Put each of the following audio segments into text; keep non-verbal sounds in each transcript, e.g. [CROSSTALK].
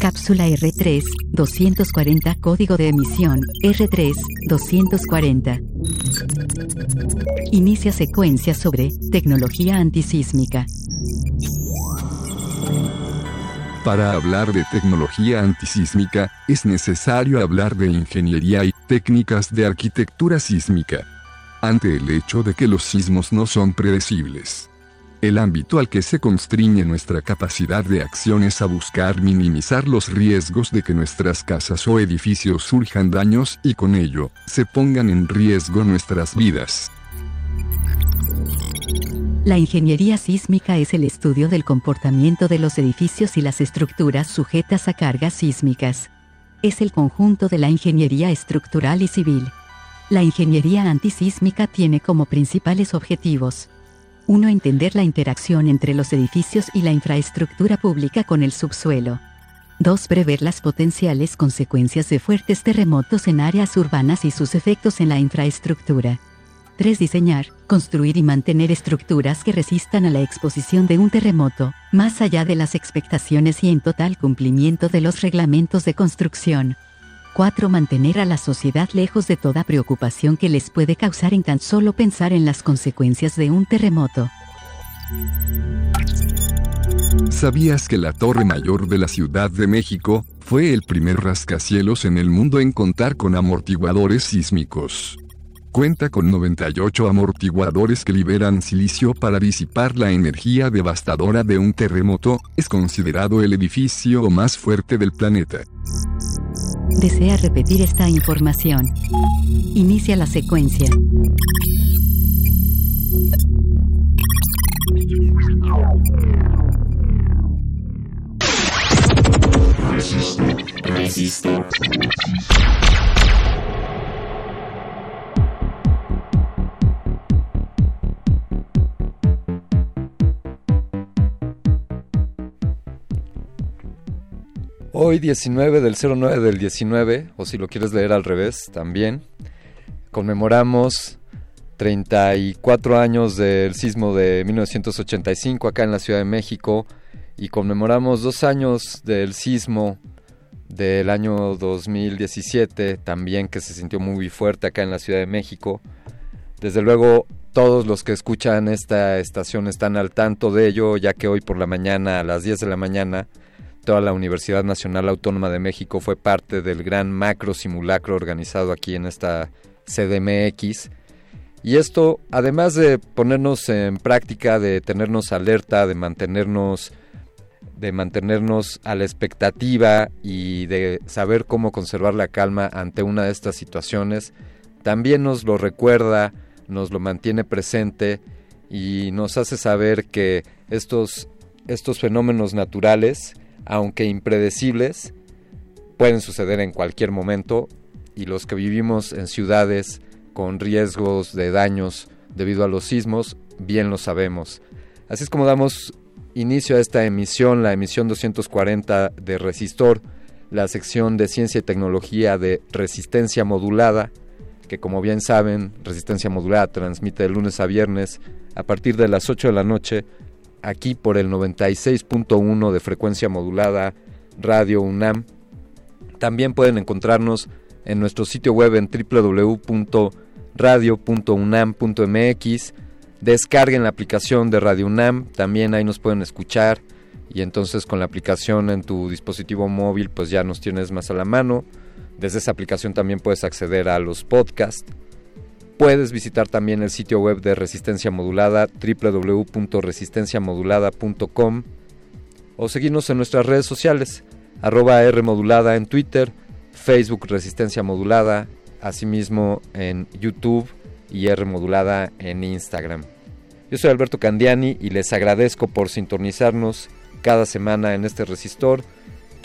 Cápsula R3 240 Código de emisión R3 240. Inicia secuencia sobre tecnología antisísmica. Para hablar de tecnología antisísmica, es necesario hablar de ingeniería y técnicas de arquitectura sísmica. Ante el hecho de que los sismos no son predecibles el ámbito al que se constriñe nuestra capacidad de acción es a buscar minimizar los riesgos de que nuestras casas o edificios surjan daños y con ello, se pongan en riesgo nuestras vidas. La ingeniería sísmica es el estudio del comportamiento de los edificios y las estructuras sujetas a cargas sísmicas. Es el conjunto de la ingeniería estructural y civil. La ingeniería antisísmica tiene como principales objetivos 1. Entender la interacción entre los edificios y la infraestructura pública con el subsuelo. 2. Prever las potenciales consecuencias de fuertes terremotos en áreas urbanas y sus efectos en la infraestructura. 3. Diseñar, construir y mantener estructuras que resistan a la exposición de un terremoto, más allá de las expectaciones y en total cumplimiento de los reglamentos de construcción. 4. Mantener a la sociedad lejos de toda preocupación que les puede causar en tan solo pensar en las consecuencias de un terremoto. ¿Sabías que la Torre Mayor de la Ciudad de México fue el primer rascacielos en el mundo en contar con amortiguadores sísmicos? Cuenta con 98 amortiguadores que liberan silicio para disipar la energía devastadora de un terremoto, es considerado el edificio más fuerte del planeta. ¿Desea repetir esta información? Inicia la secuencia. Hoy 19 del 09 del 19, o si lo quieres leer al revés, también, conmemoramos 34 años del sismo de 1985 acá en la Ciudad de México y conmemoramos dos años del sismo del año 2017 también que se sintió muy fuerte acá en la Ciudad de México. Desde luego todos los que escuchan esta estación están al tanto de ello ya que hoy por la mañana a las 10 de la mañana toda la Universidad Nacional Autónoma de México fue parte del gran macro simulacro organizado aquí en esta CDMX. Y esto, además de ponernos en práctica, de tenernos alerta, de mantenernos de mantenernos a la expectativa y de saber cómo conservar la calma ante una de estas situaciones, también nos lo recuerda, nos lo mantiene presente y nos hace saber que estos, estos fenómenos naturales aunque impredecibles, pueden suceder en cualquier momento y los que vivimos en ciudades con riesgos de daños debido a los sismos, bien lo sabemos. Así es como damos inicio a esta emisión, la emisión 240 de Resistor, la sección de ciencia y tecnología de resistencia modulada, que como bien saben, resistencia modulada transmite de lunes a viernes a partir de las 8 de la noche, aquí por el 96.1 de frecuencia modulada Radio UNAM. También pueden encontrarnos en nuestro sitio web en www.radio.unam.mx. Descarguen la aplicación de Radio UNAM, también ahí nos pueden escuchar y entonces con la aplicación en tu dispositivo móvil pues ya nos tienes más a la mano. Desde esa aplicación también puedes acceder a los podcasts. Puedes visitar también el sitio web de Resistencia Modulada www.resistenciamodulada.com o seguirnos en nuestras redes sociales arroba R modulada en Twitter, Facebook Resistencia Modulada, asimismo en YouTube y R modulada en Instagram. Yo soy Alberto Candiani y les agradezco por sintonizarnos cada semana en este resistor.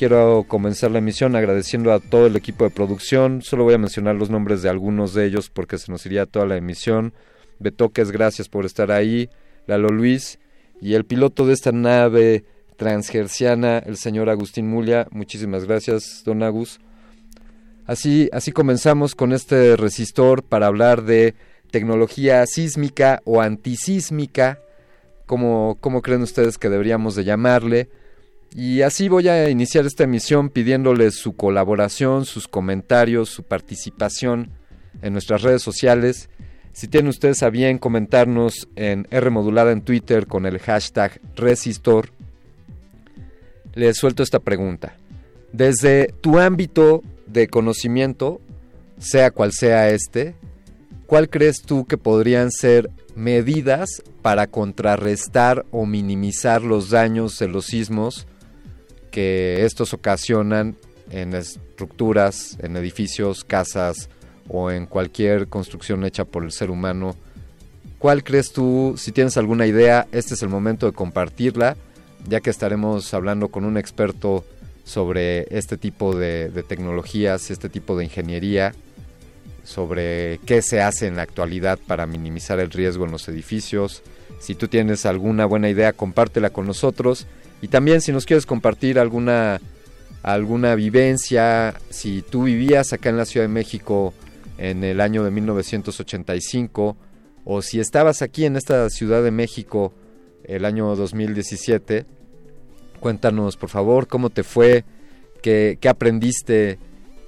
Quiero comenzar la emisión agradeciendo a todo el equipo de producción. Solo voy a mencionar los nombres de algunos de ellos porque se nos iría toda la emisión. Betoques, gracias por estar ahí. Lalo Luis y el piloto de esta nave transgerciana, el señor Agustín Mulia. Muchísimas gracias, don Agus. Así, así comenzamos con este resistor para hablar de tecnología sísmica o antisísmica como, creen ustedes que deberíamos de llamarle. Y así voy a iniciar esta emisión pidiéndoles su colaboración, sus comentarios, su participación en nuestras redes sociales. Si tienen ustedes a bien comentarnos en R en Twitter con el hashtag Resistor, les suelto esta pregunta. Desde tu ámbito de conocimiento, sea cual sea este, ¿cuál crees tú que podrían ser medidas para contrarrestar o minimizar los daños de los sismos que estos ocasionan en estructuras, en edificios, casas o en cualquier construcción hecha por el ser humano. ¿Cuál crees tú? Si tienes alguna idea, este es el momento de compartirla, ya que estaremos hablando con un experto sobre este tipo de, tecnologías, este tipo de ingeniería sobre qué se hace en la actualidad para minimizar el riesgo en los edificios. Si tú tienes alguna buena idea, compártela con nosotros. Y también si nos quieres compartir alguna, alguna vivencia, si tú vivías acá en la Ciudad de México en el año de 1985, o si estabas aquí en esta Ciudad de México el año 2017, cuéntanos por favor cómo te fue, qué, qué aprendiste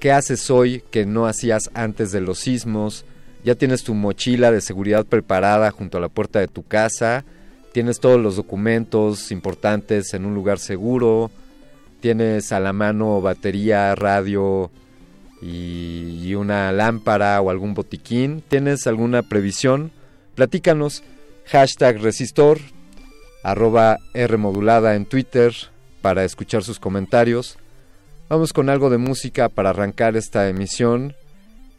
¿Qué haces hoy que no hacías antes de los sismos? Ya tienes tu mochila de seguridad preparada junto a la puerta de tu casa, tienes todos los documentos importantes en un lugar seguro, tienes a la mano batería, radio y, una lámpara o algún botiquín. ¿Tienes alguna previsión? Platícanos. Hashtag resistor, arroba R modulada en Twitter para escuchar sus comentarios. Vamos con algo de música para arrancar esta emisión.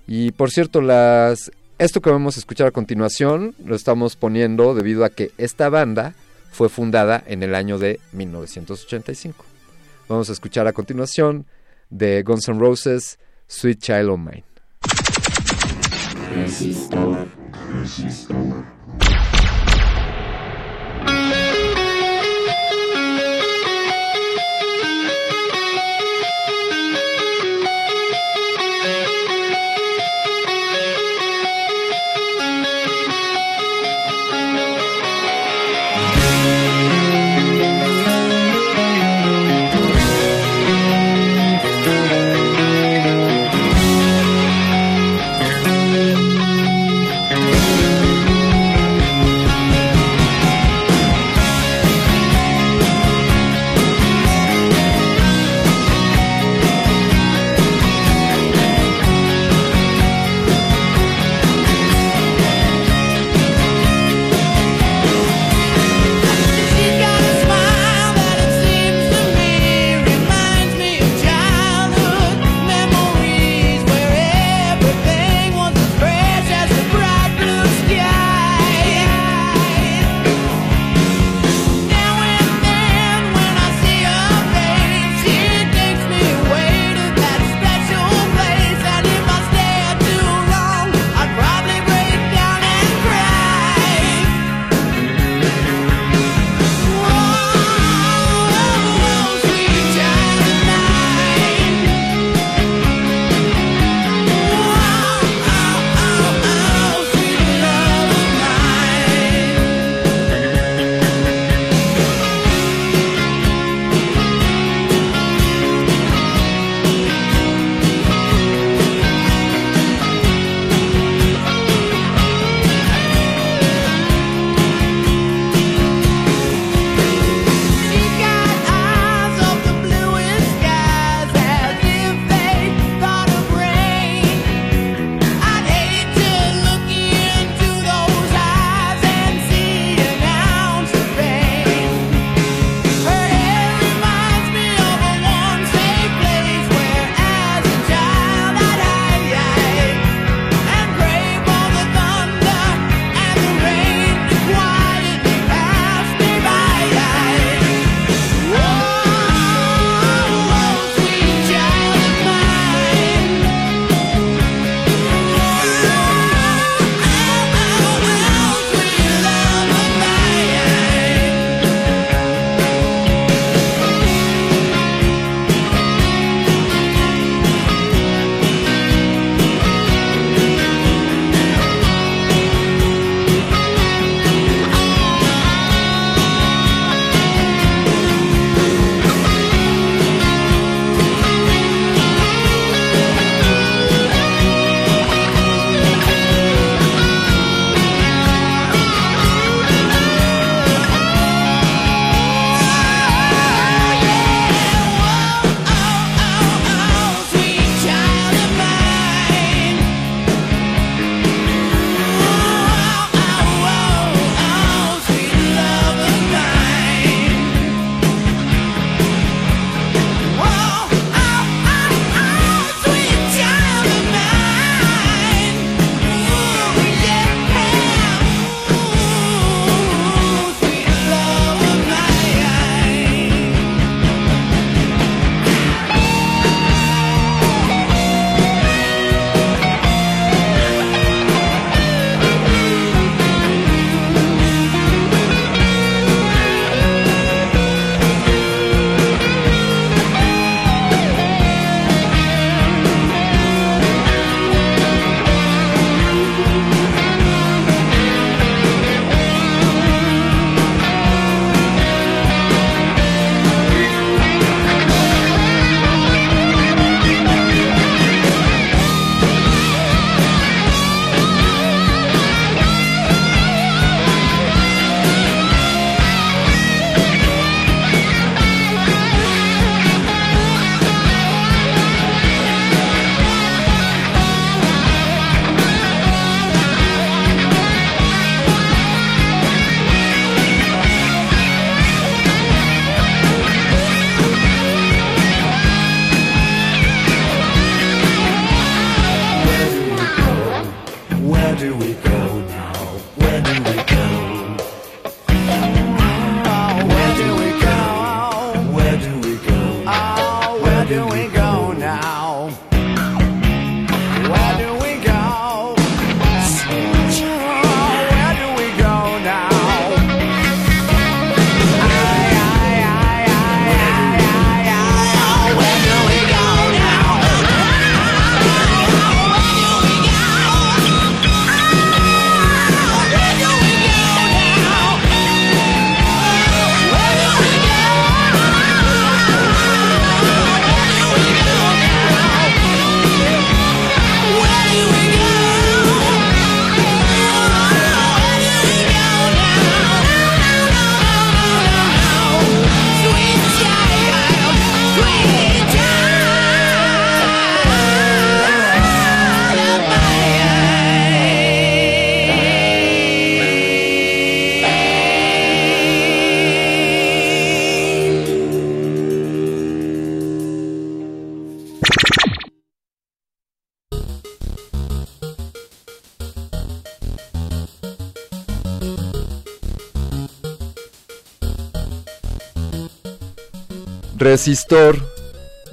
Y por cierto, las esto que vamos a escuchar a continuación lo estamos poniendo debido a que esta banda fue fundada en el año de 1985. Vamos a escuchar a continuación de Guns N' Roses, Sweet Child of Mine. resistor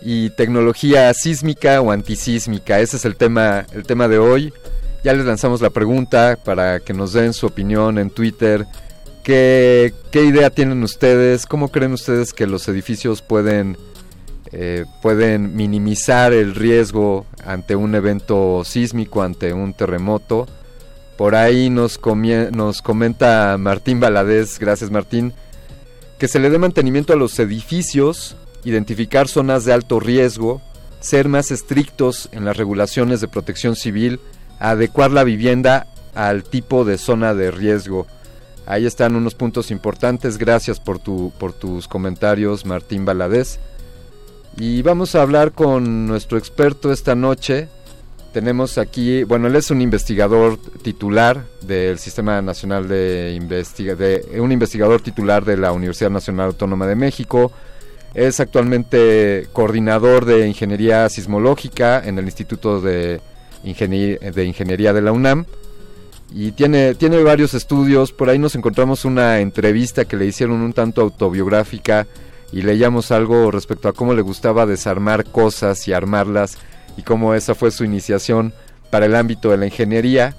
y tecnología sísmica o antisísmica. Ese es el tema, el tema de hoy. Ya les lanzamos la pregunta para que nos den su opinión en Twitter. ¿Qué, idea tienen ustedes? ¿Cómo creen ustedes que los edificios pueden, eh, pueden minimizar el riesgo ante un evento sísmico, ante un terremoto? Por ahí nos, nos comenta Martín Valadez, gracias Martín, que se le dé mantenimiento a los edificios, identificar zonas de alto riesgo, ser más estrictos en las regulaciones de protección civil, adecuar la vivienda al tipo de zona de riesgo. Ahí están unos puntos importantes. Gracias por, tu, por tus comentarios, Martín Valadez. Y vamos a hablar con nuestro experto esta noche, tenemos aquí, bueno, él es un investigador titular del Sistema Nacional de Investigación, un investigador titular de la Universidad Nacional Autónoma de México. Es actualmente coordinador de Ingeniería Sismológica en el Instituto de, Ingeniería de la UNAM y tiene, tiene varios estudios. Por ahí nos encontramos una entrevista que le hicieron un tanto autobiográfica y leíamos algo respecto a cómo le gustaba desarmar cosas y armarlas y cómo esa fue su iniciación para el ámbito de la ingeniería.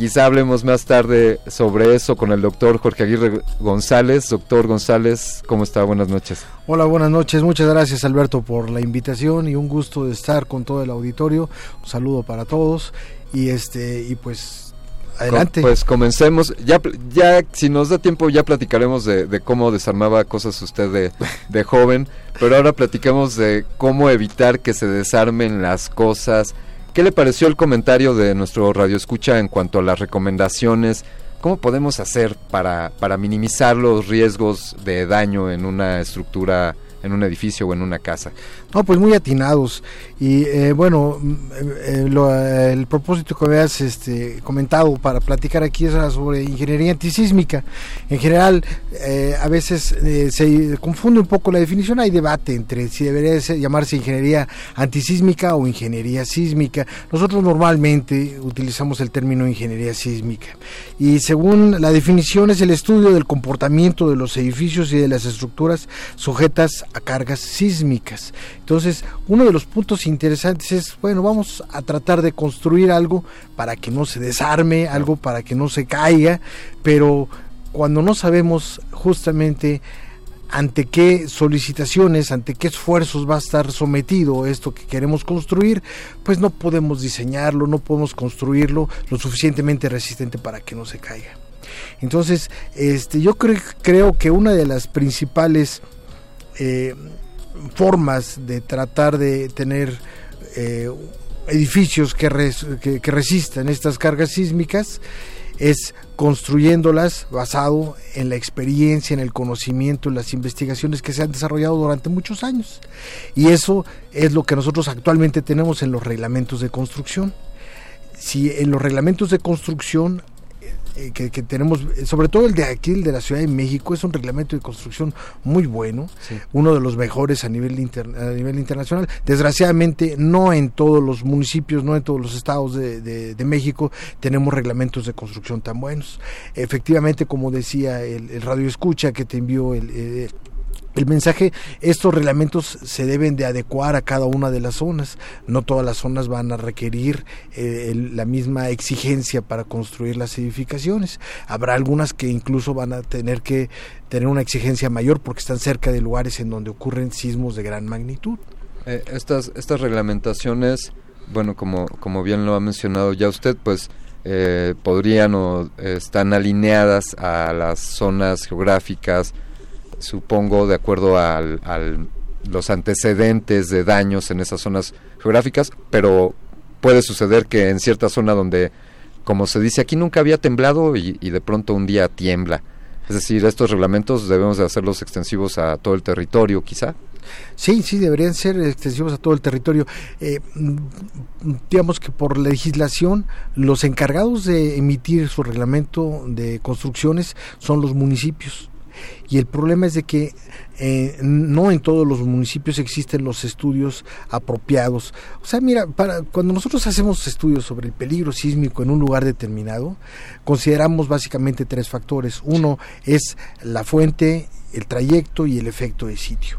Quizá hablemos más tarde sobre eso con el doctor Jorge Aguirre González. Doctor González, ¿cómo está? Buenas noches. Hola, buenas noches. Muchas gracias Alberto por la invitación y un gusto de estar con todo el auditorio. Un saludo para todos y este y pues Adelante. Pues comencemos. Ya, ya si nos da tiempo, ya platicaremos de, cómo desarmaba cosas usted de, de, joven. Pero ahora platicamos de cómo evitar que se desarmen las cosas. ¿Qué le pareció el comentario de nuestro radio escucha en cuanto a las recomendaciones? ¿Cómo podemos hacer para, para minimizar los riesgos de daño en una estructura en un edificio o en una casa. No, pues muy atinados. Y eh, bueno, mm, eh, eh, el propósito que habías este, comentado para platicar aquí es sobre ingeniería antisísmica. En general, a veces se confunde un poco la definición. Hay debate entre si debería llamarse ingeniería antisísmica o ingeniería sísmica. Nosotros normalmente utilizamos el término ingeniería sísmica. Y según la definición es el estudio del comportamiento de los edificios y de las estructuras sujetas a cargas sísmicas. Entonces, uno de los puntos interesantes es, bueno, vamos a tratar de construir algo para que no se desarme, algo para que no se caiga, pero cuando no sabemos justamente ante qué solicitaciones, ante qué esfuerzos va a estar sometido esto que queremos construir, pues no podemos diseñarlo, no podemos construirlo lo suficientemente resistente para que no se caiga. Entonces, este, yo creo, creo que una de las principales eh, formas de tratar de tener eh, edificios que, que, resistan estas cargas sísmicas es construyéndolas basado en la experiencia, en el conocimiento, en las investigaciones que se han desarrollado durante muchos años. Y eso es lo que nosotros actualmente tenemos en los reglamentos de construcción. Si en los reglamentos de construcción eh, que, tenemos, sobre todo el de aquí, el de la Ciudad de México, es un reglamento de construcción muy bueno, uno de los mejores a nivel, a nivel internacional. Desgraciadamente, no en todos los municipios, no en todos los estados de, de, México tenemos reglamentos de construcción tan buenos. Efectivamente, como decía el, radio escucha que te envió el, el el mensaje, estos reglamentos se deben de adecuar a cada una de las zonas. No todas las zonas van a requerir eh, la misma exigencia para construir las edificaciones. Habrá algunas que incluso van a tener que tener una exigencia mayor porque están cerca de lugares en donde ocurren sismos de gran magnitud. Eh, estas, estas reglamentaciones, bueno, como, como bien lo ha mencionado ya usted, pues eh, podrían o están alineadas a las zonas geográficas, supongo, de acuerdo a los antecedentes de daños en esas zonas geográficas, pero puede suceder que en cierta zona donde, como se dice, aquí nunca había temblado y, de pronto un día tiembla. Es decir, estos reglamentos debemos de hacerlos extensivos a todo el territorio, quizá. Sí, sí, deberían ser extensivos a todo el territorio. Eh, digamos que por legislación, los encargados de emitir su reglamento de construcciones son los municipios y el problema es de que eh, no en todos los municipios existen los estudios apropiados. O sea, mira, para, cuando nosotros hacemos estudios sobre el peligro sísmico en un lugar determinado, consideramos básicamente tres factores. Uno es la fuente el trayecto y el efecto de sitio.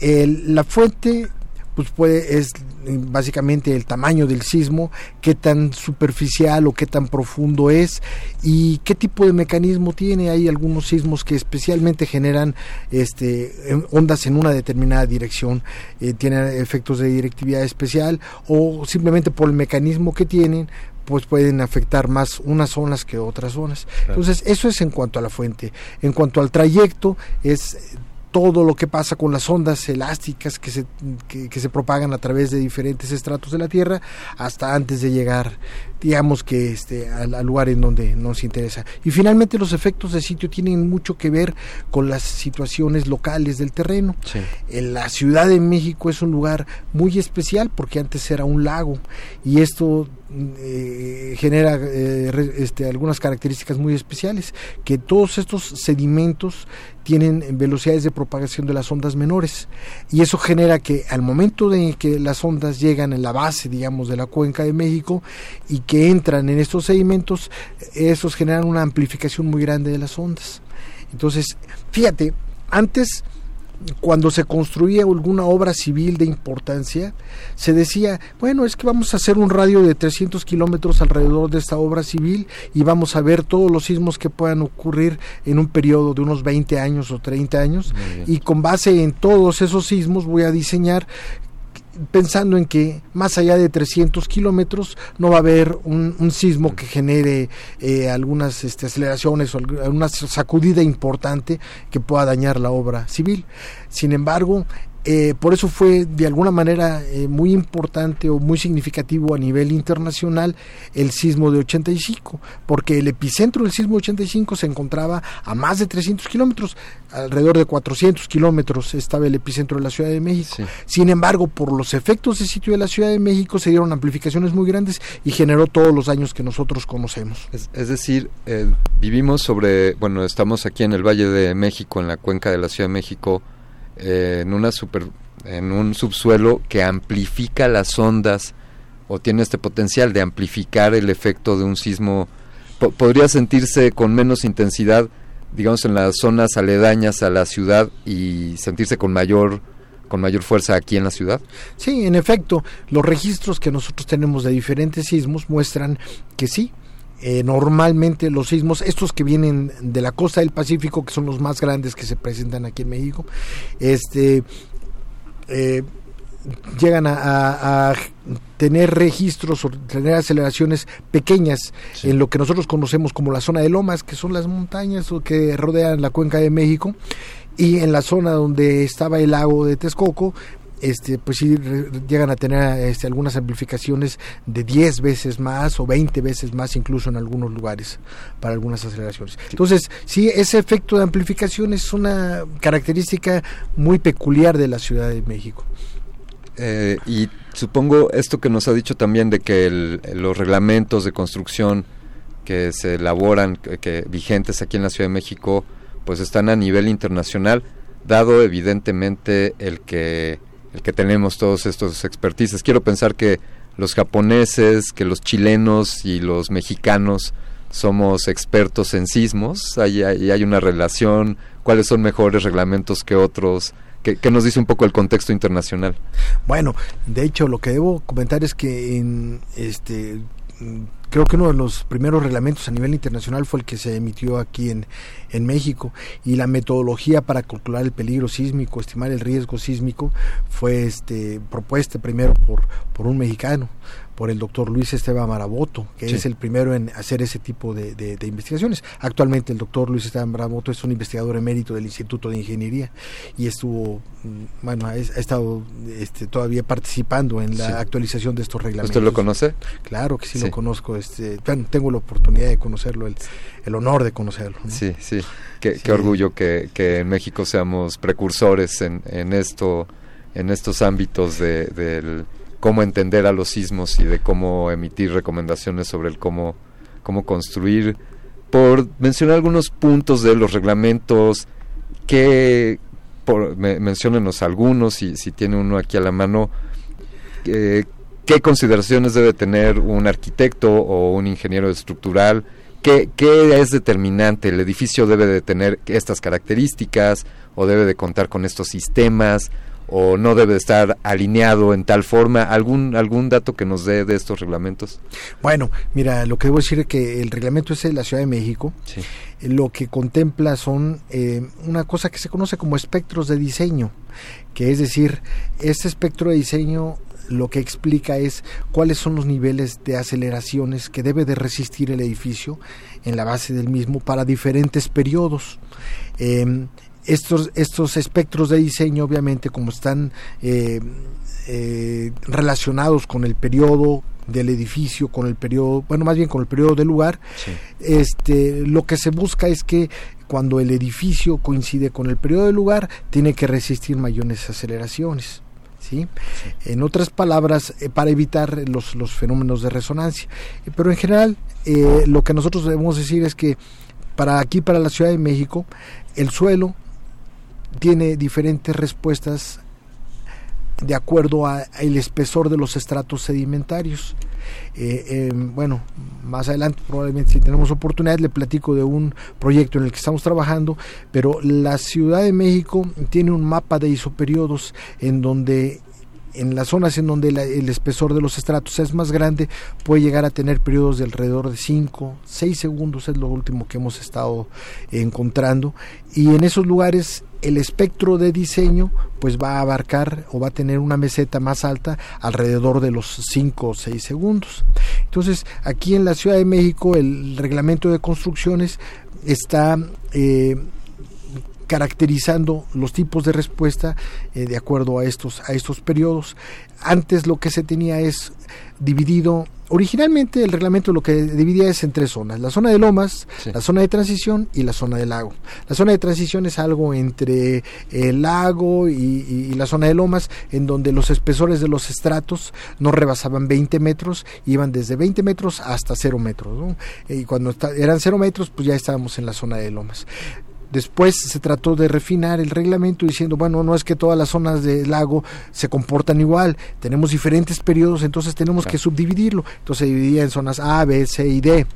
la fuente pues puede es básicamente el tamaño del sismo, qué tan superficial o qué tan profundo es y qué tipo de mecanismo tiene. Hay algunos sismos que especialmente generan este, ondas en una determinada dirección, eh, tienen efectos de directividad especial o simplemente por el mecanismo que tienen pues pueden afectar más unas zonas que otras zonas. Entonces, eso es en cuanto a la fuente. En cuanto al trayecto, es todo lo que pasa con las ondas elásticas que se, que, se propagan a través de diferentes estratos de la Tierra hasta antes de llegar, digamos que este, al, lugar en donde nos interesa. Y finalmente los efectos de sitio tienen mucho que ver con las situaciones locales del terreno. En la Ciudad de México es un lugar muy especial porque antes era un lago y esto eh, genera eh, este, algunas características muy especiales, que todos estos sedimentos tienen velocidades de propagación de las ondas menores y eso genera que al momento de que las ondas llegan en la base, digamos, de la cuenca de México y que entran en estos sedimentos, esos generan una amplificación muy grande de las ondas. Entonces, fíjate, antes cuando se construía alguna obra civil de importancia, se decía, bueno, es que vamos a hacer un radio de 300 kilómetros alrededor de esta obra civil y vamos a ver todos los sismos que puedan ocurrir en un periodo de unos 20 años o 30 años y con base en todos esos sismos voy a diseñar pensando en que más allá de 300 kilómetros no va a haber un, sismo que genere eh, algunas este, aceleraciones o alguna sacudida importante que pueda dañar la obra civil. Sin embargo, eh, por eso fue de alguna manera eh, muy importante o muy significativo a nivel internacional el sismo de 85, porque el epicentro del sismo de 85 se encontraba a más de 300 kilómetros, alrededor de 400 kilómetros estaba el epicentro de la Ciudad de México. Sin embargo, por los efectos de sitio de la Ciudad de México se dieron amplificaciones muy grandes y generó todos los daños que nosotros conocemos. Es, decir, eh, vivimos sobre, bueno, estamos aquí en el Valle de México, en la cuenca de la Ciudad de México, eh, en una super, en un subsuelo que amplifica las ondas o tiene este potencial de amplificar el efecto de un sismo podría sentirse con menos intensidad digamos en las zonas aledañas a la ciudad y sentirse con mayor con mayor fuerza aquí en la ciudad? Sí, en efecto, los registros que nosotros tenemos de diferentes sismos muestran que sí, eh, normalmente los sismos, estos que vienen de la costa del Pacífico, que son los más grandes que se presentan aquí en México, este, eh, llegan a, tener registros o tener aceleraciones pequeñas en lo que nosotros conocemos como la zona de lomas, que son las montañas que rodean la cuenca de México, y en la zona donde estaba el lago de Texcoco, este, pues sí llegan a tener este, algunas amplificaciones de 10 veces más o 20 veces más incluso en algunos lugares para algunas aceleraciones. Entonces, sí, ese efecto de amplificación es una característica muy peculiar de la Ciudad de México. Eh, y supongo esto que nos ha dicho también de que los reglamentos de construcción que se elaboran, que vigentes aquí en la Ciudad de México, pues están a nivel internacional, dado evidentemente el que el que tenemos todos estos expertices. Quiero pensar que los japoneses, que los chilenos y los mexicanos somos expertos en sismos, hay, hay, una relación, cuáles son mejores reglamentos que otros, ¿Qué, nos dice un poco el contexto internacional? Bueno, de hecho, lo que debo comentar es que en este creo que uno de los primeros reglamentos a nivel internacional fue el que se emitió aquí en, en México y la metodología para calcular el peligro sísmico, estimar el riesgo sísmico, fue este, propuesta primero por, por un mexicano, por el doctor Luis Esteban Maraboto, que es el primero en hacer ese tipo de, de, investigaciones. Actualmente el doctor Luis Esteban Maraboto es un investigador emérito del Instituto de Ingeniería y estuvo, mm, bueno, ha, estado este, todavía participando en la actualización de estos reglamentos. ¿Usted lo conoce? Claro que sí, lo conozco. Este, tengo la oportunidad de conocerlo, el, el honor de conocerlo. Sí, sí. Qué, orgullo que, que, en México seamos precursores en, en esto, en estos ámbitos de, del cómo entender a los sismos y de cómo emitir recomendaciones sobre el cómo, cómo construir. Por mencionar algunos puntos de los reglamentos, que por, menciónenos algunos, si, si tiene uno aquí a la mano, eh, qué consideraciones debe tener un arquitecto o un ingeniero estructural ¿qué, ¿qué es determinante? ¿El edificio debe de tener estas características o debe de contar con estos sistemas? O no debe estar alineado en tal forma? ¿Algún, algún dato que nos dé de estos reglamentos? Bueno, mira, lo que debo decir es que el reglamento es de la Ciudad de México. Sí. Eh, Lo que contempla son eh, una cosa que se conoce como espectros de diseño, que es decir, este espectro de diseño lo que explica es cuáles son los niveles de aceleraciones que debe de resistir el edificio en la base del mismo para diferentes periodos. Eh, estos, estos espectros de diseño, obviamente, como están eh, eh, relacionados con el periodo del edificio, con el periodo, bueno, más bien con el periodo del lugar, este, lo que se busca es que cuando el edificio coincide con el periodo del lugar, tiene que resistir mayores aceleraciones. ¿Sí? En otras palabras, eh, para evitar los, los, fenómenos de resonancia. Eh, pero en general, eh, lo que nosotros debemos decir es que para aquí, para la Ciudad de México, el suelo tiene diferentes respuestas de acuerdo al espesor de los estratos sedimentarios. Eh, eh, bueno, más adelante probablemente si tenemos oportunidad le platico de un proyecto en el que estamos trabajando, pero la Ciudad de México tiene un mapa de isoperiodos en donde en las zonas en donde el espesor de los estratos es más grande, puede llegar a tener periodos de alrededor de 5, 6 segundos, es lo último que hemos estado encontrando. Y en esos lugares el espectro de diseño pues va a abarcar o va a tener una meseta más alta alrededor de los 5 o 6 segundos. Entonces, aquí en la Ciudad de México el reglamento de construcciones está... Eh, caracterizando los tipos de respuesta eh, de acuerdo a estos a estos periodos antes lo que se tenía es dividido originalmente el reglamento lo que dividía es en tres zonas la zona de lomas sí. la zona de transición y la zona de lago la zona de transición es algo entre el lago y, y, y la zona de lomas en donde los espesores de los estratos no rebasaban 20 metros iban desde 20 metros hasta 0 metros ¿no? y cuando está, eran 0 metros pues ya estábamos en la zona de lomas Después se trató de refinar el reglamento diciendo, bueno, no es que todas las zonas del lago se comportan igual, tenemos diferentes periodos, entonces tenemos claro. que subdividirlo. Entonces se dividía en zonas A, B, C y D.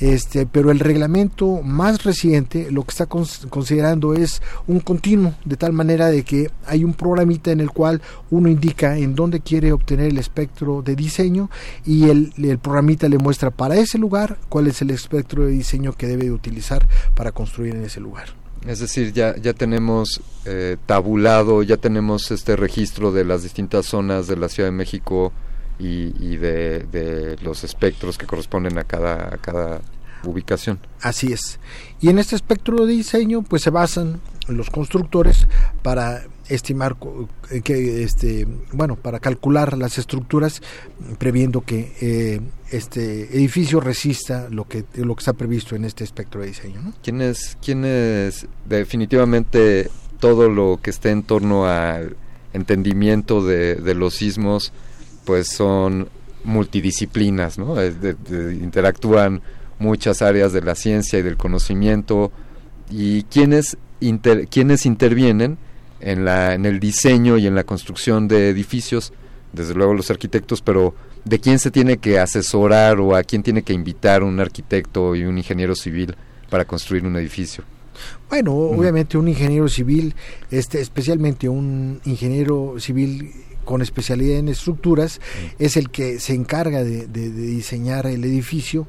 Este, pero el reglamento más reciente lo que está considerando es un continuo, de tal manera de que hay un programita en el cual uno indica en dónde quiere obtener el espectro de diseño y el, el programita le muestra para ese lugar cuál es el espectro de diseño que debe de utilizar para construir en ese lugar. Es decir, ya, ya tenemos eh, tabulado, ya tenemos este registro de las distintas zonas de la Ciudad de México y, y de, de, los espectros que corresponden a cada, a cada ubicación. Así es. Y en este espectro de diseño, pues se basan los constructores para estimar que este bueno para calcular las estructuras previendo que eh, este edificio resista lo que lo que está previsto en este espectro de diseño ¿no? quién es quién es definitivamente todo lo que esté en torno al entendimiento de, de los sismos pues son multidisciplinas no de, de, interactúan muchas áreas de la ciencia y del conocimiento. Y quienes inter, quienes intervienen en la en el diseño y en la construcción de edificios desde luego los arquitectos pero de quién se tiene que asesorar o a quién tiene que invitar un arquitecto y un ingeniero civil para construir un edificio bueno obviamente un ingeniero civil este especialmente un ingeniero civil con especialidad en estructuras es el que se encarga de, de, de diseñar el edificio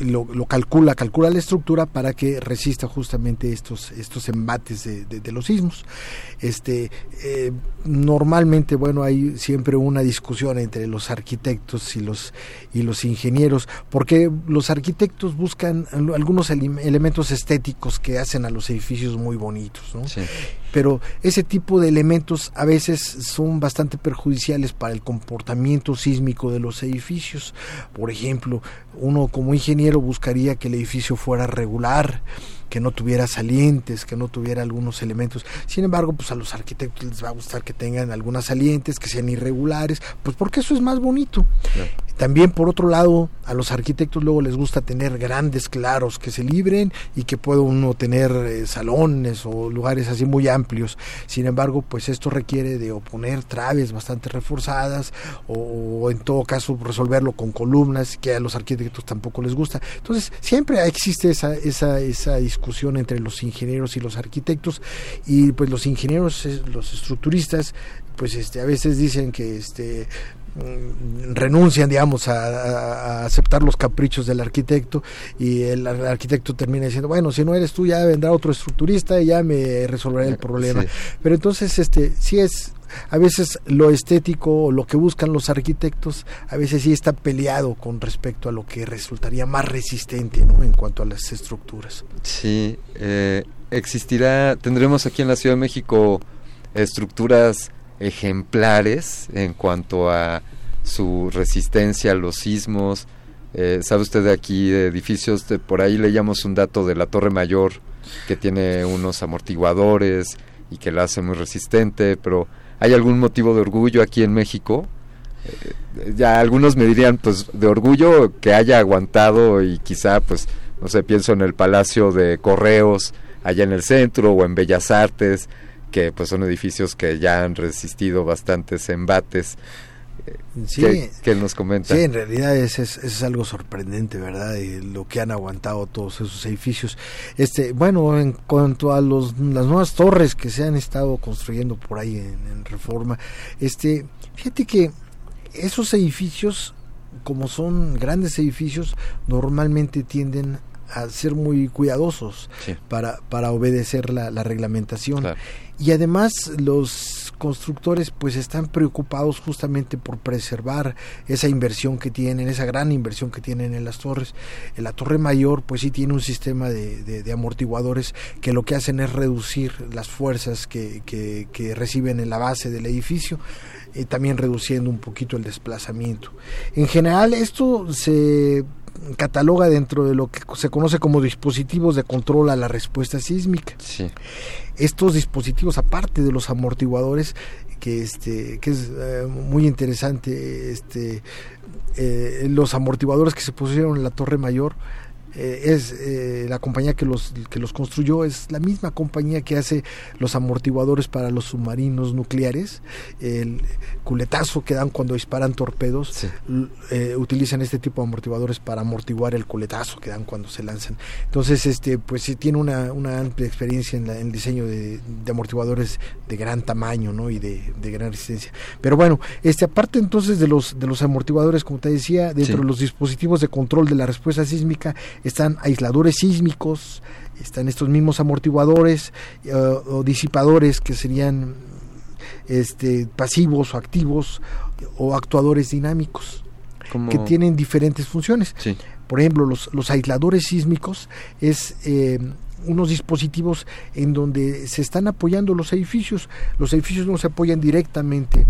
lo, lo, calcula, calcula la estructura para que resista justamente estos, estos embates de, de, de los sismos. Este, eh, normalmente, bueno, hay siempre una discusión entre los arquitectos y los, y los ingenieros, porque los arquitectos buscan algunos ele elementos estéticos que hacen a los edificios muy bonitos, ¿no? Sí pero ese tipo de elementos a veces son bastante perjudiciales para el comportamiento sísmico de los edificios. Por ejemplo, uno como ingeniero buscaría que el edificio fuera regular, que no tuviera salientes, que no tuviera algunos elementos. Sin embargo, pues a los arquitectos les va a gustar que tengan algunas salientes, que sean irregulares, pues porque eso es más bonito. también por otro lado, a los arquitectos luego les gusta tener grandes claros que se libren y que pueda uno tener eh, salones o lugares así muy amplios. Sin embargo, pues esto requiere de oponer traves bastante reforzadas o, en todo caso resolverlo con columnas que a los arquitectos tampoco les gusta. Entonces, siempre existe esa, esa, esa discusión entre los ingenieros y los arquitectos y pues los ingenieros, eh, los estructuristas, pues este a veces dicen que este Mm, renuncian, digamos, a, aceptar los caprichos del arquitecto y el, arquitecto termina diciendo, bueno, si no eres tú, ya vendrá otro estructurista y ya me resolverá el problema. Pero entonces, este, sí es, a veces lo estético o lo que buscan los arquitectos, a veces sí está peleado con respecto a lo que resultaría más resistente, ¿no? En cuanto a las estructuras. Sí, eh, existirá, tendremos aquí en la Ciudad de México estructuras ejemplares en cuanto a su resistencia a los sismos. Eh, ¿Sabe usted de aquí de edificios? De, por ahí leíamos un dato de la Torre Mayor que tiene unos amortiguadores y que la hace muy resistente, pero ¿hay algún motivo de orgullo aquí en México? Eh, ya algunos me dirían, pues, de orgullo que haya aguantado y quizá, pues, no sé, pienso en el Palacio de Correos allá en el centro o en Bellas Artes, que pues son edificios que ya han resistido bastantes embates. Sí, ¿Qué, nos comenta? Sí, en realidad es, es, algo sorprendente, ¿verdad? lo que han aguantado todos esos edificios. Este, bueno, en cuanto a los, las nuevas torres que se han estado construyendo por ahí en, Reforma, este, fíjate que esos edificios, como son grandes edificios, normalmente tienden a ser muy cuidadosos para, para obedecer la, la reglamentación. Y además los constructores pues están preocupados justamente por preservar esa inversión que tienen, esa gran inversión que tienen en las torres. En la torre mayor pues sí tiene un sistema de, amortiguadores que lo que hacen es reducir las fuerzas que, que, que reciben en la base del edificio y también reduciendo un poquito el desplazamiento. En general esto se cataloga dentro de lo que se conoce como dispositivos de control a la respuesta sísmica. Estos dispositivos, aparte de los amortiguadores, que este que es eh, muy interesante, este eh, los amortiguadores que se pusieron en la Torre Mayor eh, es eh, la compañía que los, que los construyó, es la misma compañía que hace los amortiguadores para los submarinos nucleares, el culetazo que dan cuando disparan torpedos, eh, utilizan este tipo de amortiguadores para amortiguar el culetazo que dan cuando se lanzan. Entonces, este, pues sí tiene una, una amplia experiencia en, el diseño de, amortiguadores de gran tamaño ¿no? y de, gran resistencia. Pero bueno, este, aparte entonces de los, de los amortiguadores, como te decía, dentro de los dispositivos de control de la respuesta sísmica, están aisladores sísmicos, están estos mismos amortiguadores eh, o disipadores que serían este, pasivos o activos o actuadores dinámicos que tienen diferentes funciones. Por ejemplo, los, los aisladores sísmicos es eh, unos dispositivos en donde se están apoyando los edificios. Los edificios no se apoyan directamente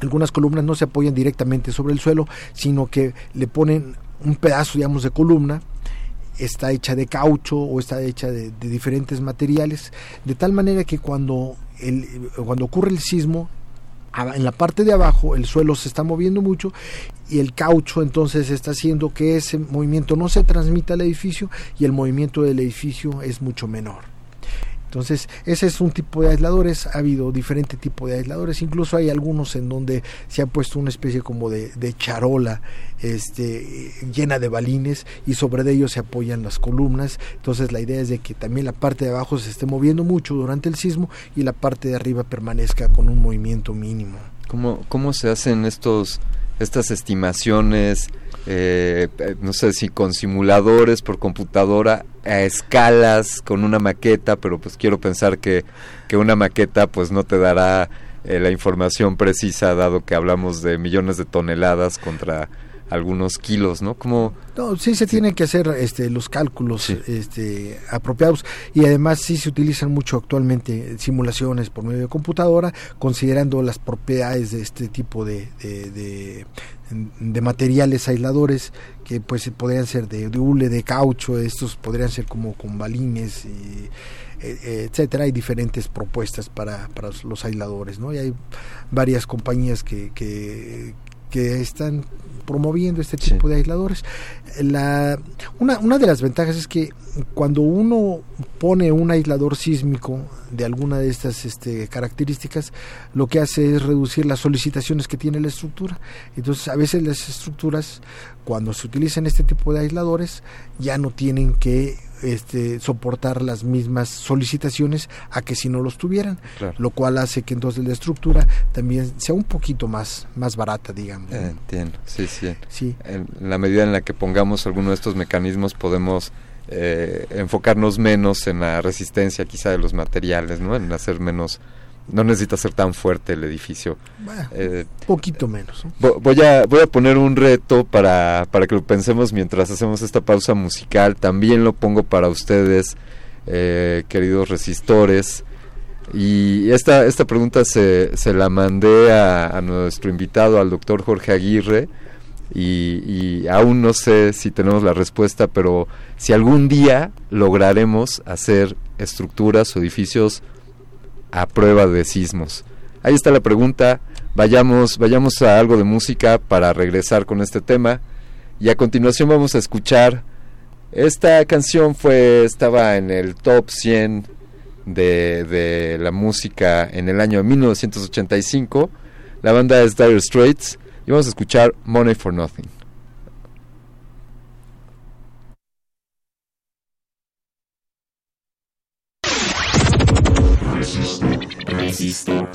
algunas columnas no se apoyan directamente sobre el suelo, sino que le ponen un pedazo, digamos, de columna está hecha de caucho o está hecha de, diferentes materiales, de tal manera que cuando, el, cuando ocurre el sismo, en la parte de abajo el suelo se está moviendo mucho y el caucho entonces está haciendo que ese movimiento no se transmita al edificio y el movimiento del edificio es mucho menor. Entonces, ese es un tipo de aisladores, ha habido diferente tipo de aisladores, incluso hay algunos en donde se ha puesto una especie como de, charola este, llena de balines y sobre ellos se apoyan las columnas. Entonces, la idea es de que también la parte de abajo se esté moviendo mucho durante el sismo y la parte de arriba permanezca con un movimiento mínimo. ¿Cómo, cómo se hacen estos estas estimaciones, eh, no sé si con simuladores por computadora a escalas con una maqueta, pero pues quiero pensar que, que una maqueta pues no te dará eh, la información precisa dado que hablamos de millones de toneladas contra algunos kilos, ¿no? Como no, sí se tienen que hacer este los cálculos este apropiados. Y además sí se utilizan mucho actualmente simulaciones por medio de computadora considerando las propiedades de este tipo de, de, de, materiales aisladores que pues podrían ser de, hule, de caucho, estos podrían ser como con balines y e, e, etcétera. Hay diferentes propuestas para, para los aisladores no y hay varias compañías que, que, que están promoviendo este tipo de aisladores. La, una, una de las ventajas es que cuando uno pone un aislador sísmico de alguna de estas este, características, lo que hace es reducir las solicitaciones que tiene la estructura. Entonces, a veces las estructuras, cuando se utilizan este tipo de aisladores, ya no tienen que este, soportar las mismas solicitaciones a que si no los tuvieran, lo cual hace que entonces la estructura también sea un poquito más, más barata, digamos. Eh, entiendo, sí, sí. sí. En la medida en la que pongamos alguno de estos mecanismos podemos eh, enfocarnos menos en la resistencia quizá de los materiales, ¿no? En hacer menos no necesita ser tan fuerte el edificio. eh, poquito menos. Voy a, voy a poner un reto para, para que lo pensemos mientras hacemos esta pausa musical. También lo pongo para ustedes, eh, queridos resistores. Y esta, esta pregunta se, se la mandé a, nuestro invitado, al doctor Jorge Aguirre. Y, y, aún no sé si tenemos la respuesta, pero si algún día lograremos hacer estructuras o edificios a prueba de sismos. Ahí está la pregunta. Vayamos, vayamos a algo de música para regresar con este tema. Y a continuación vamos a escuchar. Esta canción fue, estaba en el top 100 de, de la música en el año 1985. La banda es Dire Straits. Y vamos a escuchar Money for Nothing. Resistor.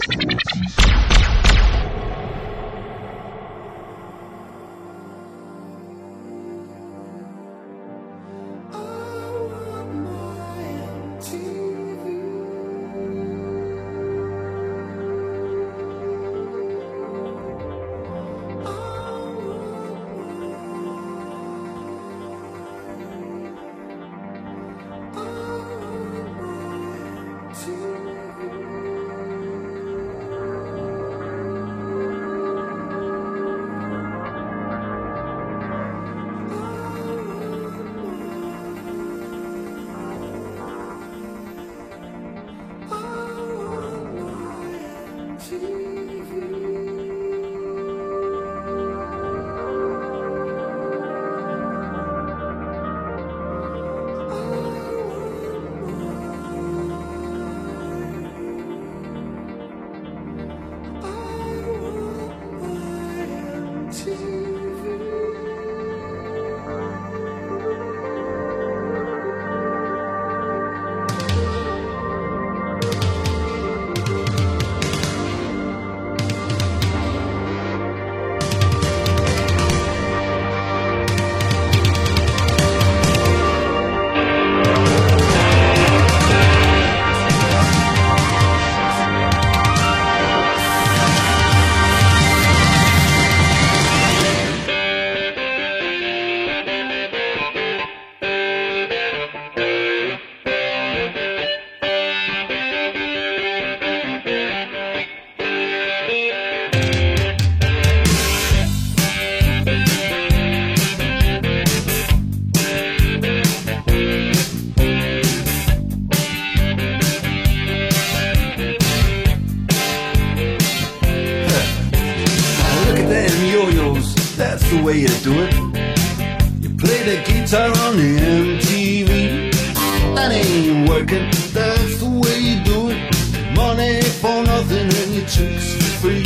chicks for free.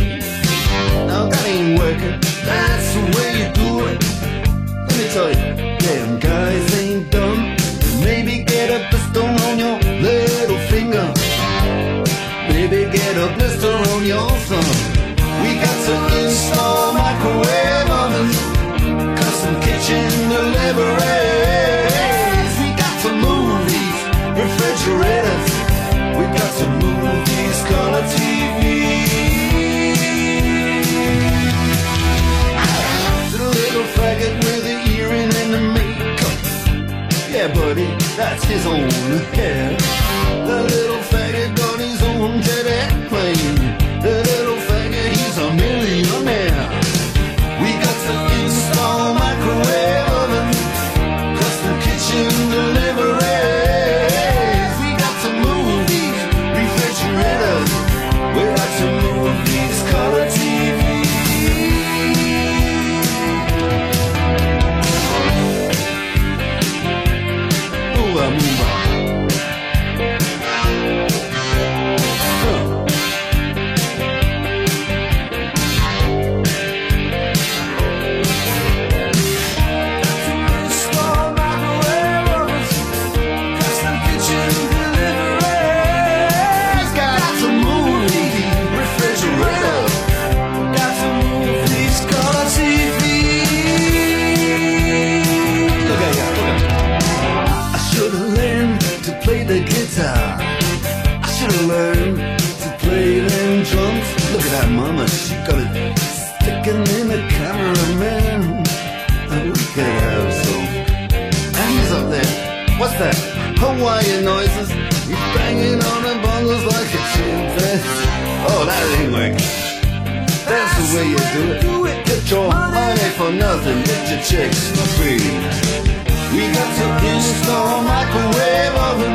Now that ain't working, that's the way you do it. Let me tell you. Chicks for free. We got to install microwave oven,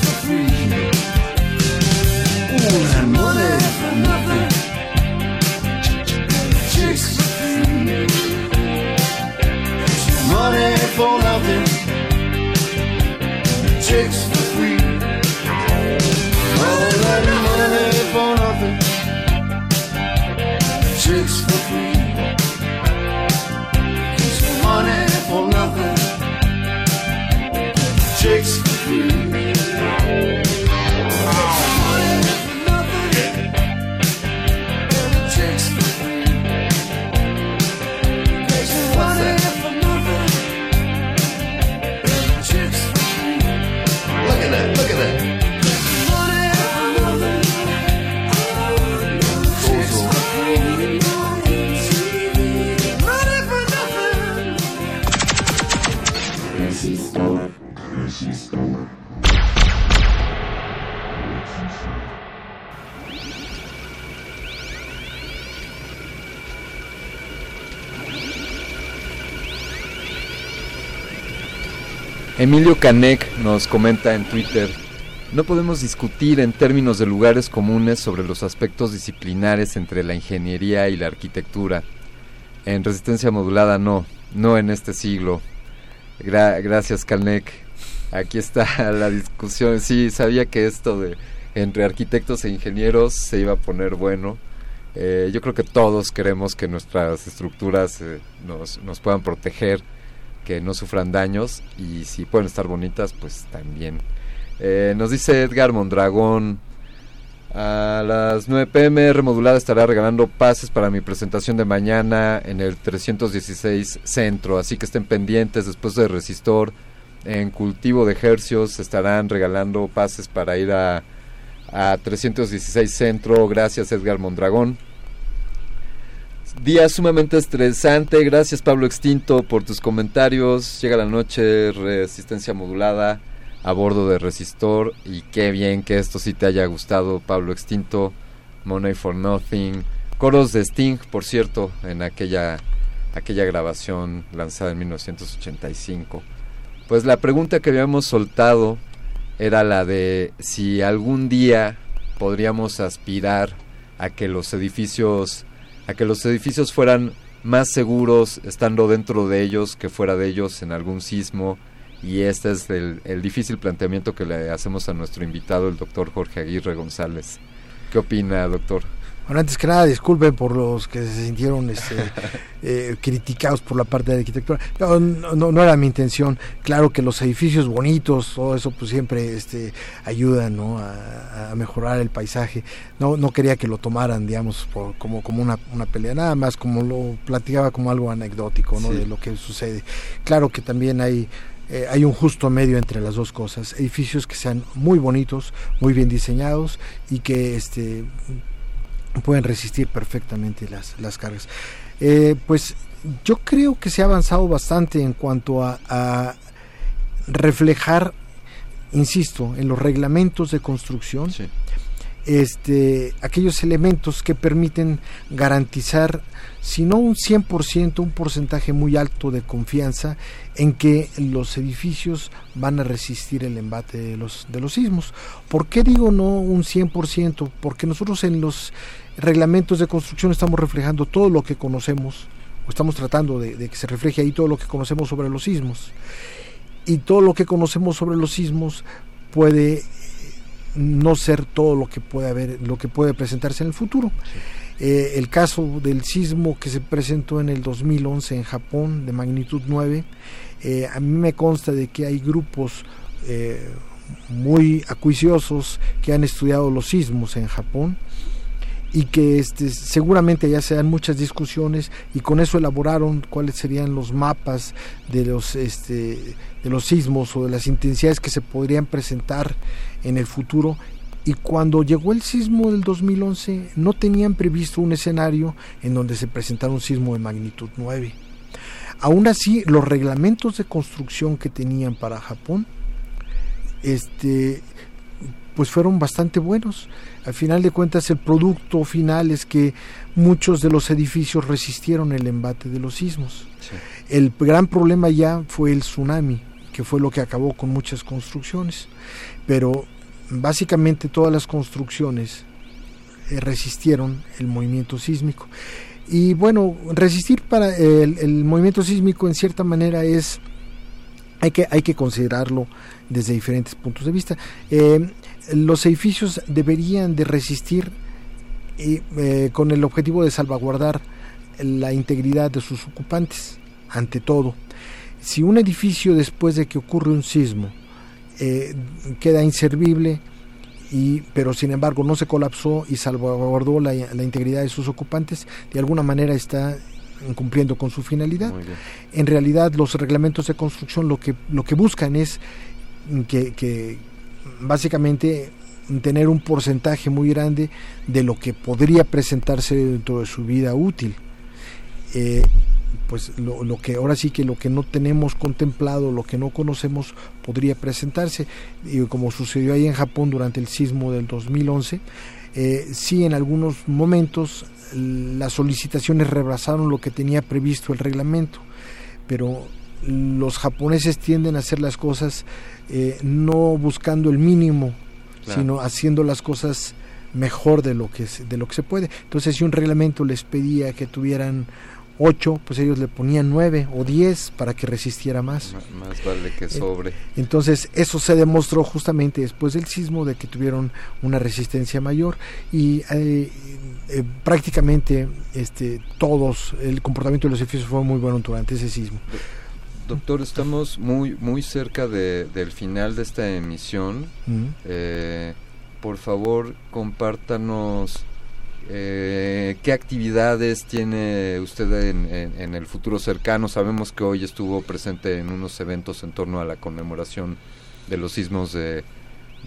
six. Emilio Canek nos comenta en Twitter, no podemos discutir en términos de lugares comunes sobre los aspectos disciplinares entre la ingeniería y la arquitectura. En resistencia modulada no, no en este siglo. Gra- gracias Canek. Aquí está [LAUGHS] la discusión. Sí, sabía que esto de entre arquitectos e ingenieros se iba a poner bueno. Eh, yo creo que todos queremos que nuestras estructuras eh, nos, nos puedan proteger que no sufran daños y si pueden estar bonitas, pues también. Eh, nos dice Edgar Mondragón, a las 9 pm Remodulada estará regalando pases para mi presentación de mañana en el 316 Centro, así que estén pendientes después de Resistor. En cultivo de hercios estarán regalando pases para ir a, a 316 Centro. Gracias Edgar Mondragón. Día sumamente estresante. Gracias Pablo Extinto por tus comentarios. Llega la noche, resistencia modulada a bordo de Resistor. Y qué bien que esto sí te haya gustado, Pablo Extinto. Money for Nothing. Coros de Sting, por cierto, en aquella, aquella grabación lanzada en 1985. Pues la pregunta que habíamos soltado era la de si algún día podríamos aspirar a que los edificios a que los edificios fueran más seguros estando dentro de ellos que fuera de ellos en algún sismo y este es el, el difícil planteamiento que le hacemos a nuestro invitado el doctor Jorge Aguirre González ¿qué opina doctor? Bueno, antes que nada, disculpen por los que se sintieron este, [LAUGHS] eh, criticados por la parte de arquitectura. No, no, no era mi intención. Claro que los edificios bonitos, todo eso, pues siempre este, ayudan ¿no? a, a mejorar el paisaje. No, no quería que lo tomaran, digamos, por, como, como una, una pelea, nada más como lo platicaba como algo anecdótico ¿no? Sí. de lo que sucede. Claro que también hay eh, hay un justo medio entre las dos cosas. Edificios que sean muy bonitos, muy bien diseñados y que este, pueden resistir perfectamente las, las cargas. Eh, pues yo creo que se ha avanzado bastante en cuanto a, a reflejar, insisto, en los reglamentos de construcción. Sí. Este, aquellos elementos que permiten garantizar, si no un 100%, un porcentaje muy alto de confianza en que los edificios van a resistir el embate de los, de los sismos. ¿Por qué digo no un 100%? Porque nosotros en los reglamentos de construcción estamos reflejando todo lo que conocemos estamos tratando de, de que se refleje ahí todo lo que conocemos sobre los sismos. Y todo lo que conocemos sobre los sismos puede no ser todo lo que puede haber, lo que puede presentarse en el futuro. Eh, el caso del sismo que se presentó en el 2011 en Japón de magnitud 9, eh, a mí me consta de que hay grupos eh, muy acuiciosos que han estudiado los sismos en Japón y que este, seguramente ya se dan muchas discusiones y con eso elaboraron cuáles serían los mapas de los este, de los sismos o de las intensidades que se podrían presentar en el futuro y cuando llegó el sismo del 2011 no tenían previsto un escenario en donde se presentara un sismo de magnitud 9. Aún así, los reglamentos de construcción que tenían para Japón este pues fueron bastante buenos. Al final de cuentas el producto final es que muchos de los edificios resistieron el embate de los sismos. El gran problema ya fue el tsunami, que fue lo que acabó con muchas construcciones. Pero básicamente todas las construcciones eh, resistieron el movimiento sísmico. Y bueno, resistir para el, movimiento sísmico en cierta manera es, hay que, hay que considerarlo desde diferentes puntos de vista. Eh, los edificios deberían de resistir eh, con el objetivo de salvaguardar la integridad de sus ocupantes, ante todo. Si un edificio después de que ocurre un sismo eh, queda inservible, y, pero sin embargo no se colapsó y salvaguardó la, integridad de sus ocupantes, de alguna manera está cumpliendo con su finalidad. En realidad los reglamentos de construcción lo que, lo que buscan es que, que básicamente tener un porcentaje muy grande de lo que podría presentarse dentro de su vida útil. Eh, pues lo, que ahora sí que lo que no tenemos contemplado, lo que no conocemos, podría presentarse. Y como sucedió ahí en Japón durante el sismo del 2011, eh, sí en algunos momentos las solicitaciones rebasaron lo que tenía previsto el reglamento, pero los japoneses tienden a hacer las cosas eh, no buscando el mínimo, sino haciendo las cosas mejor de lo que de lo que se puede. Entonces, si un reglamento les pedía que tuvieran 8, pues ellos le ponían 9 o 10 para que resistiera más. más vale que sobre. Entonces, eso se demostró justamente después del sismo de que tuvieron una resistencia mayor y eh, eh, prácticamente este todos el comportamiento de los edificios fue muy bueno durante ese sismo. Doctor, estamos muy muy cerca de, del final de esta emisión. Eh, por favor, compártanos eh, ¿Qué actividades tiene usted en, el futuro cercano? Sabemos que hoy estuvo presente en unos eventos en torno a la conmemoración de los sismos de,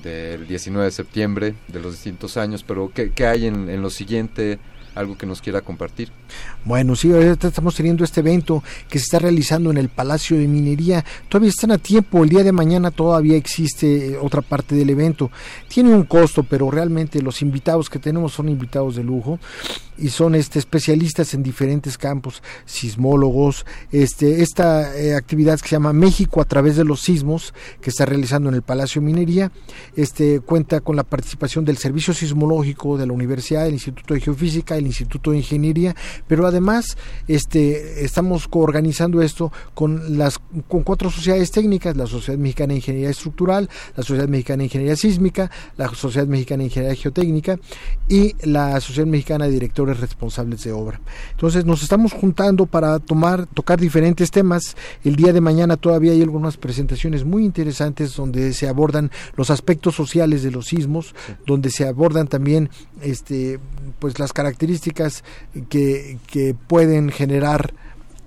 del 19 de septiembre de los distintos años, pero ¿qué, qué hay en, en lo siguiente? Algo que nos quiera compartir. Bueno, sí, ahorita estamos teniendo este evento que se está realizando en el Palacio de Minería. Todavía están a tiempo, el día de mañana todavía existe eh, otra parte del evento. Tiene un costo, pero realmente los invitados que tenemos son invitados de lujo y son este especialistas en diferentes campos, sismólogos, este esta eh, actividad que se llama México a través de los sismos que está realizando en el Palacio Minería, este cuenta con la participación del Servicio Sismológico de la Universidad, del Instituto de Geofísica, el Instituto de Ingeniería, pero además este estamos coorganizando esto con las con cuatro sociedades técnicas, la Sociedad Mexicana de Ingeniería Estructural, la Sociedad Mexicana de Ingeniería Sísmica, la Sociedad Mexicana de Ingeniería Geotécnica y la Sociedad Mexicana de Directores Responsables de Obra. Entonces nos estamos juntando para tomar tocar diferentes temas. El día de mañana todavía hay algunas presentaciones muy interesantes donde se abordan los aspectos sociales de los sismos, donde se abordan también este pues las características que, que pueden generar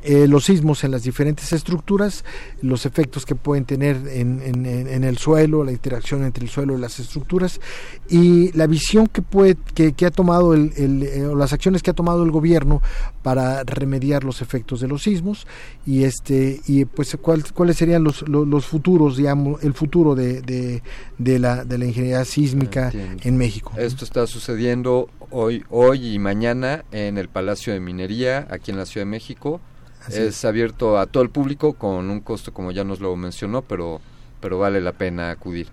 eh, los sismos en las diferentes estructuras, los efectos que pueden tener en, en, el suelo, la interacción entre el suelo y las estructuras y la visión que puede que, ha tomado el, eh, las acciones que ha tomado el gobierno para remediar los efectos de los sismos y este y pues cuáles serían los, los, futuros digamos el futuro de, de, la de la ingeniería sísmica en México. Esto está sucediendo hoy hoy y mañana en el Palacio de Minería aquí en la Ciudad de México es, abierto a todo el público con un costo como ya nos lo mencionó, pero pero vale la pena acudir.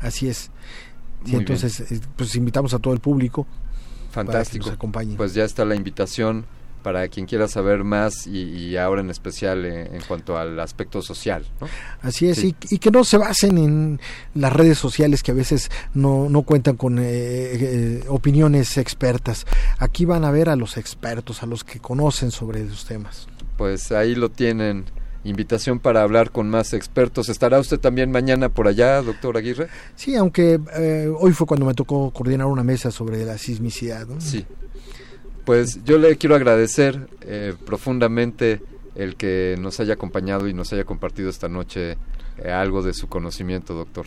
Así es. entonces, eh, pues invitamos a todo el público. Fantástico. Pues ya está la invitación para quien quiera saber más y, y ahora en especial en, en cuanto al aspecto social. ¿no? Así es, Sí. y, y que no se basen en las redes sociales que a veces no, no cuentan con eh, eh, opiniones expertas. Aquí van a ver a los expertos, a los que conocen sobre esos temas. Pues ahí lo tienen. Invitación para hablar con más expertos. ¿Estará usted también mañana por allá, doctor Aguirre? Sí, aunque eh, hoy fue cuando me tocó coordinar una mesa sobre la sismicidad. ¿no? Sí. Pues yo le quiero agradecer eh, profundamente el que nos haya acompañado y nos haya compartido esta noche eh, algo de su conocimiento, doctor.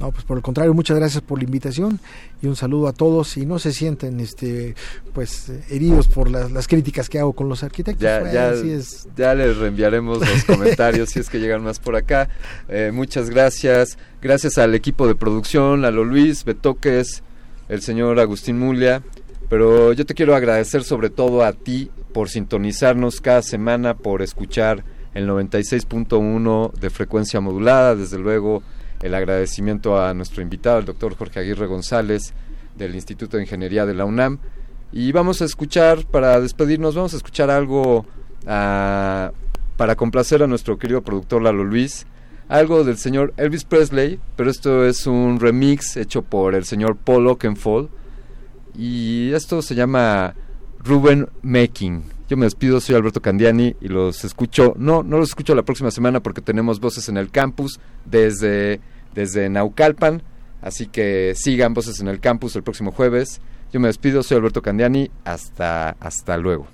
No, pues por el contrario, muchas gracias por la invitación y un saludo a todos y no se sienten este pues heridos por las, las críticas que hago con los arquitectos. Ya, ya, así es. ya les reenviaremos los [LAUGHS] comentarios si es que llegan más por acá. Eh, muchas gracias. Gracias al equipo de producción, Lalo Luis, Betoques, el señor Agustín Mulia. Pero yo te quiero agradecer sobre todo a ti por sintonizarnos cada semana, por escuchar el 96.1 de frecuencia modulada. Desde luego, el agradecimiento a nuestro invitado, el doctor Jorge Aguirre González, del Instituto de Ingeniería de la UNAM. Y vamos a escuchar, para despedirnos, vamos a escuchar algo ah, para complacer a nuestro querido productor Lalo Luis. Algo del señor Elvis Presley, pero esto es un remix hecho por el señor Paul Oakenfold. Y esto se llama Ruben Making. Yo me despido, soy Alberto Candiani y los escucho, no, no los escucho la próxima semana porque tenemos voces en el campus desde, desde Naucalpan, así que sigan voces en el campus el próximo jueves. Yo me despido, soy Alberto Candiani, hasta, hasta luego.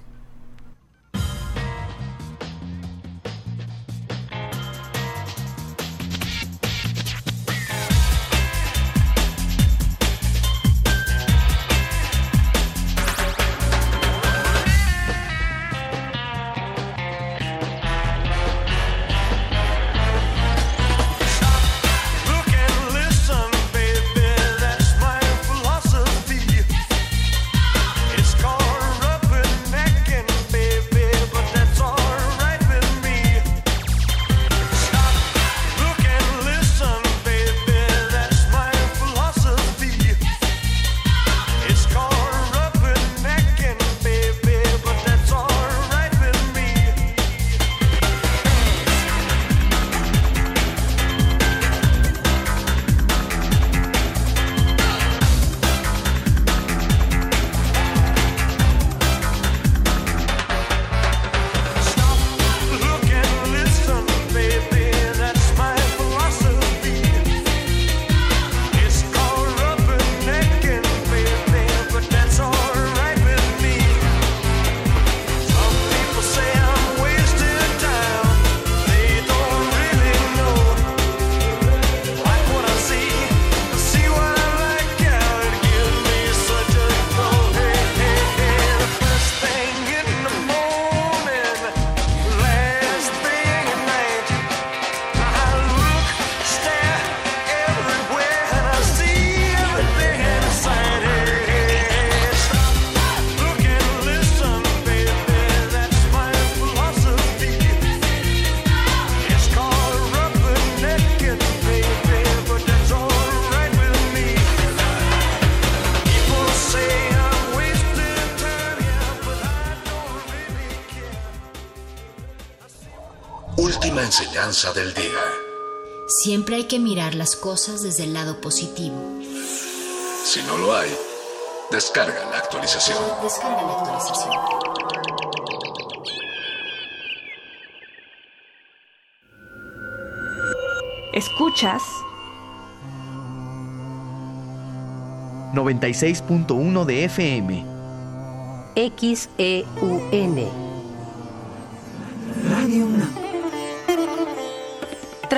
Enseñanza del día. Siempre hay que mirar las cosas desde el lado positivo. Si no lo hay, descarga la actualización. Descarga la actualización. Escuchas 96.1 de FM. XEUN.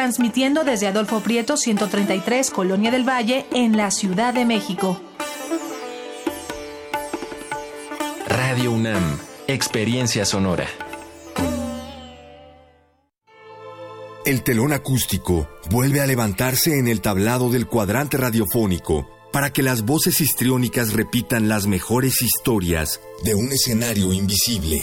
Transmitiendo desde Adolfo Prieto 133, Colonia del Valle, en la Ciudad de México. Radio UNAM, experiencia sonora. El telón acústico vuelve a levantarse en el tablado del cuadrante radiofónico para que las voces histriónicas repitan las mejores historias de un escenario invisible.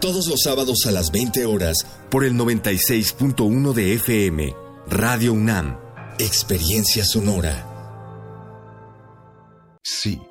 Todos los sábados a las 20 horas por el 96.1 de FM, Radio UNAM, Experiencia Sonora. Sí,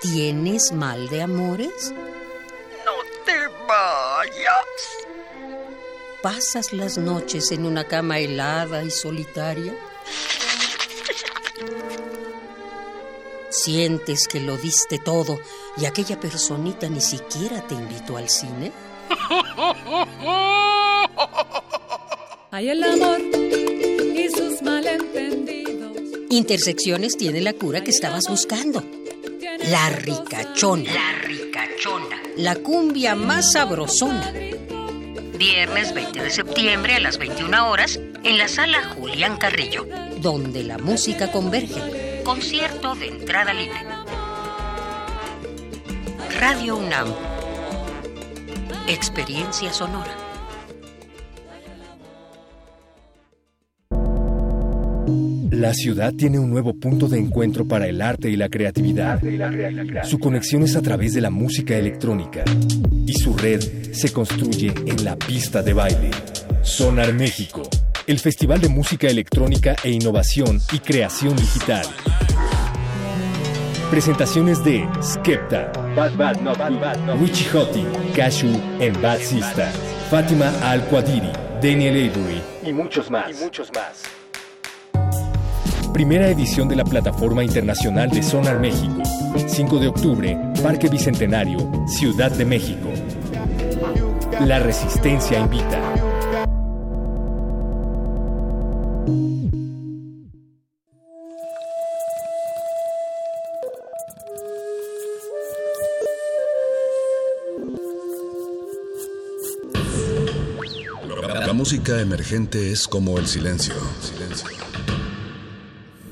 ¿Tienes mal de amores? No te vayas. ¿Pasas las noches en una cama helada y solitaria? ¿Sientes que lo diste todo y aquella personita ni siquiera te invitó al cine? [LAUGHS] Hay el amor y sus malentendidos. Intersecciones tiene la cura que estabas buscando. La ricachona. La ricachona. La cumbia más sabrosona. Viernes 20 de septiembre a las 21 horas en la sala Julián Carrillo, donde la música converge. Concierto de entrada libre. Radio UNAM. Experiencia sonora. La ciudad tiene un nuevo punto de encuentro para el arte y la creatividad. Su conexión es a través de la música electrónica y su red se construye en la pista de baile. Sonar México, el festival de música electrónica e innovación y creación digital. Presentaciones de Skepta, Richie Hottie, Cashew en Bad Sista, Fátima Al-Quadiri, Daniel Avery y muchos más. Primera edición de la Plataforma Internacional de Sonar México. 5 de octubre, Parque Bicentenario, Ciudad de México. La Resistencia invita. La música emergente es como el silencio.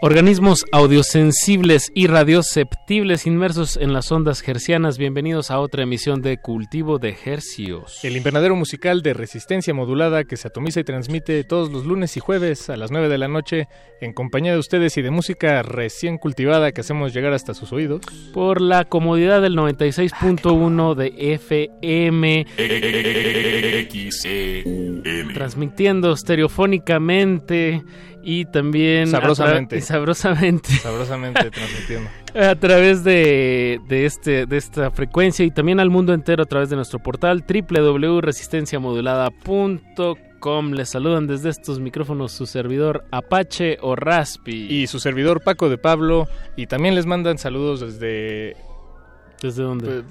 Organismos audiosensibles y radioceptibles inmersos en las ondas hercianas, bienvenidos a otra emisión de Cultivo de Hercios. El invernadero musical de resistencia modulada que se atomiza y transmite todos los lunes y jueves a las 9 de la noche en compañía de ustedes y de música recién cultivada que hacemos llegar hasta sus oídos. Por la comodidad del 96.1 de FM, transmitiendo estereofónicamente y también [LAUGHS] Sabrosamente. sabrosamente Sabrosamente [LAUGHS] transmitiendo. a través de, de este de esta frecuencia y también al mundo entero a través de nuestro portal www.resistenciamodulada.com les saludan desde estos micrófonos su servidor Apache o Raspi Y su servidor Paco de Pablo y también les mandan saludos desde... ¿Desde dónde?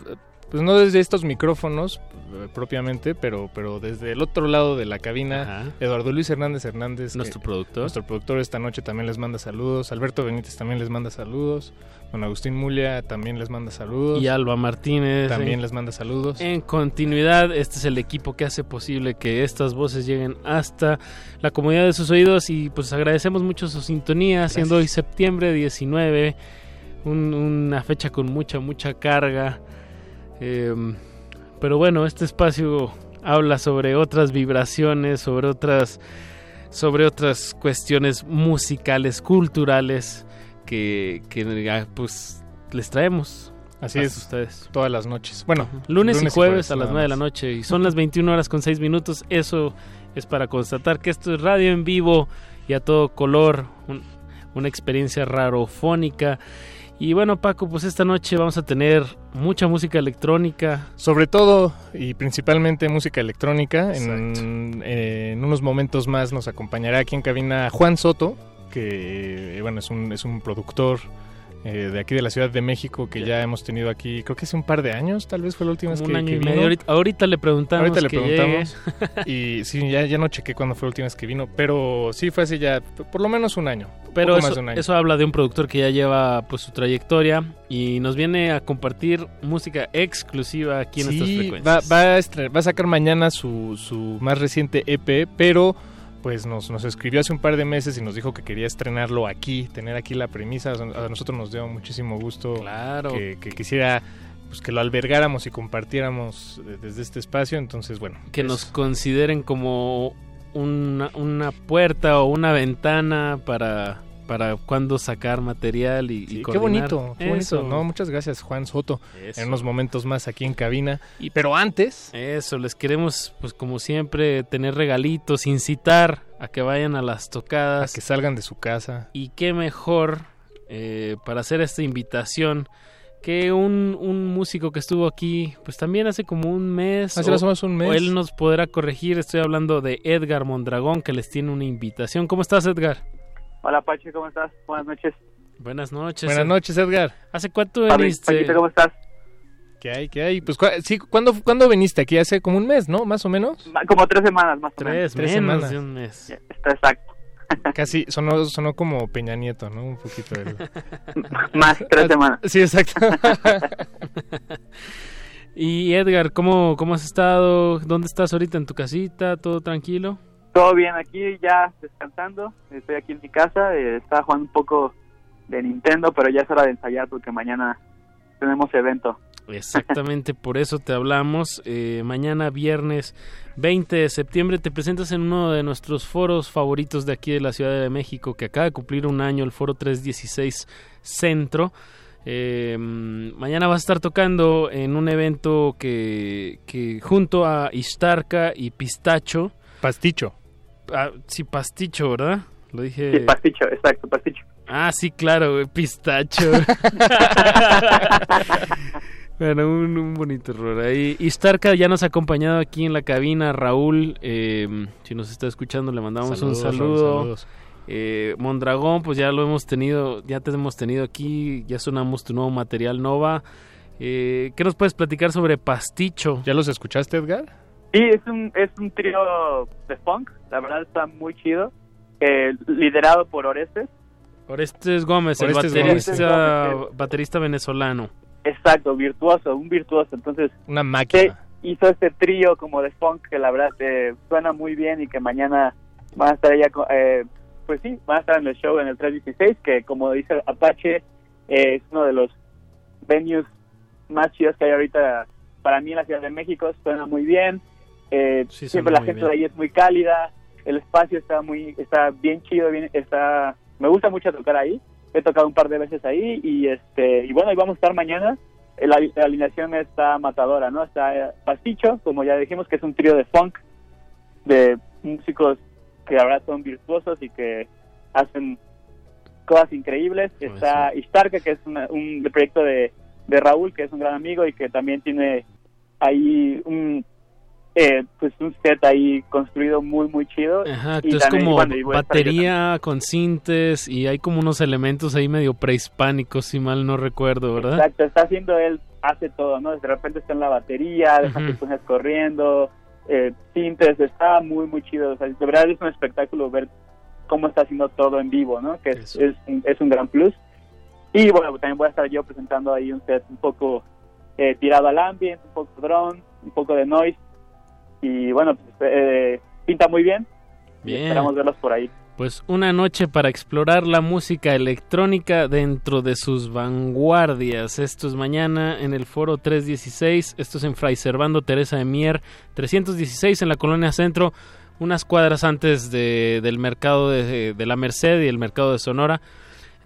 Pues, no desde estos micrófonos eh, propiamente, pero, pero desde el otro lado de la cabina, Eduardo Luis Hernández Hernández. Nuestro que- productor. Nuestro productor esta noche también les manda saludos. Alberto Benítez también les manda saludos. Don Agustín Mulia también les manda saludos. y Alba Martínez También en- les manda saludos. En continuidad, este es el equipo que hace posible que estas voces lleguen hasta la comunidad de sus oídos y pues agradecemos mucho su sintonía, siendo hoy septiembre 19, un- una fecha con mucha, mucha carga. Em, pero bueno, este espacio habla sobre otras vibraciones, sobre otras, sobre otras cuestiones musicales, culturales que, que ah, pues les traemos. Así es, ustedes. todas las noches. Bueno, Lunes, y jueves, a las nada 9 de la noche y son las 21 horas con 6 minutos. Eso es para constatar que esto es radio en vivo y a todo color, un- una experiencia rarofónica. Y bueno, Paco, pues esta noche vamos a tener mucha música electrónica. Sobre todo y principalmente música electrónica. En, eh, en unos momentos más nos acompañará aquí en cabina Juan Soto, que eh, bueno es un, es un productor eh, de aquí de la Ciudad de México que ya hemos tenido aquí, creo que hace un par de años, tal vez fue la última vez que, año que y vino. medio. Ahorita, ahorita le preguntamos. Ahorita le preguntamos. llegue. [LAUGHS] y sí, ya, ya no chequé cuándo fue la última vez que vino, pero sí fue hace ya por lo menos un año. Pero poco eso, más de un año. eso habla de un productor que ya lleva pues su trayectoria y nos viene a compartir música exclusiva aquí en estas Sí, va, frecuencias. va, a va a sacar mañana su, su más reciente EP, pero pues nos, nos escribió hace un par de meses y nos dijo que quería estrenarlo aquí, tener aquí la premisa. A nosotros nos dio muchísimo gusto Claro. que, que quisiera pues, que lo albergáramos y compartiéramos de- desde este espacio. Entonces, bueno, que pues, nos consideren como una, una puerta o una ventana para, para cuando sacar material y, y sí, qué bonito, qué Eso. bonito. No, muchas gracias, Juan Soto. Eso. En unos momentos más aquí en cabina. pero antes, Eso, les queremos, pues como siempre, tener regalitos, incitar a que vayan a las tocadas. que salgan de su casa. Y qué mejor eh, para hacer esta invitación que un, un músico que estuvo aquí, pues también hace como un mes. Hace más o menos un mes. o él nos podrá corregir. Estoy hablando de Edgar Mondragón, que les tiene una invitación. ¿Cómo estás, Edgar? Hola Pachi, ¿cómo estás? Buenas noches. Buenas noches. Buenas noches, Edgar. ¿Hace cuánto Papi, viniste? ¿cómo estás? ¿Qué hay? ¿Qué hay? Pues, sí, ¿cuándo, ¿cuándo viniste aquí? Hace como un mes, ¿no? Más o menos. Como tres semanas más o Tres, menos. Tres menos semanas. de un mes. Está exacto. [LAUGHS] Casi sonó, sonó como Peña Nieto, ¿no? Un poquito. el- [LAUGHS] Más, tres semanas. Sí, exacto. [LAUGHS] Y Edgar, ¿cómo, ¿cómo has estado? ¿Dónde estás ahorita? ¿En tu casita? ¿Todo tranquilo? Todo bien aquí, ya descansando. Estoy aquí en mi casa. eh, estaba jugando un poco de Nintendo, pero ya es hora de ensayar porque mañana tenemos evento. Exactamente, por eso te hablamos. Eh, mañana viernes 20 de septiembre te presentas en uno de nuestros foros favoritos de aquí de la Ciudad de México, que acaba de cumplir un año, el foro 316 Centro. Eh, mañana vas a estar tocando en un evento que, que junto a Ishtarka y Pistacho. Pasticho. Ah, sí, Pasticho, ¿verdad? Lo dije. Sí, pasticho, exacto, pasticho. Ah, sí, claro, güey, pistacho. [LAUGHS] bueno, un, un bonito error ahí. Y Starka ya nos ha acompañado aquí en la cabina. Raúl, eh, si nos está escuchando, le mandamos Saludos, un Raúl, saludo. saludos. Eh, Mondragón, pues ya lo hemos tenido, ya te hemos tenido aquí, ya sonamos tu nuevo material Nova. Eh, ¿Qué nos puedes platicar sobre Pasticho? ¿Ya los escuchaste, Edgar? Sí, es un, es un trío de funk. La verdad está muy chido. eh, liderado por Orestes. Orestes Gómez, Orestes el baterista, Gómez. baterista venezolano. Exacto, virtuoso, un virtuoso. Entonces, Una máquina. hizo este trío como de funk que la verdad eh, suena muy bien y que mañana van a estar allá, co- eh, pues sí, van a estar en el show en el 316, que como dice Apache, eh, es uno de los venues más chidos que hay ahorita para mí en la Ciudad de México, suena muy bien, eh, Sí, siempre la gente bien. de ahí es muy cálida, el espacio está muy, está bien chido, bien, está, me gusta mucho tocar ahí, he tocado un par de veces ahí y este, y bueno, ahí vamos a estar mañana, la, la alineación está matadora, ¿no? Está eh, Pasticho, como ya dijimos, que es un trío de funk, de músicos que ahora son virtuosos y que hacen cosas increíbles. Está Ishtarka, que es una- un proyecto de, de Raúl, que es un gran amigo y que también tiene ahí un eh, pues un set ahí construido muy muy chido Ajá, Y es como bueno, y batería con sintes y hay como unos elementos ahí medio prehispánicos, si mal no recuerdo, ¿verdad? Exacto, está haciendo él, hace todo, ¿no? De repente está en la batería, deja tus cosas corriendo, eh, sintes, está muy, muy chido. O sea, de verdad es un espectáculo ver cómo está haciendo todo en vivo, ¿no? Que es, es, un- es un gran plus. Y bueno, también voy a estar yo presentando ahí un set un poco eh, tirado al ambiente, un poco drone, un poco de noise. Y bueno, eh, pinta muy bien. Bien. esperamos verlos por ahí. Pues una noche para explorar la música electrónica dentro de sus vanguardias. Esto es mañana en el foro 316. Esto es en Fray Servando Teresa de Mier 316 en la colonia Centro, unas cuadras antes de- del mercado de, de la Merced y el mercado de Sonora.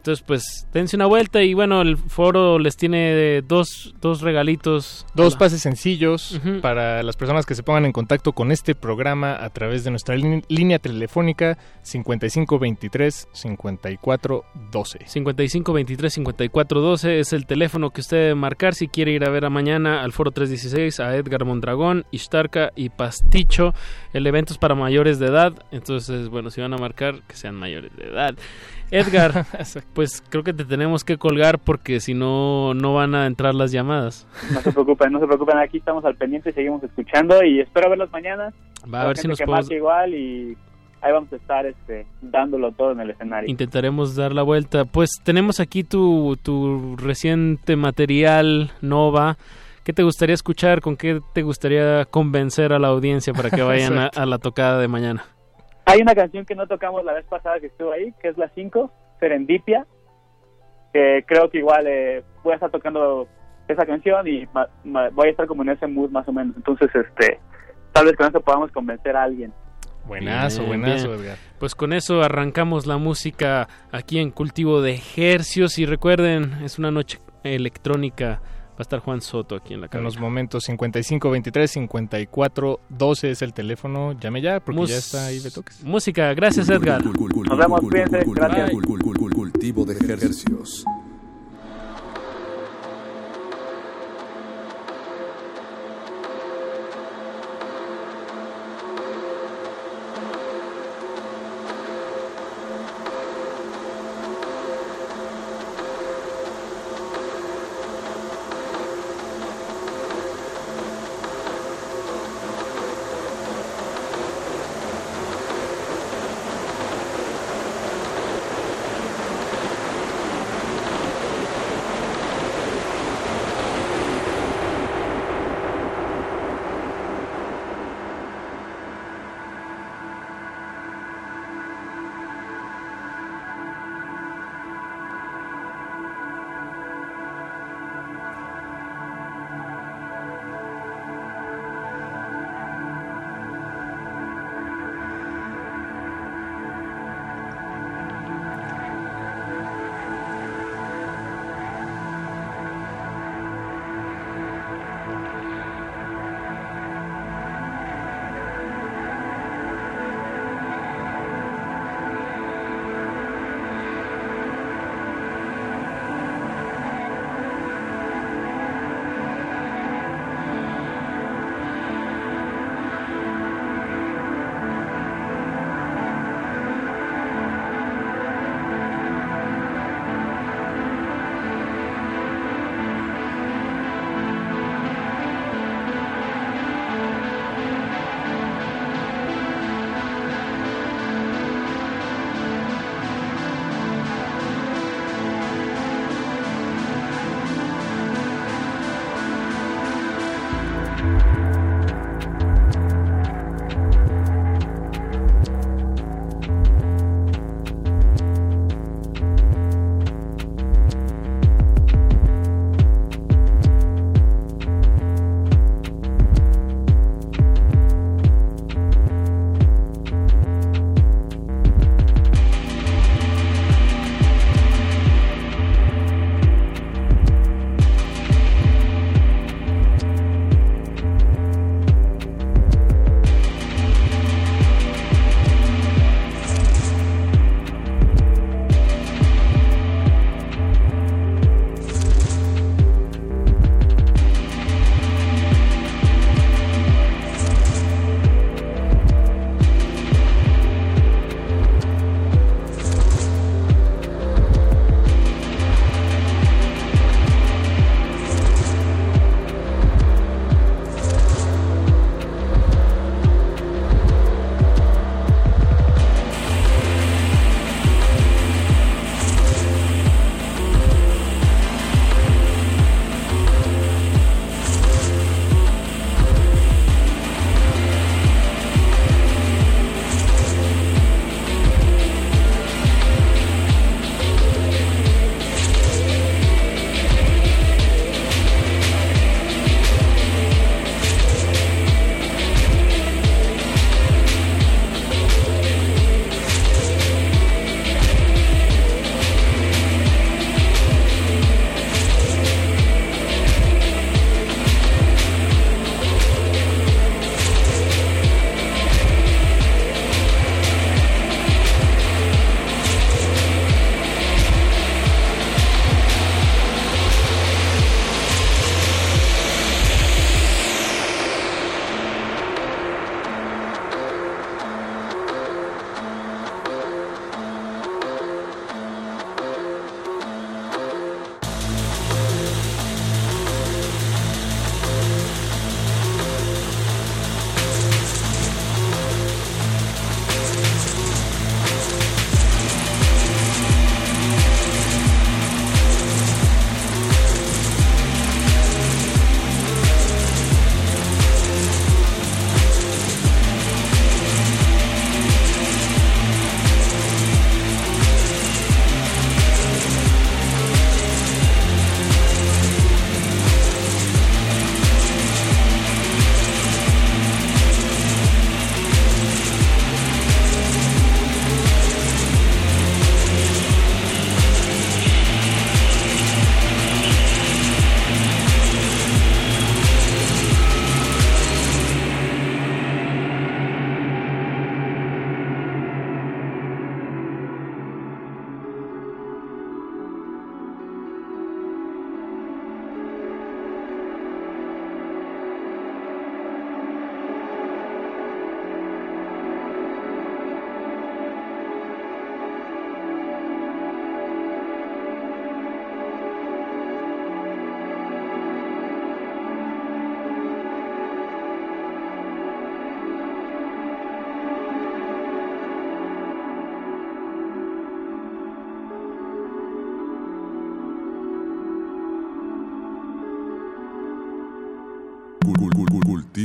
Entonces, pues, dense una vuelta y bueno, el foro les tiene dos, dos regalitos. Dos Hola. pases sencillos para las personas que se pongan en contacto con este programa a través de nuestra línea telefónica 5523 5412. 55 23 54 12 es el teléfono que usted debe marcar si quiere ir a ver a mañana al Foro 316 a Edgar Mondragón, Ishtarka y Pasticho. El evento es para mayores de edad, entonces, bueno, si van a marcar, que sean mayores de edad. Edgar, [LAUGHS] pues creo que te tenemos que colgar porque si no, no van a entrar las llamadas. No se preocupen, no se preocupen, aquí estamos al pendiente y seguimos escuchando y espero verlos mañana. Va a ver si nos que podemos- igual y ahí vamos a estar este, dándolo todo en el escenario. Intentaremos dar la vuelta. Pues tenemos aquí tu, tu reciente material, Nova. ¿Qué te gustaría escuchar? ¿Con qué te gustaría convencer a la audiencia para que vayan a [LAUGHS] la tocada de mañana? Hay una canción que no tocamos la vez pasada que estuvo ahí, que es la 5, Serendipia, que creo que igual eh, voy a estar tocando esa canción y ma- ma- voy a estar como en ese mood más o menos. Entonces, este, tal vez con eso podamos convencer a alguien. Buenazo, Bien, buenazo, bien. Edgar. Pues con eso arrancamos la música aquí en Cultivo de Hercios. Y recuerden, es una noche electrónica. Va a estar Juan Soto aquí en la En cabina. los momentos 5523 5412 es el teléfono. Llame ya porque Mus- ya está ahí Betoques. Música, gracias Edgar. Nos vemos, cuídense, gracias. Cultivo de ejercicios.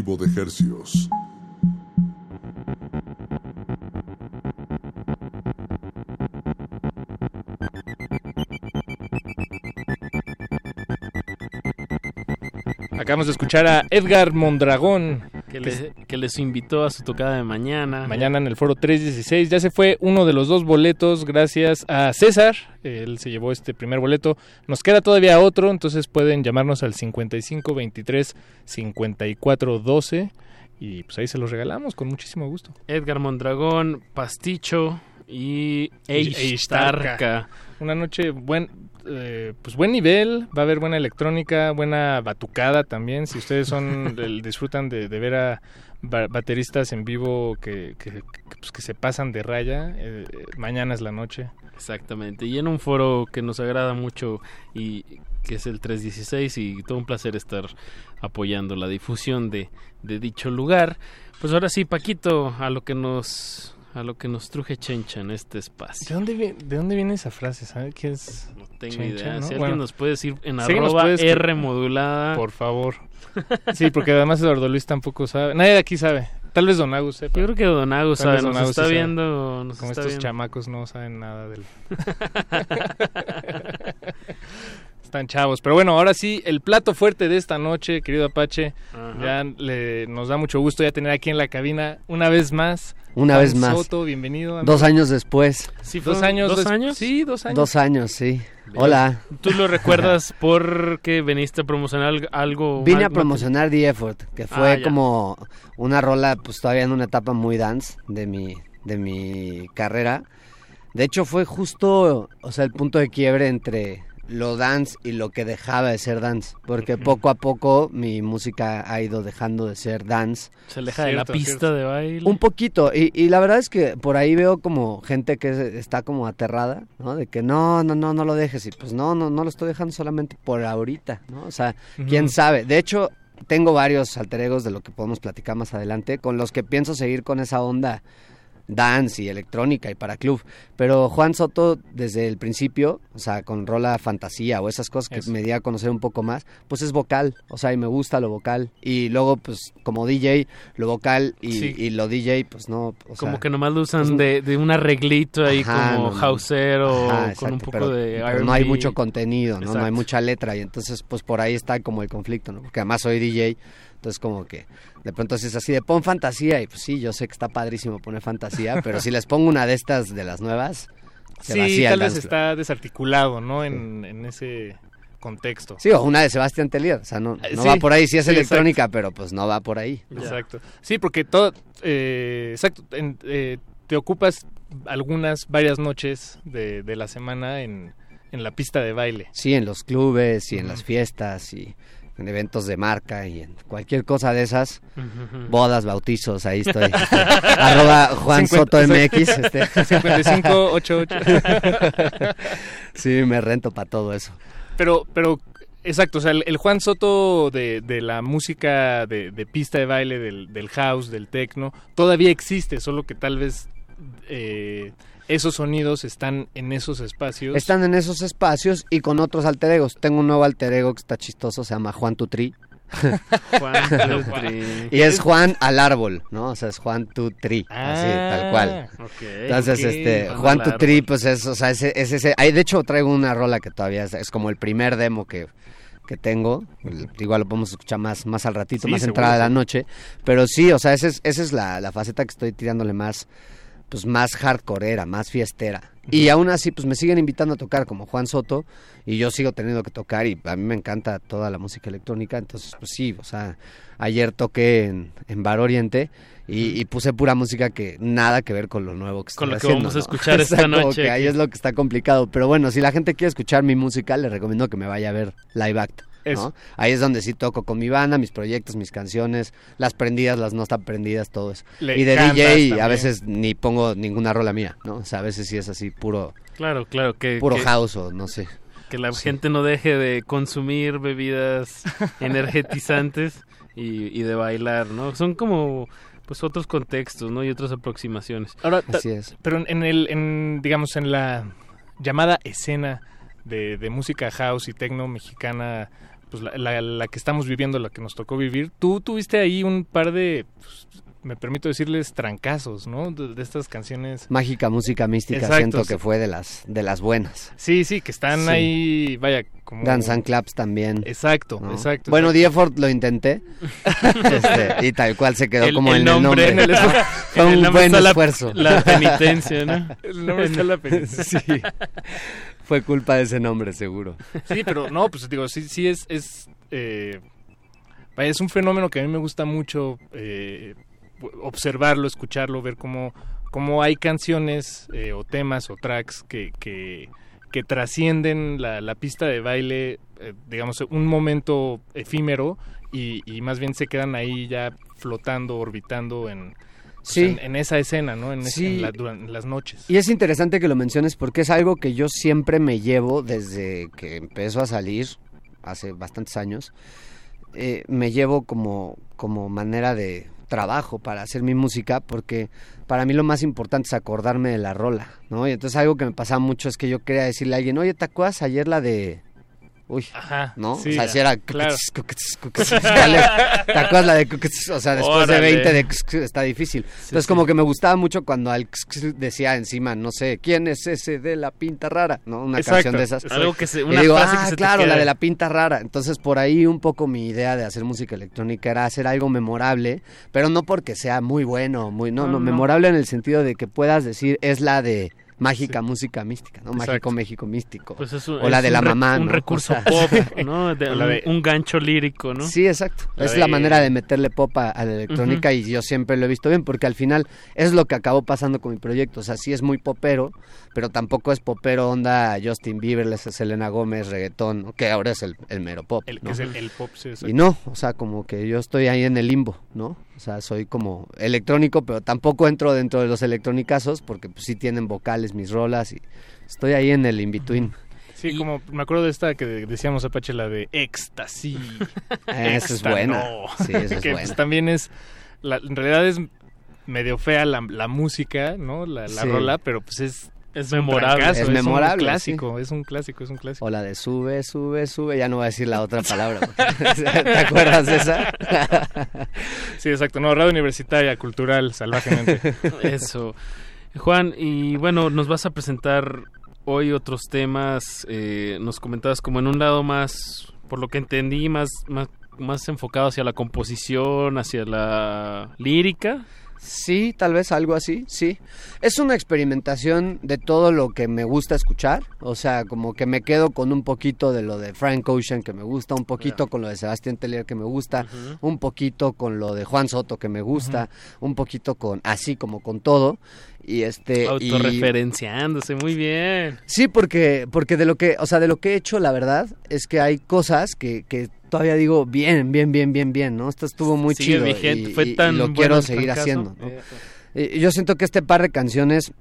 De hercios. Acabamos de escuchar a Edgar Mondragón. Que, le- que les invitó a su tocada de mañana. Mañana en el foro 316 ya se fue uno de los dos boletos gracias a César. Él se llevó este primer boleto. Nos queda todavía otro, entonces pueden llamarnos al 55 23 54 12 y pues ahí se los regalamos con muchísimo gusto. Edgar Mondragón, Pasticho y Eishtarka. Una noche buen eh, pues buen nivel, va a haber buena electrónica, buena batucada también. Si ustedes son [LAUGHS] el- disfrutan de, de ver a ba- bateristas en vivo que, que, que, pues, que se pasan de raya, eh, mañana es la noche. Exactamente. Y en un foro que nos agrada mucho y que es el 316 y todo un placer estar apoyando la difusión de, de dicho lugar. Pues ahora sí, Paquito, a lo que nos a lo que nos truje Chencha en este espacio. ¿De dónde, vi- ¿De dónde viene esa frase? ¿Sabe qué es? No tengo Chencha, idea. ¿no? Si alguien Bueno. nos puede decir en arroba R modulada. Por favor. Sí, porque además Eduardo Luis tampoco sabe. Nadie de aquí sabe. Tal vez Don Agus sepa. Yo creo que Don Agus sabe, Don nos Agus está sí viendo, nos Como está estos viendo. chamacos no saben nada del... [LAUGHS] [LAUGHS] Están chavos. Pero bueno, ahora sí, el plato fuerte de esta noche, querido Apache. Ajá. Ya le, nos da mucho gusto ya tener aquí en la cabina una vez más. Una Juan vez más. Soto, bienvenido. amigo. Dos años después. Sí, Dos años. ¿Dos años? Sí, dos años. Dos años, sí. Hola. ¿Tú lo [LAUGHS] recuerdas porque veniste a promocionar algo-? Vine a promocionar The Effort, que fue Ah, ya. como una rola, pues todavía en una etapa muy dance de mi, de mi carrera. De hecho, fue justo, o sea, el punto de quiebre entre lo dance y lo que dejaba de ser dance. Porque poco a poco mi música ha ido dejando de ser dance. Se aleja de la pista cierto. de baile. Un poquito, y, y la verdad es que por ahí veo como gente que es- está como aterrada, ¿no? De que no, no, no, no lo dejes, y pues no, no, no lo estoy dejando solamente por ahorita, ¿no? O sea, quién sabe. De hecho, tengo varios alter egos de lo que podemos platicar más adelante, con los que pienso seguir con esa onda dance y electrónica y para club. Pero Juan Soto, desde el principio, o sea, con rola fantasía o esas cosas que Eso. me di a conocer un poco más, pues es vocal, o sea, y me gusta lo vocal. Y luego, pues, como DJ, lo vocal y, Sí. y lo DJ, pues no. o Como sea, que nomás lo usan pues, de, de un arreglito ahí Ajá, como no, houseero Ajá, con un exacto, poco pero- de pero no hay mucho contenido, ¿no? No hay Exacto. mucha letra y entonces pues por ahí está como el conflicto, ¿no? Porque además soy DJ, entonces como que de pronto si es así de pon fantasía y pues sí, yo sé que está padrísimo poner fantasía, [LAUGHS] pero si les pongo una de estas de las nuevas, se Sí, vacía tal el vez está desarticulado, ¿no? En, en ese contexto. Sí, o una de Sebastián Tellier, o sea, no, Eh, no sí, va por ahí, sí es sí, electrónica, pero pues no va por ahí. Exacto. Sí, porque todo, eh, exacto, en- eh, te ocupas algunas, varias noches de, de la semana en, en la pista de baile. Sí, en los clubes y en las fiestas y en eventos de marca y en cualquier cosa de esas, bodas, bautizos, ahí estoy. [LAUGHS] este, arroba Juan Soto MX. [LAUGHS] Este. 5588. [LAUGHS] sí, me rento para todo eso. Pero, pero, exacto, o sea, el, el Juan Soto de, de la música de, de pista de baile, del, del house, del techno, todavía existe, solo que tal vez eh, esos sonidos están en esos espacios. Están en esos espacios y con otros alter egos. Tengo un nuevo alter ego que está chistoso, se llama Juan Tutri. [LAUGHS] Juan [LAUGHS] Tutri. y es Juan al árbol, ¿no? O sea, es Juan Tutri, así, tal cual. Ah, Entonces, este, Juan Tutri, pues es, o sea, ese, es ese. Ahí, de hecho, traigo una rola que todavía es, es como el primer demo que, que tengo. Igual lo podemos escuchar más, más al ratito, Sí, más entrada de la noche. Pero sí, o sea, esa es, esa es la, la faceta que estoy tirándole más, pues más hardcoreera, más fiestera. Y aún así, pues me siguen invitando a tocar como Juan Soto y yo sigo teniendo que tocar y a mí me encanta toda la música electrónica, entonces pues sí, o sea, ayer toqué en, en Bar Oriente y, y puse pura música que nada que ver con lo nuevo que Con lo que haciendo, vamos a escuchar [LAUGHS] esta noche que ahí es lo que está complicado, pero bueno, si la gente quiere escuchar mi música, les recomiendo que me vaya a ver Live Act. ¿No? Ahí es donde sí toco con mi banda, mis proyectos, mis canciones, las prendidas, las no tan prendidas, todo eso. Le y de DJ a veces ni pongo ninguna rola mía, ¿no? O sea, a veces sí es así puro, Claro, claro, que... puro que- house o no sé. Que la gente no deje de consumir bebidas [LAUGHS] energetizantes y, y de bailar, ¿no? Son como pues otros contextos, ¿no? Y otras aproximaciones. Ahora, Así es. pero en el, en, digamos, en la llamada escena de, de música house y techno mexicana pues la, la- que estamos viviendo, la que nos tocó vivir. Tú tuviste ahí un par de, pues, me permito decirles, trancazos, ¿no? De, de estas canciones. Mágica música mística, Exacto, siento sí. que fue de las de las buenas. Sí, sí, que están Sí. ahí, vaya, como... Dance and Claps también. Exacto, ¿no? exacto. Bueno. The Effort lo intenté. [LAUGHS] Este, y tal cual se quedó El- como el en el nombre. nombre, en el- ¿no? [LAUGHS] Fue el un nombre buen la- esfuerzo. la penitencia, ¿no? [LAUGHS] El nombre está la penitencia. Sí. Fue culpa de ese nombre, seguro. Sí, pero no, pues digo, sí, sí es, es, eh, es un fenómeno que a mí me gusta mucho eh, observarlo, escucharlo, ver cómo, cómo hay canciones eh, o temas o tracks que, que, que trascienden la, la pista de baile, eh, digamos, un momento efímero y, y más bien se quedan ahí ya flotando, orbitando en, pues, Sí. en, en esa escena, ¿no? En, Sí. en la- durante las noches. Y es interesante que lo menciones porque es algo que yo siempre me llevo desde que empezó a salir, hace bastantes años. eh, me llevo como, como manera de trabajo para hacer mi música porque para mí lo más importante es acordarme de la rola, ¿no? Y entonces algo que me pasaba mucho es que yo quería decirle a alguien, oye, ¿te acuerdas ayer la de... Uy, ¿no? sí, o sea, si era... claro. ¿Te acuerdas la de? O sea, después Órale. de 20 de está difícil. Entonces sí. como que me gustaba mucho cuando al decía encima, no sé, ¿quién es ese de la pinta rara? ¿No? Una Exacto, canción de esas. Algo que se- Y una digo, frase que ah, se te claro, la queda". de la pinta rara. Entonces por ahí un poco mi idea de hacer música electrónica era hacer algo memorable, pero no porque sea muy bueno, muy no, No, no, no. memorable en el sentido de que puedas decir es la de mágica música mística, ¿no? Exacto. Mágico México místico. Pues es un- o la es de la mamá, Un ¿no? recurso O sea, pop, ¿no? [LAUGHS] De, un, de- un gancho lírico, ¿no? Sí, exacto. La es de- la manera de meterle pop a, a la electrónica y yo siempre lo he visto bien porque al final es lo que acabó pasando con mi proyecto. O sea, sí es muy popero, pero tampoco es popero onda Justin Bieber, Selena Gómez, reggaetón, ¿no? que ahora es el, el mero pop. El, ¿no? que es el, el pop, sí. Y no, o sea, como que yo estoy ahí en el limbo, ¿no? O sea, soy como electrónico, pero tampoco entro dentro de los electrónicazos porque pues, sí tienen vocales mis rolas y estoy ahí en el in-between. Sí, como me acuerdo de esta que decíamos Apache, la de éxtasis. [LAUGHS] Esa es buena. no. Sí, esa es que buena. pues, también es, la, en realidad es medio fea la, la música, ¿no? La, la Sí. rola, pero pues es... Es memorable. trancazo, Es un memorable, clásico, es un clásico, es un clásico. O la de sube, sube, sube, ya no voy a decir la otra palabra. porque- [LAUGHS] ¿Te acuerdas de esa? [LAUGHS] Sí, exacto. No, radio universitaria, cultural, salvajemente. [LAUGHS] Eso. Juan, y bueno, nos vas a presentar hoy otros temas. eh, nos comentabas como en un lado más, por lo que entendí, más, más, más enfocado hacia la composición, hacia la lírica. Sí, tal vez algo así, sí. Es una experimentación de todo lo que me gusta escuchar, o sea, como que me quedo con un poquito de lo de Frank Ocean que me gusta, un poquito con lo de Sebastián Tellier que me gusta, un poquito con lo de Juan Soto que me gusta, un poquito con así como con todo y este y- Autorreferenciándose, muy bien. Sí, porque, porque de lo que, o sea, de lo que he hecho, la verdad, es que hay cosas que, que todavía digo bien, bien, bien, bien, bien, ¿no? Esto estuvo muy Sigue chido vigente, y, fue y- y tan lo bueno quiero seguir trancazo. haciendo, ¿no? Y yo siento que este par de canciones,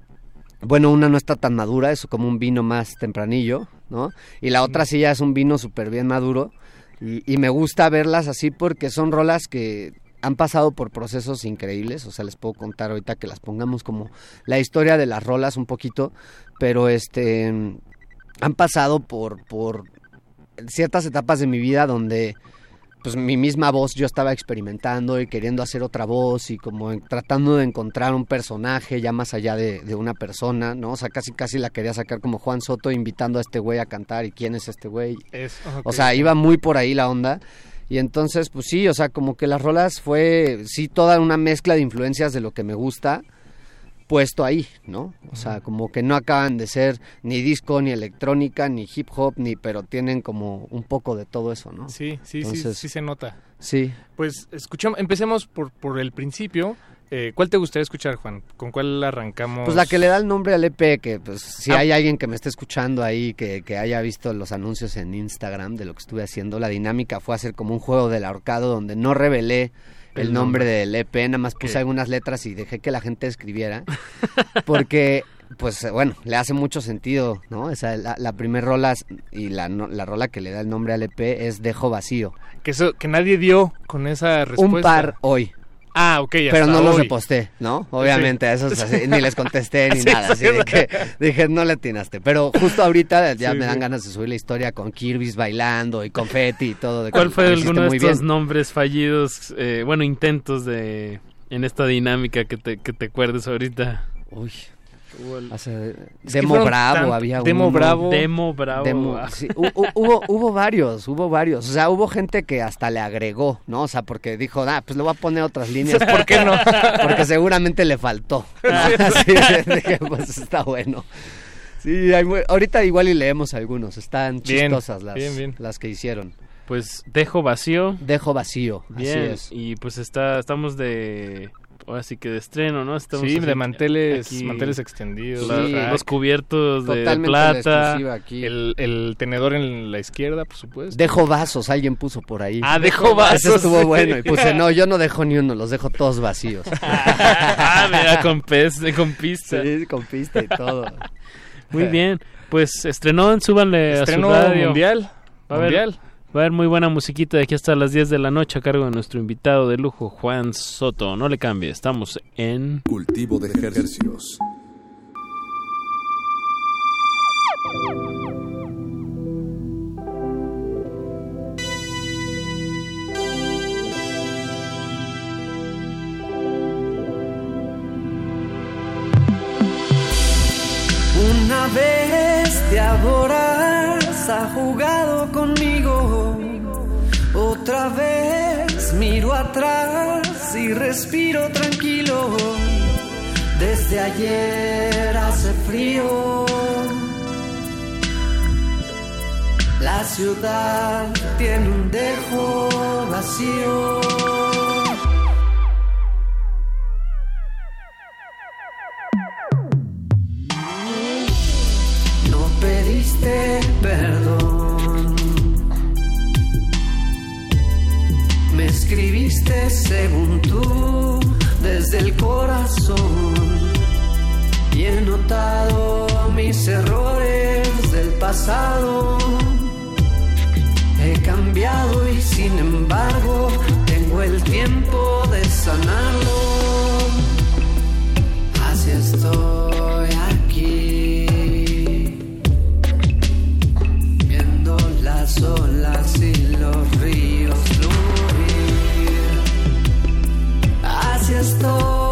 bueno, una no está tan madura, es como un vino más tempranillo, ¿no? Y la otra sí ya es un vino súper bien maduro. Y, y me gusta verlas así porque son rolas que han pasado por procesos increíbles, o sea, les puedo contar ahorita que las pongamos como la historia de las rolas un poquito, pero este han pasado por por ciertas etapas de mi vida donde pues mi misma voz yo estaba experimentando y queriendo hacer otra voz y como tratando de encontrar un personaje ya más allá de, de una persona, ¿no? O sea, casi casi la quería sacar como Juan Soto invitando a este güey a cantar y quién es este güey. Es- O sea, iba muy por ahí la onda. Y entonces, pues sí, o sea, como que las rolas fue, sí, toda una mezcla de influencias de lo que me gusta puesto ahí, ¿no? O sea, como que no acaban de ser ni disco, ni electrónica, ni hip hop, ni, pero tienen como un poco de todo eso, ¿no? Sí, sí, sí, sí se nota. Sí. Pues escuchamos, empecemos por, por el principio. Eh, ¿Cuál te gustaría escuchar, Juan? ¿Con cuál arrancamos? Pues la que le da el nombre al EP, que pues si Ah. hay alguien que me esté escuchando ahí, que, que haya visto los anuncios en Instagram de lo que estuve haciendo, la dinámica fue hacer como un juego del ahorcado donde no revelé el, El nombre, nombre. del EP, nada más puse algunas letras y dejé que la gente escribiera, porque pues bueno, le hace mucho sentido, ¿no? Esa, la, la primer rola y la, no- la rola que le da el nombre al EP es Dejo Vacío. Que, eso, que nadie dio con esa respuesta. Un par hoy. Ah, ok, hasta Pero no los reposté, ¿no? Obviamente, a esos así, ni les contesté [LAUGHS] ni Sí, nada. Así de que dije, no le atinaste. Pero justo ahorita ya Sí, me dan sí. ganas de subir la historia con Kirby's bailando y confetti y todo. de ¿Cuál fue alguno de muy estos bien. nombres fallidos, eh, bueno, intentos de en esta dinámica que te, que te acuerdes ahorita? Uy. Demo Bravo tan- había Demo uno. Bravo. Demo Bravo. Demo- ah. sí, hu- hu- hubo, hubo varios, hubo varios. O sea, hubo gente que hasta le agregó, ¿no? O sea, porque dijo, ah, pues le voy a poner otras líneas. ¿Por qué no? [LAUGHS] Porque seguramente le faltó. [LAUGHS] ¿no? Así dije, pues está bueno. Sí, hay ahorita igual y leemos algunos. Están Bien, chistosas las, bien, bien. las que hicieron. Pues dejo vacío. Dejo vacío, Bien. así es. Y pues está, estamos de ahora sí que de estreno, ¿no? Estamos Sí, de manteles, aquí, manteles extendidos. la- Sí. los cubiertos de Totalmente plata. aquí. El, el tenedor en la izquierda, por supuesto. Dejo vasos, alguien puso por ahí. Ah, dejo vasos, Eso estuvo sí. bueno. Y puse, [LAUGHS] no, yo no dejo ni uno, los dejo todos vacíos. [LAUGHS] ah, mira, con pez, con pista. Sí, con pista y todo. Muy bien. Pues estrenó, súbanle Estreno a su radio. mundial, Va mundial. Va a haber muy buena musiquita de aquí hasta las 10 de la noche a cargo de nuestro invitado de lujo, Juan Soto. No le cambie, estamos en... Cultivo de ejercicios. Una vez te adoras, ha jugado conmigo. Otra vez miro atrás y respiro tranquilo. Desde ayer hace frío. La ciudad tiene un dejo vacío. No pediste escribiste según tú desde el corazón. Y he notado mis errores del pasado. He cambiado y sin embargo tengo el tiempo de sanarlo. Así estoy aquí, viendo las olas estoy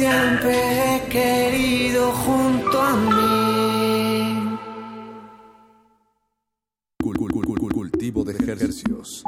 siempre he querido junto a mí. Cul- cul- cul- cul- Cultivo de ejercicios.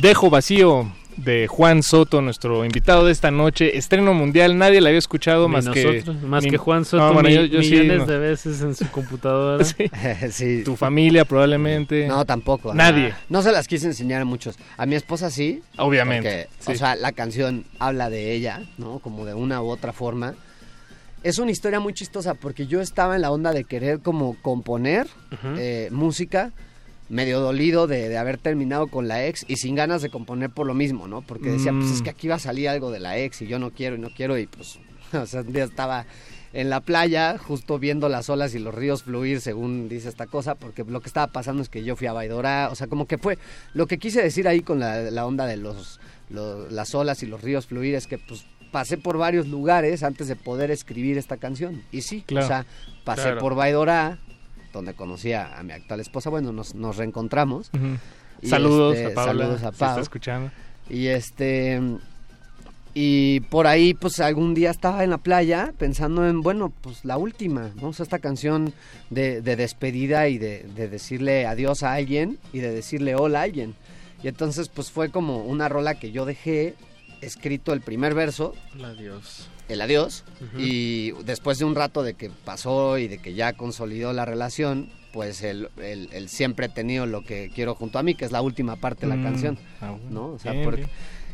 Dejo vacío de Juan Soto, nuestro invitado de esta noche. Estreno mundial, nadie la había escuchado Ni más nosotros, que más ni- que Juan Soto No, bueno, mi- yo- yo sí, millones no. de veces en su [LAUGHS] computadora. Sí. [LAUGHS] sí. Tu familia probablemente. No, tampoco. Nadie. No se las quise enseñar a muchos. A mi esposa sí. Obviamente, porque, sí. O sea, la canción habla de ella, ¿no? Como de una u otra forma. Es una historia muy chistosa porque yo estaba en la onda de querer como componer eh, música medio dolido de, de haber terminado con la ex y sin ganas de componer por lo mismo, ¿no? Porque decía, pues es Mm. que aquí va a salir algo de la ex y yo no quiero y no quiero y pues, [LAUGHS] o sea, un día estaba en la playa justo viendo las olas y los ríos fluir según dice esta cosa, porque lo que estaba pasando es que yo fui a Baidora, o sea, como que fue, lo que quise decir ahí con la, la onda de los, los- las olas y los ríos fluir es que pues pasé por varios lugares antes de poder escribir esta canción y sí, Claro, o sea, pasé claro. por Baidora, donde conocí a, a mi actual esposa. Bueno, nos, nos reencontramos. Y, Saludos este, a Paula, Saludos a si está Pau. escuchando. Y este y por ahí pues algún día estaba en la playa pensando en bueno pues la última ¿no? O sea, esta canción de, de despedida y de, de decirle adiós a alguien y de decirle hola a alguien y entonces pues fue como una rola que yo dejé escrito el primer verso Adiós. el adiós y después de un rato de que pasó y de que ya consolidó la relación pues el, el- el siempre he tenido lo que quiero junto a mí que es la última parte de la Mm, canción ah, bueno. no o sea Bien, porque- bien.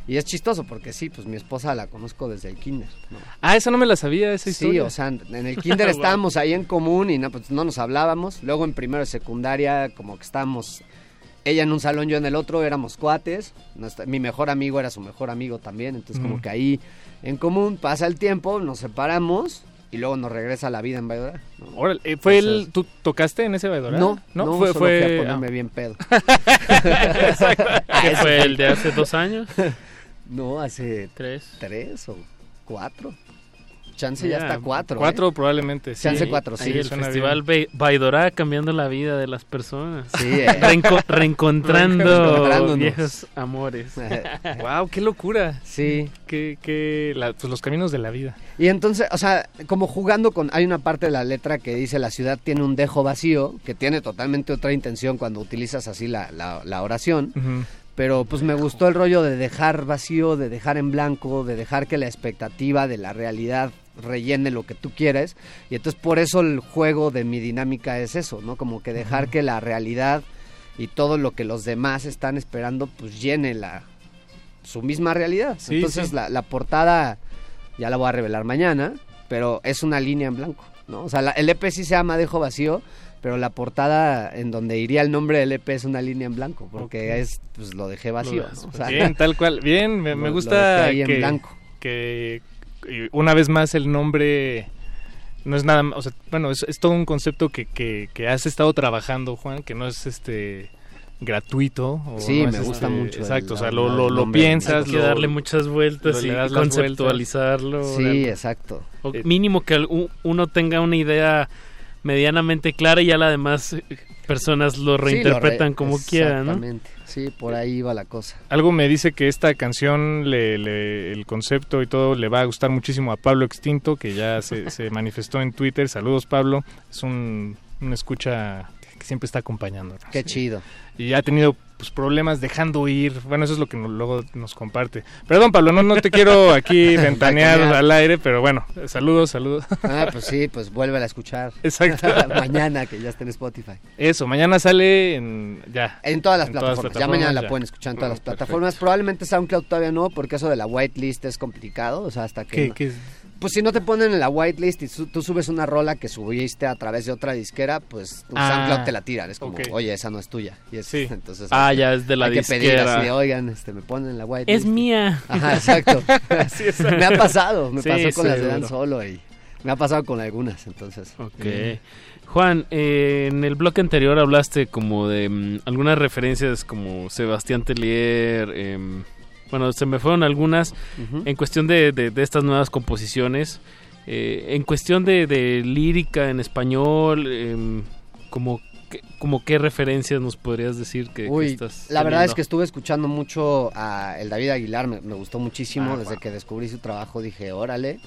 y es chistoso porque sí pues mi esposa la conozco desde el kinder ¿no? Ah, esa no me la sabía, esa Sí, historia. o sea, en el [LAUGHS] kinder estábamos ahí en común y no, pues, no nos hablábamos. Luego en primero de secundaria, como que estábamos, ella en un salón, yo en el otro, éramos cuates. Nuestra- mi mejor amigo era su mejor amigo también. Entonces, como que ahí en común pasa el tiempo, nos separamos y luego nos regresa la vida en Valladolid. ¿no? Órale, ¿fue Entonces- el, ¿Tú tocaste en ese Baidora? No, no, fue, solo fue... fui a ponerme ah. bien pedo. [LAUGHS] ¿Qué fue el de hace dos años? [LAUGHS] No, hace tres, tres o cuatro. Chance ya Ya, está cuatro. cuatro ¿eh? probablemente, sí. Chance cuatro, sí. Ahí el suena festival Baidorá cambiando la vida de las personas. Sí, [LAUGHS] eh. Reenco- reencontrando viejos amores. [LAUGHS] wow, qué locura. Sí. Que, que la- pues los caminos de la vida. Y entonces, o sea, como jugando con... Hay una parte de la letra que dice la ciudad tiene un dejo vacío, que tiene totalmente otra intención cuando utilizas así la, la- la oración. Pero pues me gustó el rollo de dejar vacío, de dejar en blanco, de dejar que la expectativa de la realidad rellene lo que tú quieres. Y entonces por eso el juego de mi dinámica es eso, ¿no? Como que dejar que la realidad y todo lo que los demás están esperando pues llene la su misma realidad. Sí, entonces sí. La, la portada ya la voy a revelar mañana, pero es una línea en blanco, ¿no? O sea, la- el EP sí se llama Dejo Vacío, pero la portada en donde iría el nombre del EP es una línea en blanco, porque es, pues lo dejé vacío, ¿no? O sea, Bien, tal cual. Bien, me, lo- gusta en blanco. que una vez más el nombre no es nada, o sea, bueno, es, es todo un concepto que, que, que has estado trabajando, Juan, que no es este gratuito. o Sí, no me es, gusta este, mucho Exacto, el- o sea, lo, lo, piensas. Hay que lo- darle muchas vueltas y conceptualizarlo. Sí, de- exacto. O mínimo que uno tenga una idea medianamente clara y ya las demás eh, personas lo Sí, lo re- reinterpretan como quieran, ¿no? Exactamente. Sí, por ahí iba la cosa. Algo me dice que esta canción, le, le- el concepto y todo, le va a gustar muchísimo a Pablo Extinto, que ya se, [LAUGHS] se manifestó en Twitter. Saludos, Pablo. Es un, un escucha que siempre está acompañándonos. Qué chido. Y ha tenido pues, problemas dejando ir. Bueno, eso es lo que luego nos comparte. Perdón, Pablo, no, no te quiero aquí [LAUGHS] ventanear al aire, pero bueno, saludos, saludos. Ah, pues sí, pues vuélvela a escuchar. Exacto. [LAUGHS] mañana que ya esté en Spotify. Eso, mañana sale en ya. En todas las En plataformas. ya mañana la pueden escuchar en todas las perfecto. plataformas. Probablemente SoundCloud todavía no, porque eso de la whitelist es complicado. O sea, hasta que. ¿Qué- no- qué es? Pues si no te ponen en la whitelist y su- tú subes una rola que subiste a través de otra disquera, pues tu Ah, SoundCloud te la tiran. Es como, oye, esa no es tuya. Y es, Sí. [LAUGHS] entonces, Ah, hay que- ya es de la hay que pedir disquera. así de, oigan, este, me ponen en la whitelist. Es mía. Ajá, exacto. [LAUGHS] Sí, exacto. [LAUGHS] me ha pasado, me Sí, pasó con las de Dan. Solo y me ha pasado con algunas, entonces. Ok. Juan, eh, en el bloque anterior hablaste como de mm, algunas referencias como Sebastián Tellier, em, bueno, se me fueron algunas en cuestión de, de- de estas nuevas composiciones, eh, en cuestión de, de lírica en español, em, como, que- como qué referencias nos podrías decir que, estás la verdad es que estuve escuchando mucho a el David Aguilar, me, me gustó muchísimo. Ah, Desde wow. que descubrí su trabajo dije, órale.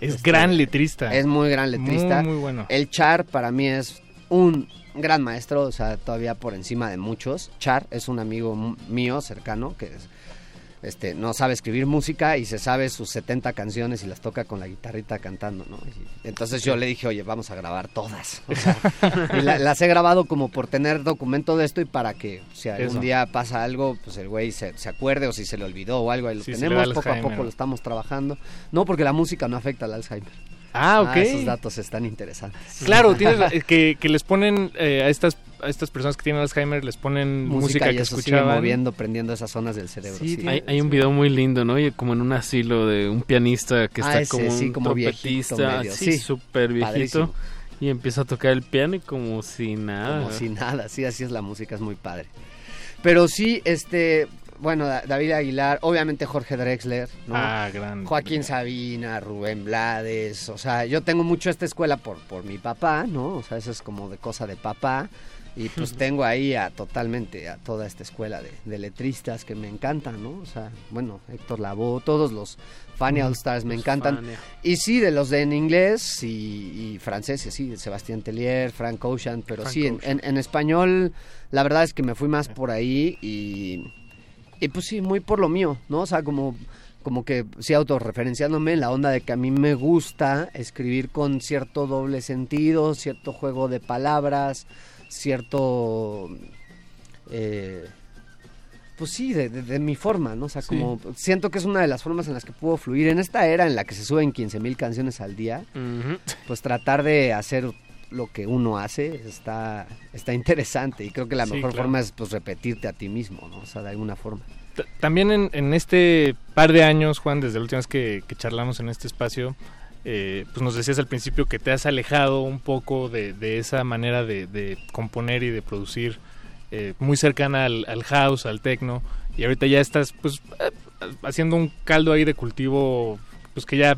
Es Este, gran letrista. Es muy gran letrista. Muy, muy bueno. El Char para mí es un gran maestro, o sea, todavía por encima de muchos. Char es un amigo mío cercano que es- este, no sabe escribir música y se sabe sus 70 canciones y las toca con la guitarrita cantando, ¿no? Y entonces yo le dije, oye, vamos a grabar todas. O sea, y la- las he grabado como por tener documento de esto y para que si algún Eso. día pasa algo, pues el güey se, se acuerde o si se le olvidó o algo, ahí lo Sí, tenemos, poco a poco lo estamos trabajando. No, porque la música no afecta al Alzheimer. Ah, ok. esos datos están interesantes. [LAUGHS] Claro, tienes [LAUGHS] que, que les ponen eh, a estas a estas personas que tienen Alzheimer les ponen música, música, y que eso sigue escuchaban. moviendo, prendiendo esas zonas del cerebro. Sí, sí. Hay, hay un video muy lindo, ¿no? Y como en un asilo de un pianista que Ah, está ese, como sí, un como viejito trompetista, medio, así sí. súper viejito, Padrísimo. y empieza a tocar el piano y como si nada. Como si nada, sí, así es la música, es muy padre. Pero sí, este, bueno, Da- David Aguilar, obviamente Jorge Drexler, ¿no? Ah, gran. Joaquín Sabina, Rubén Blades, o sea, yo tengo mucho esta escuela por, por mi papá, ¿no? O sea, eso es como de cosa de papá. Y pues [LAUGHS] tengo ahí a totalmente a toda esta escuela de, de letristas que me encantan, ¿no? O sea, bueno, Héctor Lavoe, todos los Fania All Stars me Los encantan. Fania. Y sí, de los de en inglés y, y francés, sí, Sebastián Tellier, Frank Ocean, pero Frank sí, en, en- en español, la verdad es que me fui más por ahí y, y pues sí, muy por lo mío, ¿no? O sea, como, como que sí, autorreferenciándome en la onda de que a mí me gusta escribir con cierto doble sentido, cierto juego de palabras, cierto... eh, pues sí, de, de- de mi forma, ¿no? O sea, Sí. como siento que es una de las formas en las que puedo fluir. En esta era en la que se suben 15 mil canciones al día, pues tratar de hacer lo que uno hace está, está interesante y creo que la Sí, mejor claro. forma es pues repetirte a ti mismo, ¿no? O sea, de alguna forma. T- También en, en este par de años, Juan, desde la última vez que, que charlamos en este espacio, eh, pues nos decías al principio que te has alejado un poco de, de esa manera de, de componer y de producir eh, muy cercana al, al house, al techno, y ahorita ya estás pues eh, haciendo un caldo ahí de cultivo pues que ya,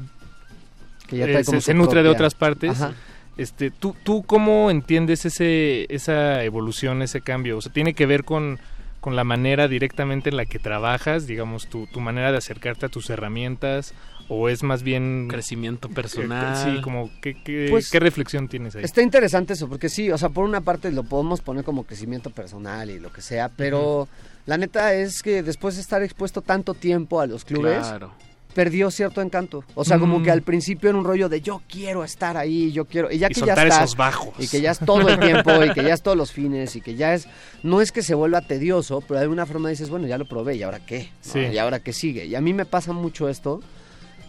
Que ya eh, se, se nutre de otras partes. Ajá. Este, ¿tú, ¿Tú cómo entiendes ese, esa evolución, ese cambio? O sea, ¿tiene que ver con, con la manera directamente en la que trabajas, digamos, tu, tu manera de acercarte a tus herramientas? ¿O es más bien... Crecimiento eh, personal. Sí, como, ¿qué, qué, Pues, qué reflexión tienes ahí? Está interesante eso, porque sí, o sea, por una parte lo podemos poner como crecimiento personal y lo que sea, pero la neta es que después de estar expuesto tanto tiempo a los clubes, Claro. Perdió cierto encanto. O sea, como Mm. que al principio era un rollo de yo quiero estar ahí, yo quiero. Y ya Y que ya estás. esos bajos. Y que ya es todo el tiempo, y que ya es todos los fines, y que ya es. No es que se vuelva tedioso, pero de alguna forma dices, bueno, ya lo probé, ¿y ahora qué? ¿No? Sí. ¿Y ahora qué sigue? Y a mí me pasa mucho esto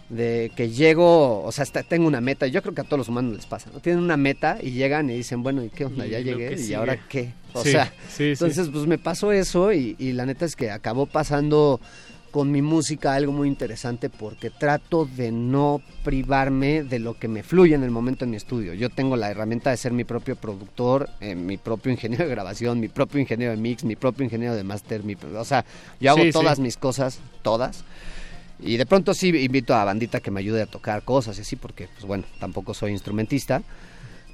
de que llego, o sea, hasta tengo una meta, yo creo que a todos los humanos les pasa, ¿no? Tienen una meta y llegan y dicen, bueno, ¿y qué onda? Ya llegué, ¿y sigue. ahora qué? O Sí, sea, sí. entonces pues me pasó eso y, y la neta es que acabó pasando con mi música algo muy interesante porque trato de no privarme de lo que me fluye en el momento en mi estudio. Yo tengo la herramienta de ser mi propio productor, eh, mi propio ingeniero de grabación, mi propio ingeniero de mix, mi propio ingeniero de master, mi, o sea, yo hago Sí, sí. todas mis cosas, todas. Y de pronto sí invito a bandita que me ayude a tocar cosas y así, porque, pues bueno, tampoco soy instrumentista.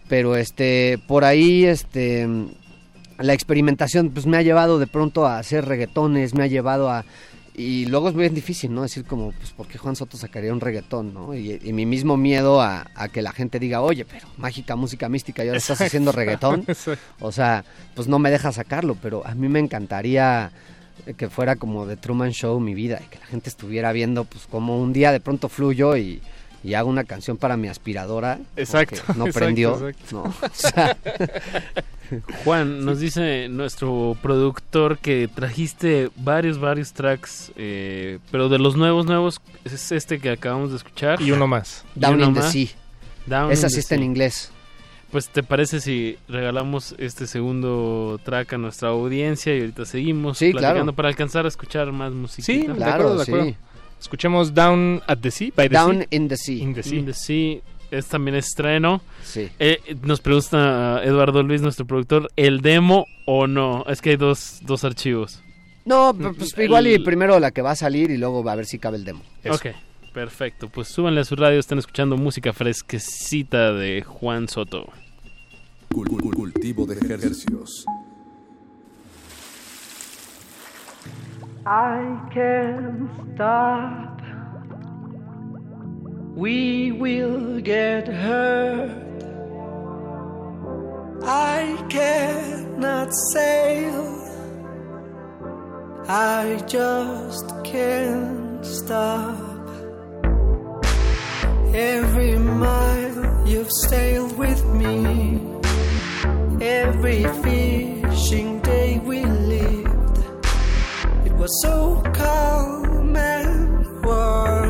Pero este, por ahí, este, la experimentación, pues me ha llevado de pronto a hacer reggaetones, me ha llevado a... Y luego es muy difícil, ¿no? Decir como, pues, ¿por qué Juan Soto sacaría un reggaetón, no? Y, y mi mismo miedo a, a que la gente diga, oye, pero mágica música mística, y ahora estás haciendo reggaetón. [LAUGHS] O sea, pues no me deja sacarlo, pero a mí me encantaría que fuera como de Truman Show mi vida y que la gente estuviera viendo pues como un día de pronto fluyo y, y hago una canción para mi aspiradora Exacto, no [LAUGHS] exacto, prendió exacto. no o sea, [LAUGHS] Juan, nos dice nuestro productor que trajiste varios, varios tracks, eh, pero de los nuevos, nuevos, es este que acabamos de escuchar. Y uno más. Down uno in the más. Sea Down esa sí the está en inglés Pues te parece si regalamos este segundo track a nuestra audiencia y ahorita seguimos Sí, platicando claro. para alcanzar a escuchar más música. Sí, de Claro, acuerdo, de sí. acuerdo. Escuchemos Down at the Sea, by the Down Sea. in the Sea In the Sea. In the Sea es también estreno. sí Eh, nos pregunta Eduardo Luis, nuestro productor, ¿el demo o no? Es que hay dos, dos archivos. no pero, pues El- igual y primero la que va a salir y luego va a ver si cabe el demo Eso. Ok, perfecto. Pues súbanle a su radio, están escuchando música fresquecita de Juan Soto. Cul- cul- Cultivo de ejercicios. I can't stop. We will get hurt. I cannot sail. I just can't stop. Every mile you've sailed with me. Every fishing day we lived. It was so calm and warm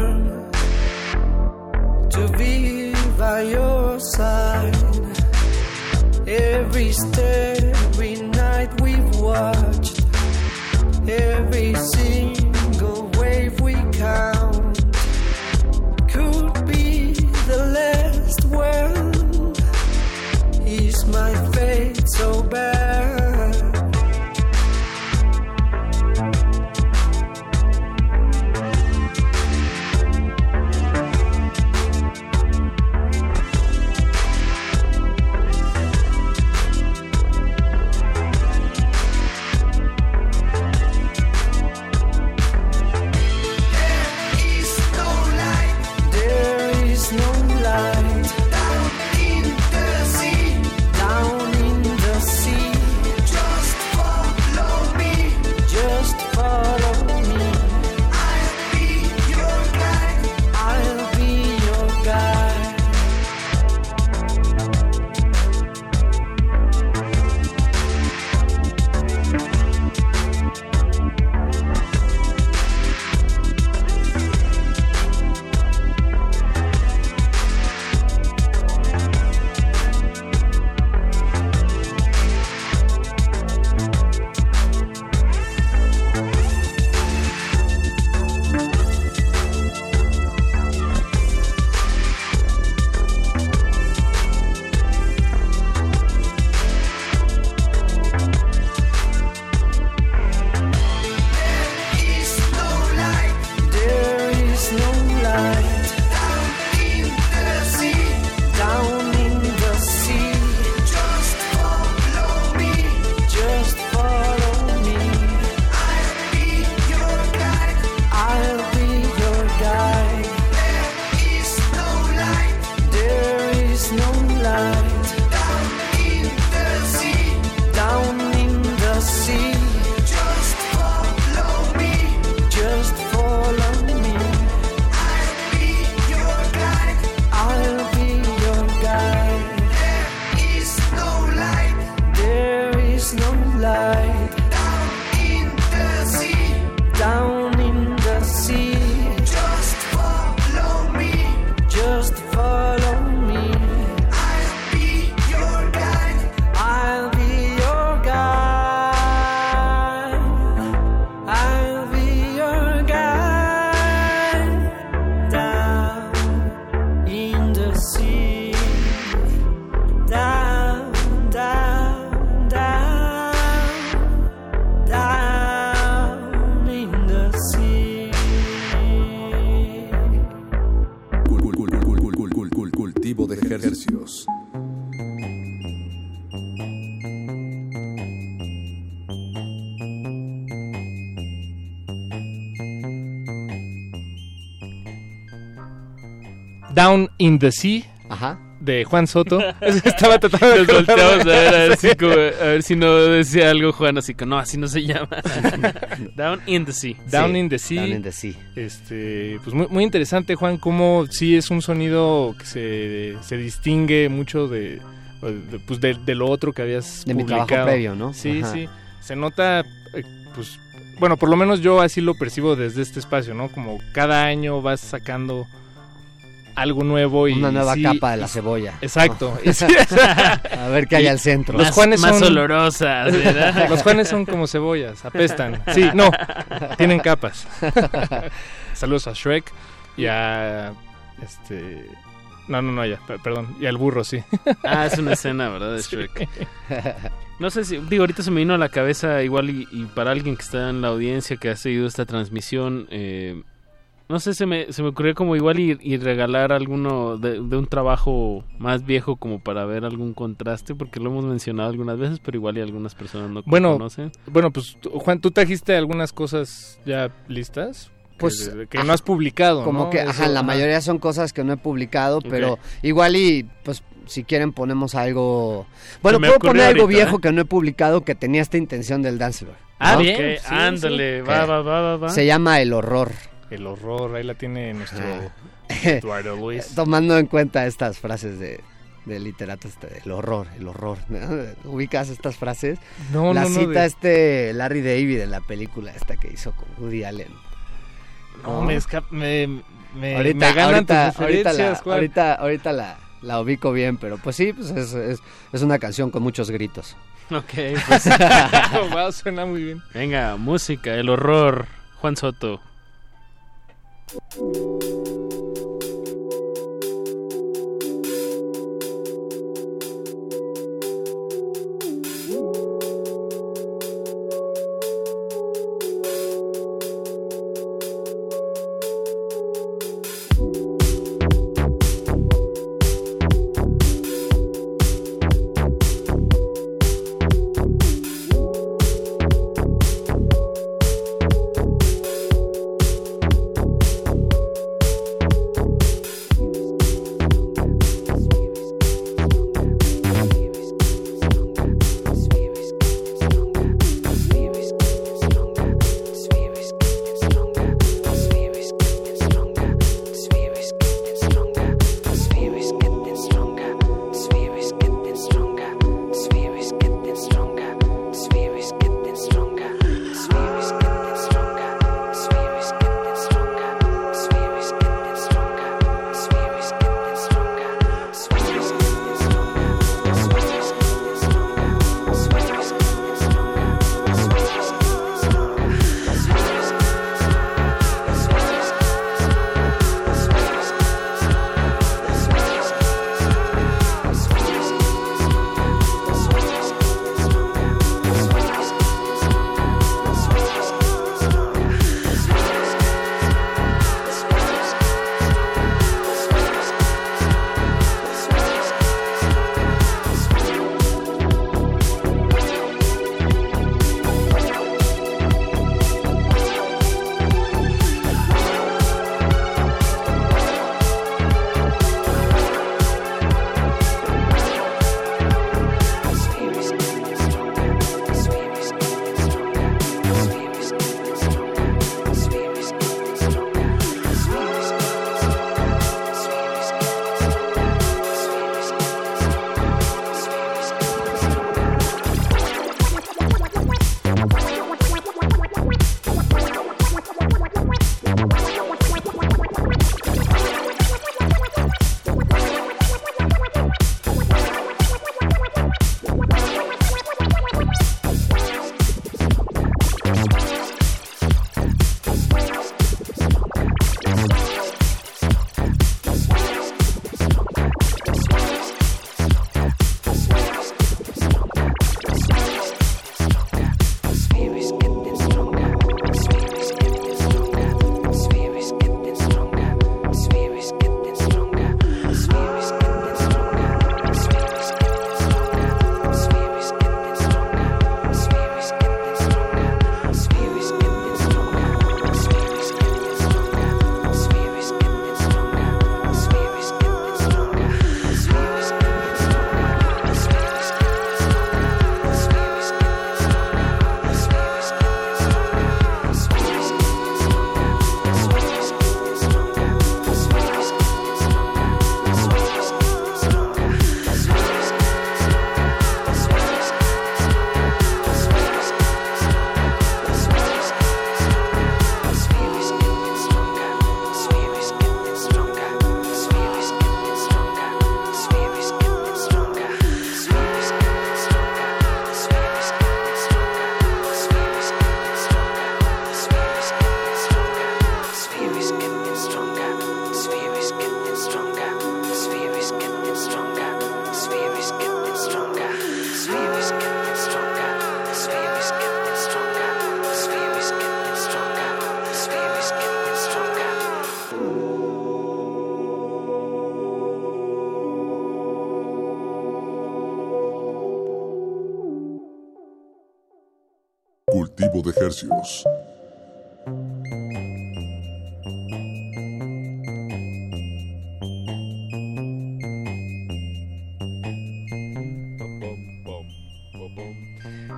by your side. Every starry night we've watched, every single in the Sea. Ajá. De Juan Soto. [LAUGHS] Estaba tratando de Nos volteamos a ver, a ver, [LAUGHS] si, Sí. como- a ver si no decía algo Juan, así que no, así no se llama. [LAUGHS] Down in the Sea. Down in the Sea. Down in the Sea. Este, pues muy, muy interesante, Juan, cómo sí es un sonido que se, se distingue mucho de, de, pues de, de lo otro que habías De mi publicado. trabajo previo, ¿no? Sí, Ajá. sí. Se nota, eh, pues, bueno, por lo menos yo así lo percibo desde este espacio, ¿no? Como cada año vas sacando algo nuevo y Una nueva sí, capa de la cebolla. Exacto. [LAUGHS] sí, [LAUGHS] a ver qué hay al centro. Los Juanes más son olorosas, ¿verdad? [LAUGHS] Los Juanes son como cebollas, apestan. Sí, no, tienen capas. Saludos a Shrek y a este no, no, no, ya, per- perdón, y al burro, sí. Ah, es una escena, ¿verdad? De Sí. Shrek. No sé si, digo, ahorita se me vino a la cabeza igual y, y para alguien que está en la audiencia que ha seguido esta transmisión, eh, no sé, se me, se me ocurrió como igual y, y regalar alguno de, de un trabajo más viejo como para ver algún contraste, porque lo hemos mencionado algunas veces, pero igual y algunas personas no Bueno, conocen. bueno, pues Juan, tú trajiste algunas cosas ya listas que, Pues, que no has publicado, Como ¿no? que, Eso, ajá, la ajá. mayoría son cosas que no he publicado, pero igual y, pues, si quieren ponemos algo... Bueno, puedo poner algo ahorita, viejo ¿eh? que no he publicado que tenía esta intención del Dancebar. Ah, ¿no? bien, Ok, sí, ándale, sí. va, va, va, va, va. Se llama El Horror. El horror, ahí la tiene nuestro Ah. Eduardo Luis. [LAUGHS] Tomando en cuenta estas frases de, de literato, este, el horror, el horror. ¿no? [LAUGHS] ¿Ubicas estas frases? No, La no, no, cita de- este Larry David en la película esta que hizo con Woody Allen. No, me, esca- me, me, ahorita, me ganan ahorita, tus ahorita, la, referencias, Juan. ahorita, ahorita la, la ubico bien, pero pues sí, pues es, es, es una canción con muchos gritos. Ok, [LAUGHS] pues. wow, suena muy bien. Venga, música, el horror, Juan Soto. Thank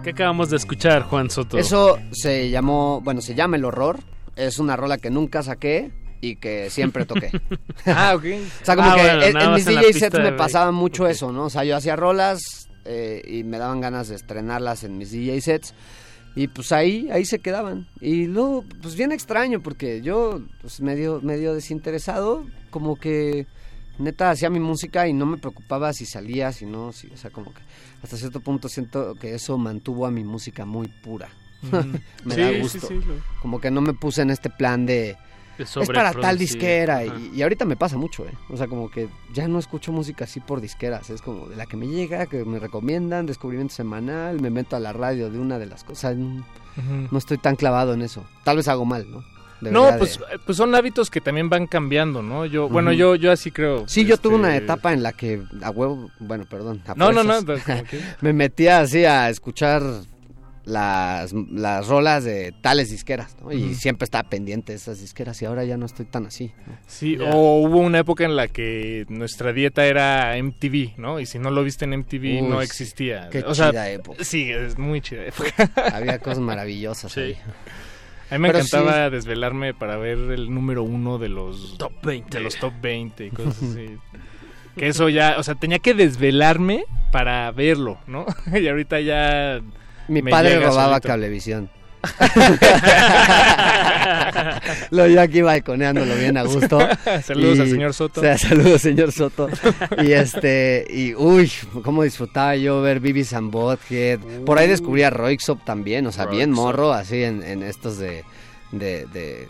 ¿Qué acabamos de escuchar, Juan Soto? Eso se llamó, bueno, se llama El Horror. Es una rola que nunca saqué y que siempre toqué. [LAUGHS] [LAUGHS] Ah, ok. O sea, como Ah, que bueno, en, mis en DJ sets me pasaba mucho eso, ¿no? O sea, yo hacía rolas eh, y me daban ganas de estrenarlas en mis DJ sets. Y pues ahí, ahí se quedaban. Y luego, pues bien extraño, porque yo, pues medio, medio desinteresado, como que neta hacía mi música y no me preocupaba si salía, si no, si, o sea, como que hasta cierto punto siento que eso mantuvo a mi música muy pura. Ujú. [LAUGHS] me Sí, da sí, gusto. sí, lo- Como que no me puse en este plan de... Es para tal disquera y, y ahorita me pasa mucho, ¿eh? O sea, como que ya no escucho música así por disqueras, es como de la que me llega, que me recomiendan, descubrimiento semanal, me meto a la radio de una de las cosas, no, estoy tan clavado en eso. Tal vez hago mal, ¿no? No, pues, de- pues son hábitos que también van cambiando, ¿no? Yo, bueno, yo, yo así creo. Sí, yo tuve una este, etapa en la que a huevo, bueno, perdón. a No, no, no, pues, [LAUGHS] me metía así a escuchar las, las rolas de tales disqueras, ¿no? Y siempre estaba pendiente de esas disqueras y ahora ya no estoy tan así. ¿no? Sí, o hubo una época en la que nuestra dieta era MTV, ¿no? Y si no lo viste en MTV no existía. qué o sea, chida época. Sí, es muy chida época. [LAUGHS] Había cosas maravillosas ahí. A mí me Pero encantaba desvelarme para ver el número uno de los top 20. De los top 20 y cosas así. que eso ya, o sea, tenía que desvelarme para verlo, ¿no? [LAUGHS] y ahorita ya... Mi me padre robaba solito. cablevisión. [LAUGHS] Lo yo aquí balconeándolo bien a gusto. [LAUGHS] Saludos al señor Soto. O [LAUGHS] sea, saludos, señor Soto. Y este, y uy, cómo disfrutaba yo ver Bibis and Bothead. Por ahí descubrí a Roixop también, o sea, bien morro, así en, en estos de, de, de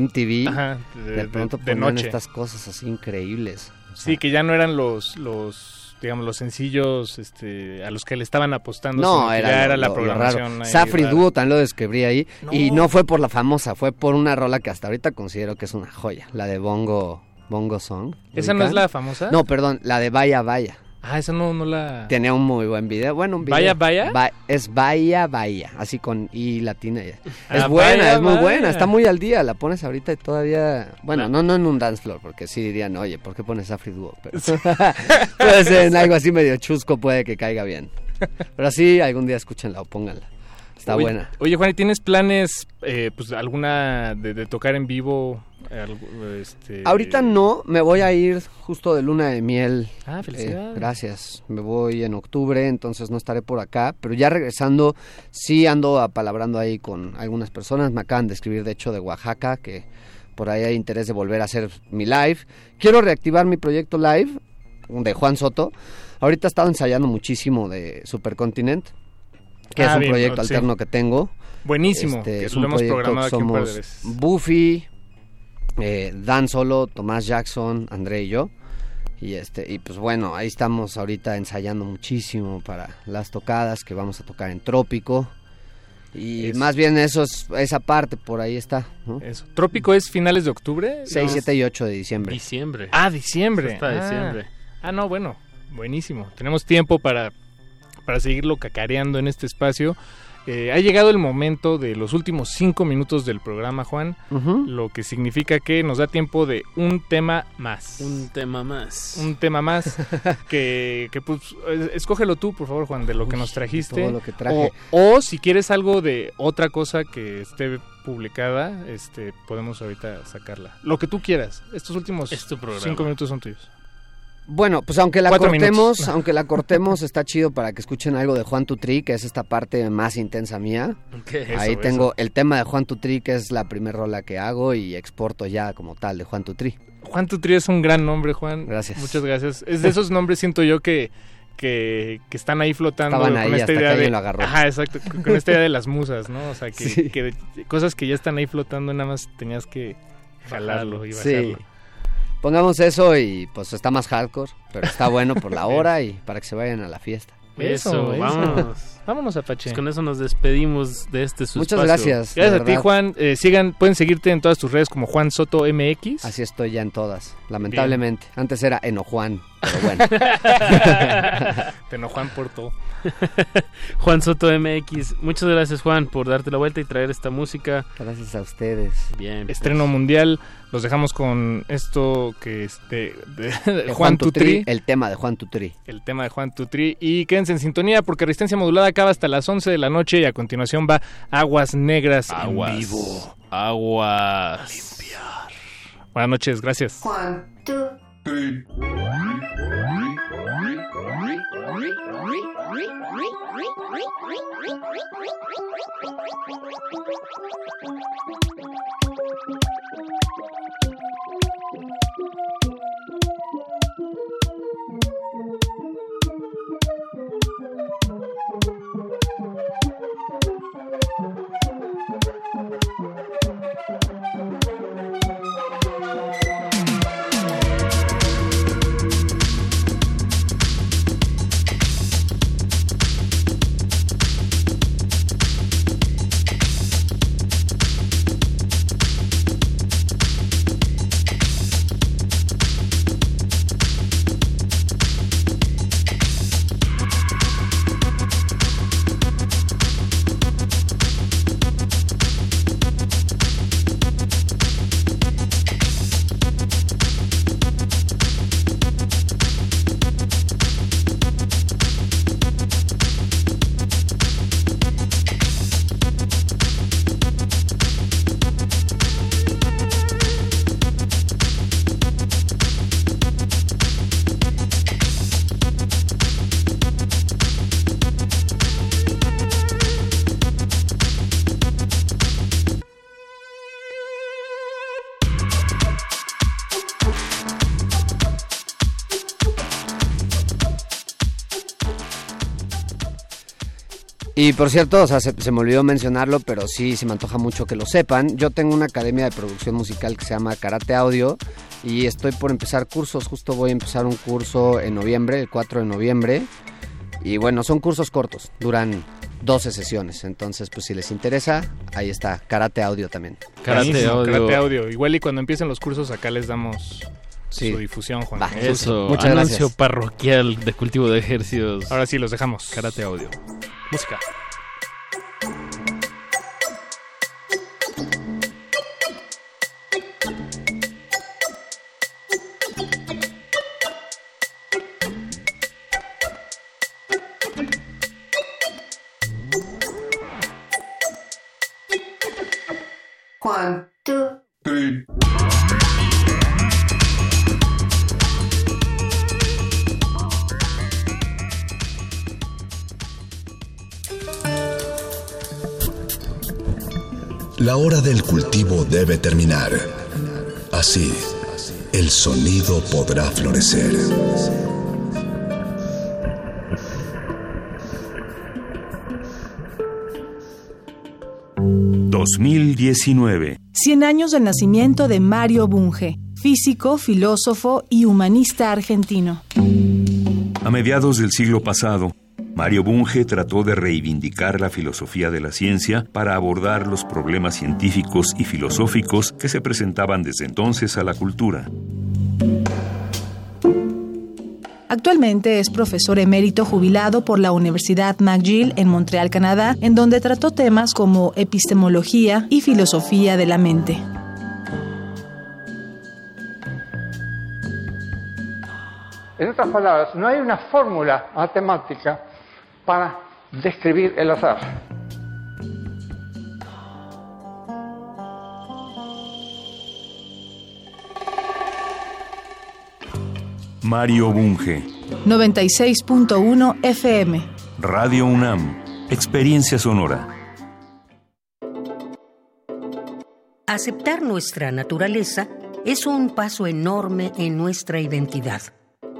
MTV. Ajá, de- de, pronto de ponían noche. estas cosas así increíbles. Sí, que ya no eran los, los digamos, los sencillos este, a los que le estaban apostando. No, era, ya lo- era la lo- programación. Safri. Duo también lo descubrí ahí. Y no fue por la famosa, fue por una rola que hasta ahorita considero que es una joya. La de Bongo, Bongo Song. ¿Esa no es la famosa? No, perdón, la de Vaya Vaya. Ah, esa no, no la... Tenía un muy buen video. Bueno, un video. ¿Vaya, Vaya? Va- es Vaya Vaya, así con I latina. ya. Ah, Es buena, Vaya, es muy Vaya. buena, está muy al día. La pones ahorita y todavía. Bueno, No. no, no en un dance floor, porque sí dirían, oye, ¿por qué pones Afri Duo? Pero [LAUGHS] puede ser en algo así medio chusco, puede que caiga bien. Pero sí, algún día escúchenla o pónganla. Está Oye- buena. Oye, Juan, ¿y tienes planes, eh, pues, alguna de, de tocar en vivo? Este... Ahorita no, me voy a ir justo de luna de miel. Ah, felicidades. Eh, gracias. Me voy en octubre, entonces no estaré por acá. Pero ya regresando, sí ando apalabrando ahí con algunas personas. Me acaban de escribir, de hecho, de Oaxaca, que por ahí hay interés de volver a hacer mi live. Quiero reactivar mi proyecto live de Juan Soto. Ahorita he estado ensayando muchísimo de Supercontinent, que Ah, es un bien, proyecto sí. alterno que tengo. Buenísimo, Este, que es lo un hemos proyecto programado que aquí un par de somos veces. Buffy, eh, Dan Solo, Tomás Jackson, André y yo. Y este y pues bueno, ahí estamos ahorita ensayando muchísimo para las tocadas que vamos a tocar en Trópico. Y Eso. más bien eso es, esa parte por ahí está, ¿no? Eso. ¿Trópico es finales de octubre? 6, No. 7 y 8 de diciembre. Diciembre. Ah, diciembre. Hasta ah. diciembre. Ah, no, bueno, buenísimo. Tenemos tiempo para, para seguirlo cacareando en este espacio. Eh, ha llegado el momento de los últimos cinco minutos del programa, Juan, lo que significa que nos da tiempo de un tema más. Un tema más. Un tema más [LAUGHS] que, que, pues es- escógelo tú, por favor, Juan, de lo que nos trajiste. todo lo que traje. O, o si quieres algo de otra cosa que esté publicada, este podemos ahorita sacarla. Lo que tú quieras. Estos últimos Es cinco minutos son tuyos. Bueno, pues aunque la Cuatro cortemos, minutos. aunque la cortemos, está chido para que escuchen algo de Juan Tutri, que es esta parte más intensa mía. Ahí Eso, tengo eso. el tema de Juan Tutri, que es la primera rola que hago y exporto ya como tal de Juan Tutri. Juan Tutri es un gran nombre, Juan. Gracias. Muchas gracias. Es de esos nombres, siento yo, que, que, que están ahí flotando. Estaban con ahí esta hasta que idea de, alguien lo agarró. Ajá, exacto. Con, esta idea de las musas, ¿no? O sea, que, [LAUGHS] Sí. que de- cosas que ya están ahí flotando, nada más tenías que jalarlo y Sí. Pongamos eso y pues está más hardcore, pero está bueno por la [LAUGHS] hora y para que se vayan a la fiesta. Eso, Eso, vámonos. Vámonos, Apache. Pues con eso nos despedimos de este su Muchas espacio. gracias. Gracias a ti. Juan. Eh, sigan, pueden seguirte en todas tus redes como Juan Soto MX. Así estoy ya en todas, lamentablemente. Antes era Enojuan, pero bueno. [LAUGHS] [LAUGHS] Te eno Juan por todo. [LAUGHS] Juan Soto MX. Muchas gracias, Juan, por darte la vuelta y traer esta música. Gracias a ustedes. Bien. pues. Estreno mundial. Los dejamos con esto que es de, De Juan Tutri. El tema de Juan Tutri. El tema de Juan Tutri. Y quédense en sintonía porque Resistencia Modulada acaba hasta las 11 de la noche y a continuación va Aguas Negras Aguas. en vivo. Aguas. Buenas noches, gracias. One, two, three. Y por cierto, o sea, se, se me olvidó mencionarlo, pero sí se me antoja mucho que lo sepan. Yo tengo una academia de producción musical que se llama Karate Audio y estoy por empezar cursos. Justo voy a empezar un curso en noviembre, el 4 de noviembre. Y bueno, son cursos cortos, duran 12 sesiones. Entonces, pues si les interesa, ahí está, Karate Audio también. Karate Buenísimo, Audio. Karate Audio. Igual y cuando empiecen los cursos acá les damos Sí. su difusión, Juan. Va. Eso, Muchas anuncio gracias. parroquial de cultivo de ejercicios. Ahora sí, los dejamos. Karate Audio. Música. One, debe terminar. Así, el sonido podrá florecer. ...2019... 100 años del nacimiento de Mario Bunge, físico, filósofo y humanista argentino. A mediados del siglo pasado, Mario Bunge trató de reivindicar la filosofía de la ciencia para abordar los problemas científicos y filosóficos que se presentaban desde entonces a la cultura. Actualmente es profesor emérito jubilado por la Universidad McGill en Montreal, Canadá, en donde trató temas como epistemología y filosofía de la mente. En otras palabras, no hay una fórmula matemática para describir el azar. Mario Bunge, 96.1 FM. Radio UNAM, Experiencia Sonora. Aceptar nuestra naturaleza es un paso enorme en nuestra identidad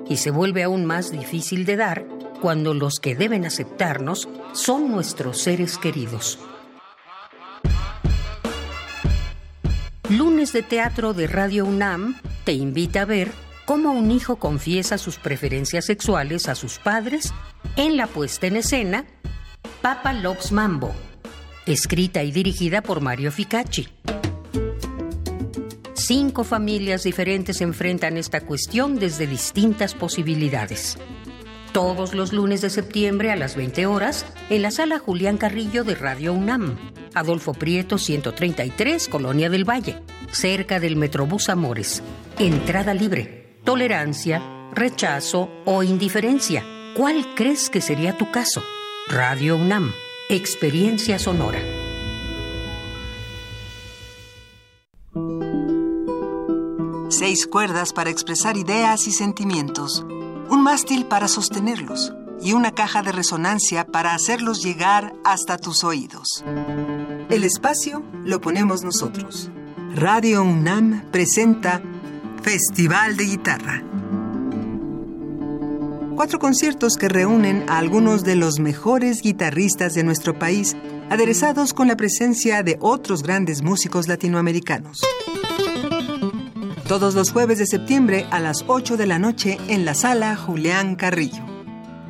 y se vuelve aún más difícil de dar cuando los que deben aceptarnos son nuestros seres queridos. Lunes de Teatro de Radio UNAM te invita a ver cómo un hijo confiesa sus preferencias sexuales a sus padres En la puesta en escena, Papa Loves Mambo, escrita y dirigida por Mario Ficacci. Cinco familias diferentes enfrentan esta cuestión desde distintas posibilidades. Todos los lunes de septiembre a las 20 horas en la sala Julián Carrillo de Radio UNAM, Adolfo Prieto 133, Colonia del Valle, cerca del Metrobús Amores. Entrada libre, tolerancia, rechazo o indiferencia. ¿Cuál crees que sería tu caso? Radio UNAM, experiencia sonora. Seis cuerdas para expresar ideas y sentimientos. Un mástil para sostenerlos. Y una caja de resonancia para hacerlos llegar hasta tus oídos. El espacio lo ponemos nosotros. Radio UNAM presenta Festival de Guitarra. Cuatro conciertos que reúnen a algunos de los mejores guitarristas de nuestro país, aderezados con la presencia de otros grandes músicos latinoamericanos. Todos los jueves de septiembre a las 8 de la noche en la sala Julián Carrillo.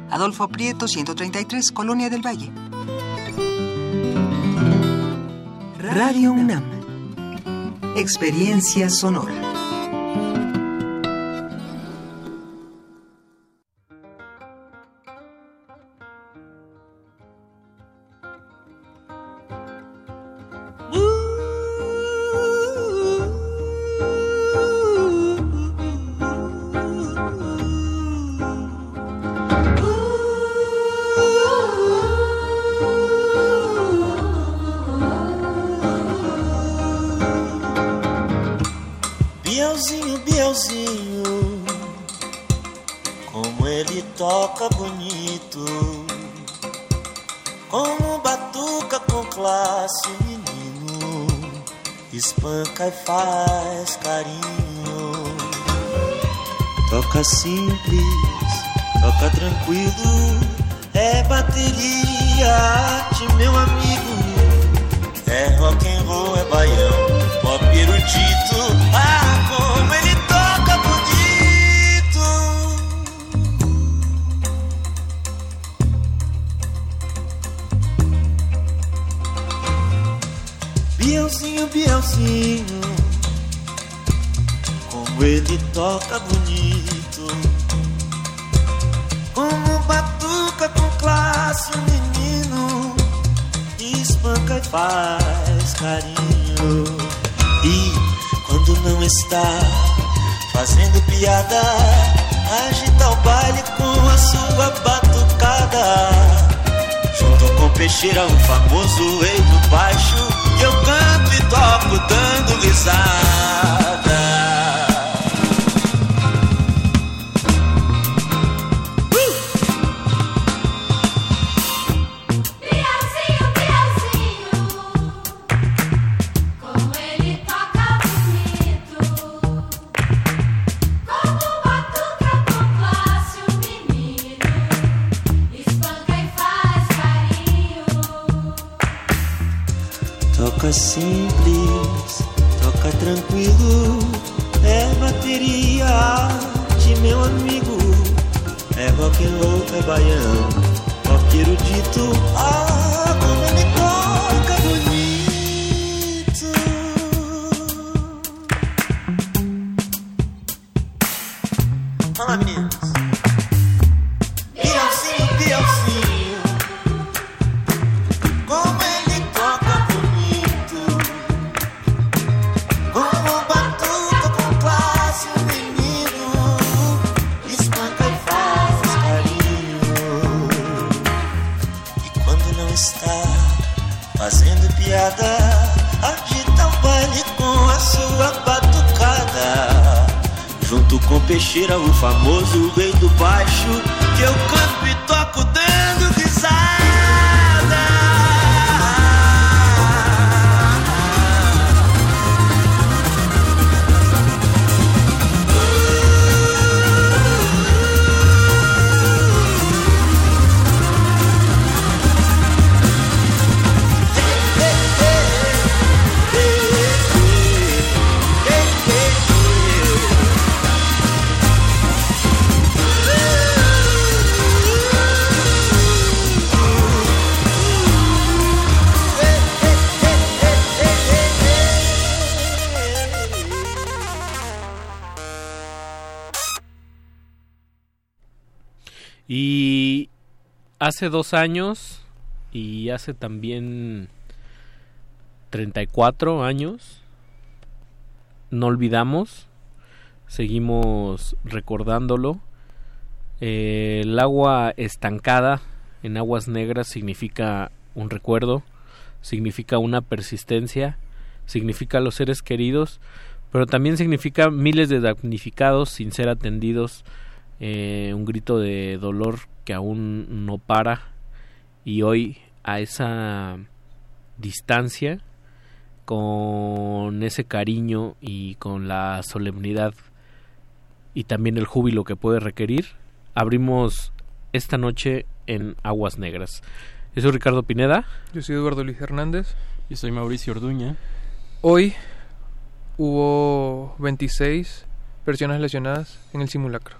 Adolfo Prieto, 133, Colonia del Valle. Radio UNAM. Experiencia sonora. Toca simples, toca tranquilo, é bateria hace dos años y hace también 34 años, no olvidamos, seguimos recordándolo. Eh, el agua estancada en aguas negras significa un recuerdo, significa una persistencia, significa los seres queridos, pero también significa miles de damnificados sin ser atendidos, eh, un grito de dolor que aún no para y hoy a esa distancia con ese cariño y con la solemnidad y también el júbilo que puede requerir, abrimos esta noche en Aguas Negras. Yo soy Ricardo Pineda. Yo soy Eduardo Luis Hernández. Yo soy Mauricio Orduña. Hoy hubo 26 personas lesionadas en el simulacro.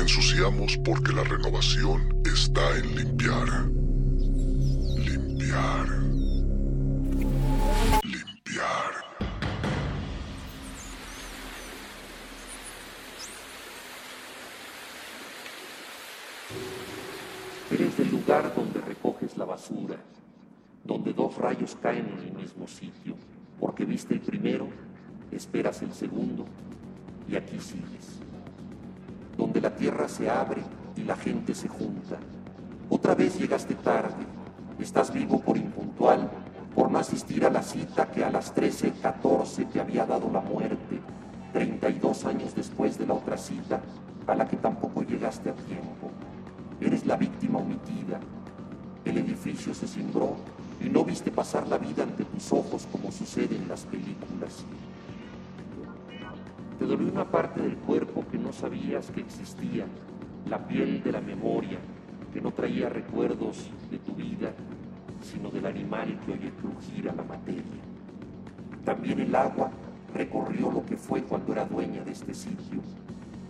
Ensuciamos porque la renovación está en limpiar. Limpiar. Limpiar. Eres el lugar donde recoges la basura, donde dos rayos caen en el mismo sitio, porque viste el primero, esperas el segundo y aquí sigues. Donde la tierra se abre y la gente se junta. Otra vez llegaste tarde, estás vivo por impuntual, por no asistir a la cita que a las 13.14 te había dado la muerte, 32 años después de la otra cita, a la que tampoco llegaste a tiempo. Eres la víctima omitida. El edificio se cimbró y no viste pasar la vida ante tus ojos como sucede en las películas. Te dolió una parte del cuerpo que no sabías que existía, la piel de la memoria, que no traía recuerdos de tu vida, sino del animal que oye crujir a la materia. También el agua recorrió lo que fue cuando era dueña de este sitio.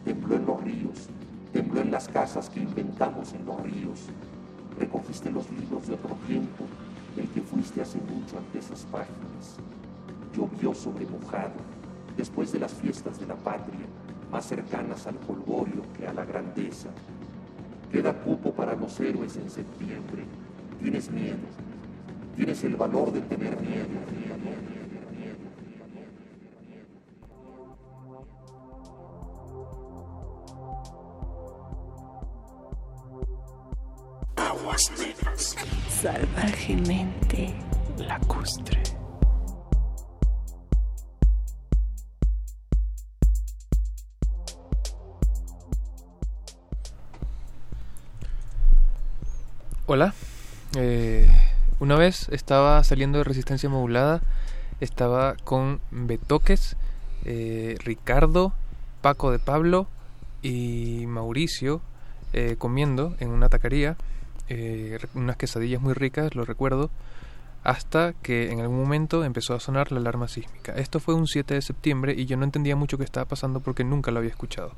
Tembló en los ríos, tembló en las casas que inventamos en los ríos. Recogiste los libros de otro tiempo, el que fuiste hace mucho ante esas páginas. Llovió sobre mojado, después de las fiestas de la patria, más cercanas al polvorio que a la grandeza. Queda cupo para los héroes en septiembre. Tienes miedo, tienes el valor de tener miedo. miedo, miedo, miedo. Aguas negras. Salvajemente lacustre. Hola. Eh, una vez estaba saliendo de Resistencia Modulada. Estaba con Betoques, eh, Ricardo, Paco de Pablo y Mauricio eh, comiendo en una taquería. eh, unas quesadillas muy ricas, lo recuerdo. Hasta que en algún momento empezó a sonar la alarma sísmica. Esto fue un 7 de septiembre y yo no entendía mucho qué estaba pasando porque nunca lo había escuchado.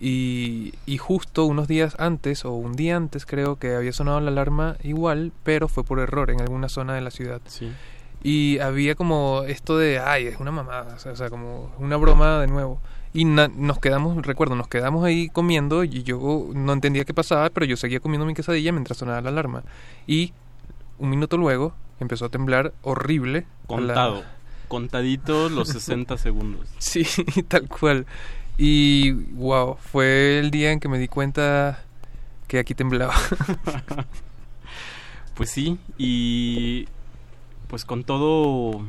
Y, y justo unos días antes, o un día antes creo que había sonado la alarma igual, pero fue por error en alguna zona de la ciudad. Y había como esto de, ay, es una mamada, o sea, como una broma de nuevo. Y na- nos quedamos, recuerdo, nos quedamos ahí comiendo y yo no entendía qué pasaba, pero yo seguía comiendo mi quesadilla mientras sonaba la alarma. Y un minuto luego empezó a temblar horrible. la- Contado. Contadito los [LAUGHS] 60 segundos. Sí, [LAUGHS] tal cual. Y wow, fue el día en que me di cuenta que aquí temblaba. [LAUGHS] Pues sí, y pues con todo,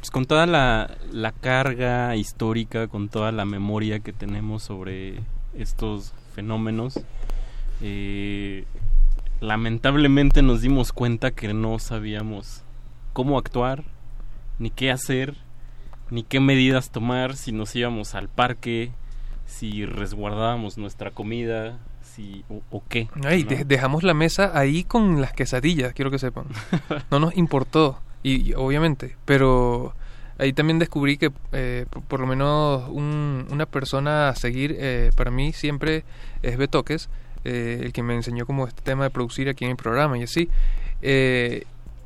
pues con toda la, la carga histórica, con toda la memoria que tenemos sobre estos fenómenos, eh, lamentablemente nos dimos cuenta que no sabíamos cómo actuar, ni qué hacer, ni qué medidas tomar, si nos íbamos al parque, si resguardábamos nuestra comida, si o, o qué. De- dejamos la mesa ahí con las quesadillas, quiero que sepan. [LAUGHS] No nos importó, y, y obviamente, pero ahí también descubrí que eh, por, por lo menos un- una persona a seguir eh, para mí siempre es Betoques, eh, el que me enseñó como este tema de producir aquí en el programa y así.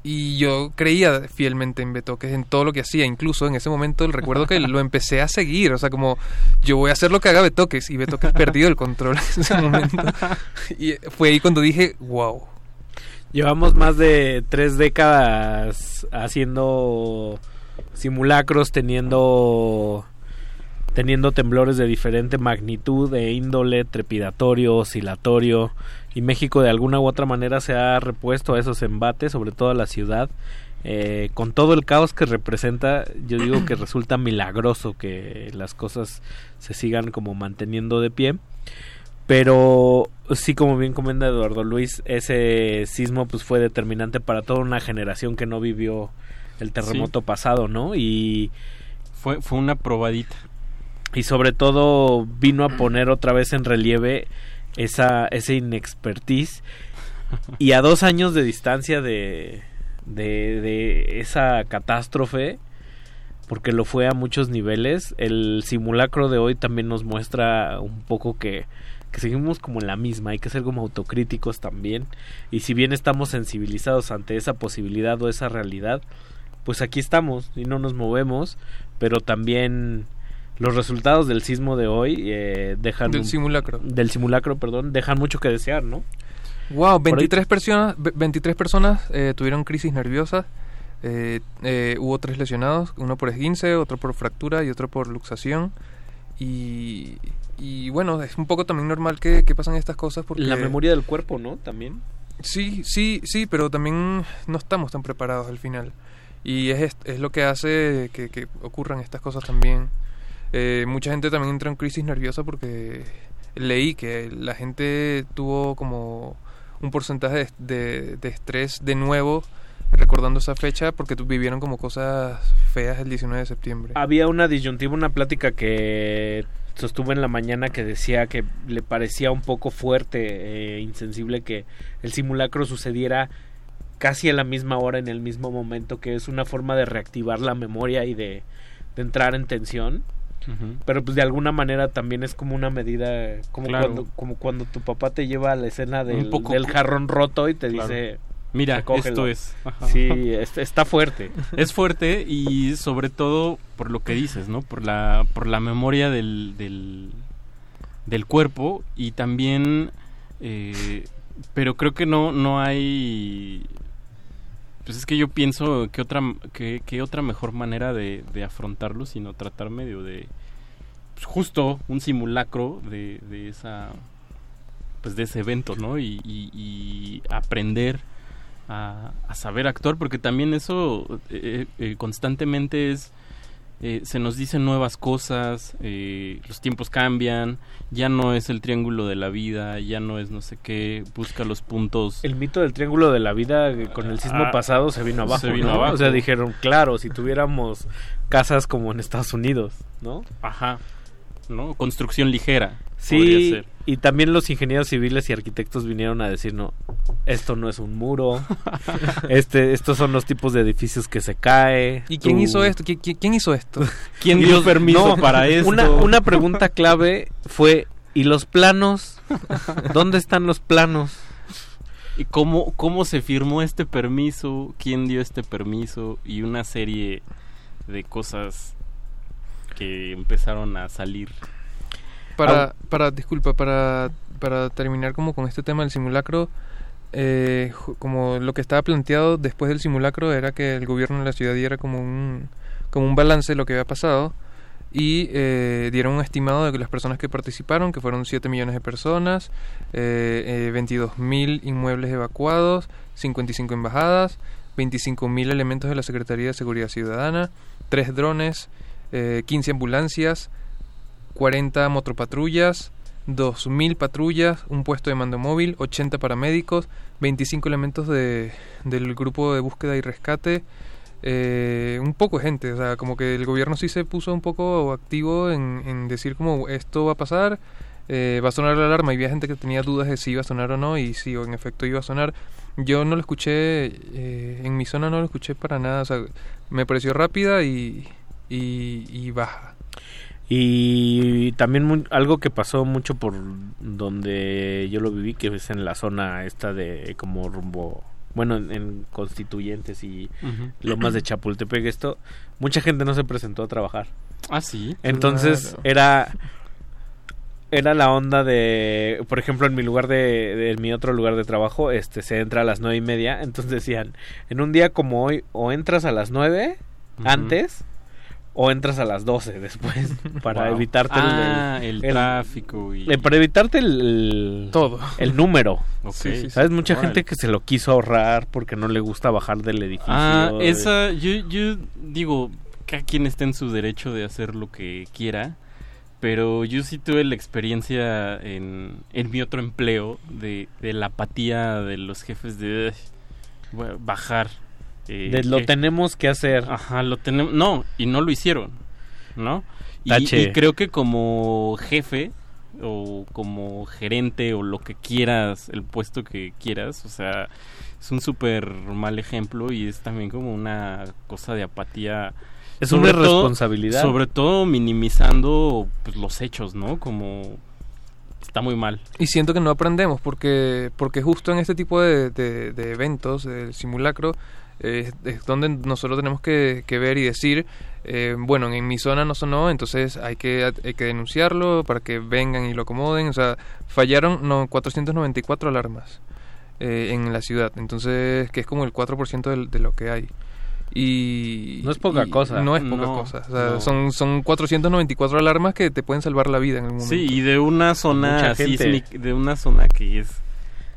Y yo creía fielmente en Betoques, en todo lo que hacía. Incluso en ese momento el recuerdo que lo empecé a seguir. O sea, como yo voy a hacer lo que haga Betoques. Y Betoques perdió el control en ese momento. [LAUGHS] Y fue ahí cuando dije, wow. Llevamos más de tres décadas haciendo simulacros, teniendo teniendo temblores de diferente magnitud, de índole, trepidatorio, oscilatorio, y México de alguna u otra manera se ha repuesto a esos embates, sobre todo a la ciudad. Eh, con todo el caos que representa, yo digo que resulta milagroso que las cosas se sigan como manteniendo de pie. Pero sí, como bien comenta Eduardo Luis, ese sismo pues fue determinante para toda una generación que no vivió el terremoto pasado, ¿no? Y fue fue una probadita. Y sobre todo vino a poner otra vez en relieve esa ese inexpertise [LAUGHS] y a dos años de distancia de de, de esa catástrofe porque lo fue a muchos niveles el simulacro de hoy también nos muestra un poco que que seguimos como en la misma, hay que ser como autocríticos también. Y si bien estamos sensibilizados ante esa posibilidad o esa realidad, pues aquí estamos y no nos movemos, pero también los resultados del sismo de hoy eh, dejan Del simulacro. del simulacro, perdón, dejan mucho que desear, ¿no? Wow, Por ahí- 23 personas, ve- 23 personas eh, tuvieron crisis nerviosas. Eh, eh, hubo tres lesionados, uno por esguince, otro por fractura y otro por luxación. Y, y bueno, es un poco también normal que, que pasan estas cosas porque... La memoria del cuerpo, ¿no? También. Sí, sí, sí, pero también no estamos tan preparados al final. Y es, es lo que hace que, que ocurran estas cosas también. Eh, mucha gente también entra en crisis nerviosa porque leí que la gente tuvo como un porcentaje de, de- estrés de nuevo recordando esa fecha porque vivieron como cosas feas el 19 de septiembre. Había una disyuntiva, una plática que sostuve en la mañana que decía que le parecía un poco fuerte, e insensible que el simulacro sucediera casi a la misma hora, en el mismo momento, que es una forma de reactivar la memoria y de entrar en tensión. Pero pues de alguna manera también es como una medida, como, Claro. cuando, como cuando tu papá te lleva a la escena del, poco del co- jarrón roto y te Claro. dice... Mira, "Recógelo". esto es. Ajá. Sí, es- está fuerte. [LAUGHS] Es fuerte y sobre todo por lo que dices, ¿no? Por la, por la memoria del, del, del cuerpo y también, eh, pero creo que no, no hay, pues es que yo pienso que otra, que, que otra mejor manera de, de afrontarlo, sino tratar medio de, pues, justo un simulacro de, de esa, pues de ese evento, ¿no? Y, y- aprender a, a saber actuar, porque también eso eh, eh, constantemente es, eh, se nos dicen nuevas cosas, eh, los tiempos cambian, ya no es el triángulo de la vida, ya no es no sé qué, busca los puntos. El mito del triángulo de la vida eh, con el sismo Ah, pasado se vino abajo. se vino ¿no? abajo. O sea, dijeron, claro, si tuviéramos casas como en Estados Unidos, ¿no? Ajá. ¿No? Construcción ligera. Sí, podría ser. Y también los ingenieros civiles y arquitectos vinieron a decir, no, esto no es un muro, [LAUGHS] este, estos son los tipos de edificios que se cae. ¿Y quién tú- hizo esto? ¿Qui- qui- ¿Quién hizo esto? [LAUGHS] ¿Quién dio permiso no, para [LAUGHS] esto? Una, una pregunta clave fue, ¿y los planos? ¿Dónde están los planos? ¿Y cómo, cómo se firmó este permiso? ¿Quién dio este permiso? Y una serie de cosas que empezaron a salir. Para, para, disculpa, para, para terminar como con este tema del simulacro, eh, como lo que estaba planteado después del simulacro era que el gobierno de la ciudad diera como un, como un balance de lo que había pasado y eh, dieron un estimado de que las personas que participaron, que fueron 7 millones de personas, eh, eh, 22 mil inmuebles evacuados, 55 embajadas, 25 mil elementos de la Secretaría de Seguridad Ciudadana, 3 drones, eh, 15 ambulancias, 40 motopatrullas, 2.000 patrullas, un puesto de mando móvil, 80 paramédicos, 25 elementos de, del grupo de búsqueda y rescate, eh, un poco de gente, o sea, como que el gobierno sí se puso un poco activo en, en decir como esto va a pasar, eh, va a sonar la alarma y había gente que tenía dudas de si iba a sonar o no y si en efecto iba a sonar. Yo no lo escuché, eh, en mi zona no lo escuché para nada, o sea, me pareció rápida y, y, y baja. Y también mu- algo que pasó mucho por donde yo lo viví, que es en la zona esta de como rumbo, bueno, en, en Constituyentes y Ujú. Lomas de Chapultepec, esto, mucha gente no se presentó a trabajar. Ah, sí. Entonces Claro. era era la onda de, por ejemplo, en mi lugar de, de- en mi otro lugar de trabajo, este se entra a las nueve y media, entonces decían, en un día como hoy, o entras a las nueve antes, o entras a las doce después, [LAUGHS] para Wow. evitarte Ah, el tráfico y- eh, para evitarte el, el- Todo. el número. Ok. Sí, sí, ¿Sabes? sí. Mucha gente que se lo quiso ahorrar porque no le gusta bajar del edificio. Ah, de- esa, yo, yo digo, cada quien está en su derecho de hacer lo que quiera, pero yo sí tuve la experiencia en, en mi otro empleo de, de la apatía de los jefes de "Ugh, voy a bajar. Eh, De lo que- tenemos que hacer. Ajá, lo tenemos. No, y no lo hicieron, ¿no? Y, creo que como jefe o como gerente o lo que quieras, el puesto que quieras, o sea, es un súper mal ejemplo y es también como una cosa de apatía. Es Sobre una todo- responsabilidad. Sobre todo minimizando pues, los hechos, ¿no? Como está muy mal. Y siento que no aprendemos porque, porque justo en este tipo de, de- de eventos, del simulacro, eh, es donde nosotros tenemos que, que ver y decir, eh, bueno, en mi zona no sonó, entonces hay que, hay que denunciarlo para que vengan y lo acomoden. O sea, fallaron no, 494 alarmas eh, en la ciudad, entonces que es como el 4% del- de, lo que hay. Y, No es poca y cosa. No es poca No, cosa. O sea, no. son, son 494 alarmas que te pueden salvar la vida en algún momento. Sí, y de una zona sísmica, de una zona que es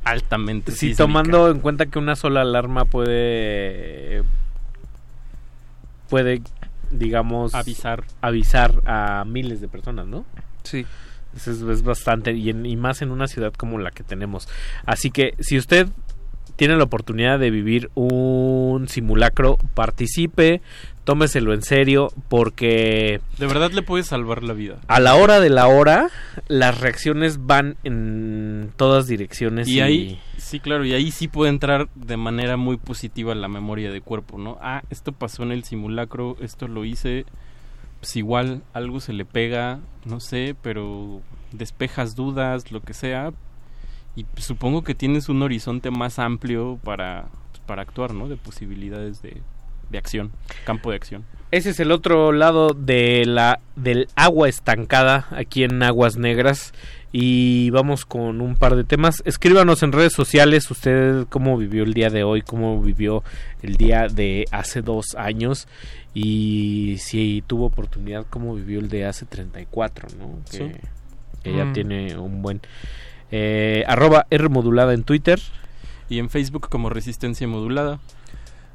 altamente Sí, sísmica. tomando en cuenta que una sola alarma puede puede digamos Avisar. avisar a miles de personas, ¿no? Sí. Eso es, es bastante y, en- y más en una ciudad como la que tenemos. Así que si usted tiene la oportunidad de vivir un simulacro, participe, tómeselo en serio porque De verdad le puede salvar la vida. a la hora de la hora las reacciones van en todas direcciones Y ahí, sí, claro, y ahí sí puede entrar de manera muy positiva la memoria de cuerpo, ¿no? Ah, esto pasó en el simulacro, esto lo hice, pues igual algo se le pega, no sé, pero despejas dudas, lo que sea, y pues, supongo que tienes un horizonte más amplio para, para actuar, ¿no? De posibilidades de, de acción, campo de acción. Ese es el otro lado de la del agua estancada aquí en Aguas Negras y vamos con un par de temas. Escríbanos en redes sociales usted cómo vivió el día de hoy, cómo vivió el día de hace dos años y si tuvo oportunidad cómo vivió el de hace 34, ¿no? Que, Sí. que ya Mm. tiene un buen eh, arroba R modulada en Twitter. Y en Facebook como Resistencia Modulada.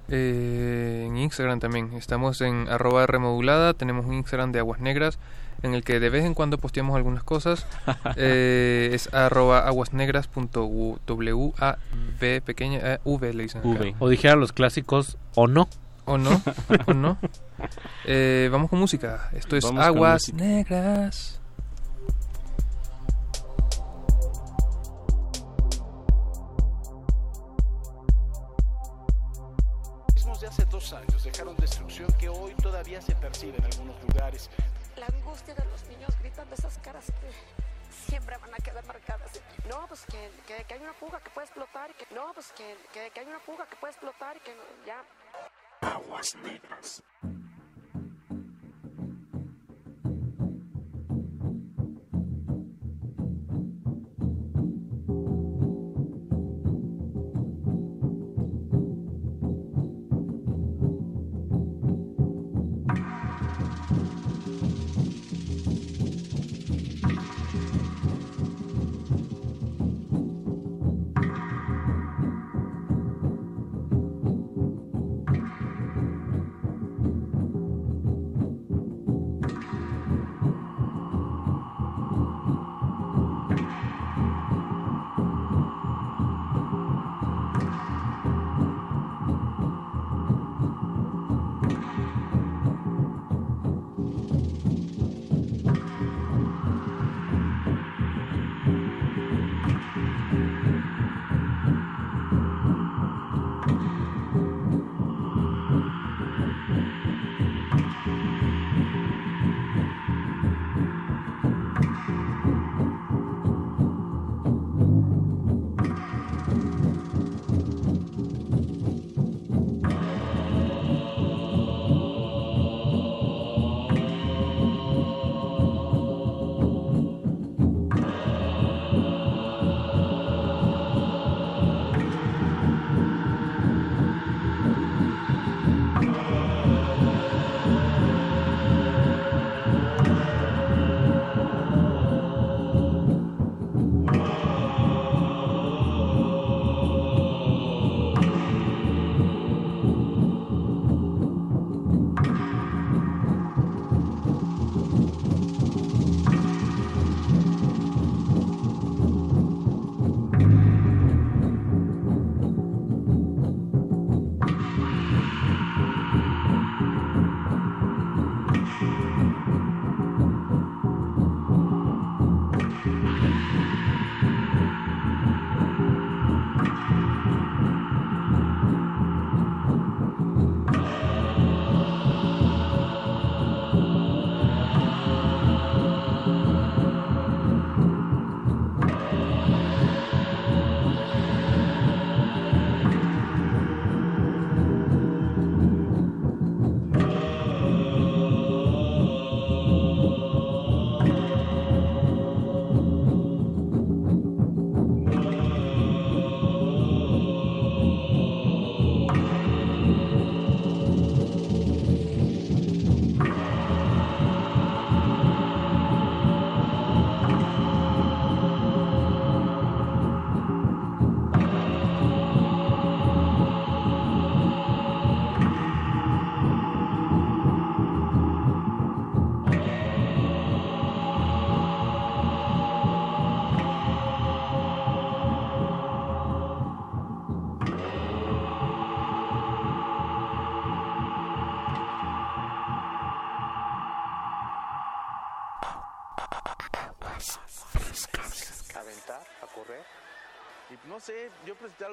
Eh, en Instagram también. Estamos en arroba remodulada. Tenemos un Instagram de Aguas Negras en el que de vez en cuando posteamos algunas cosas. [LAUGHS] Eh, es arroba pequeña eh, v le dicen. V. O dijera los clásicos o no. ¿O no? ¿O no? [LAUGHS] Eh, vamos con música. Esto es Vamos Aguas. Negras. Todavía se percibe en algunos lugares. La angustia de los niños gritando esas caras que siempre van a quedar marcadas. No, pues que, que, que hay una fuga que puede explotar y que no, pues que, que, que hay una fuga que puede explotar y que no- ya. Aguas negras.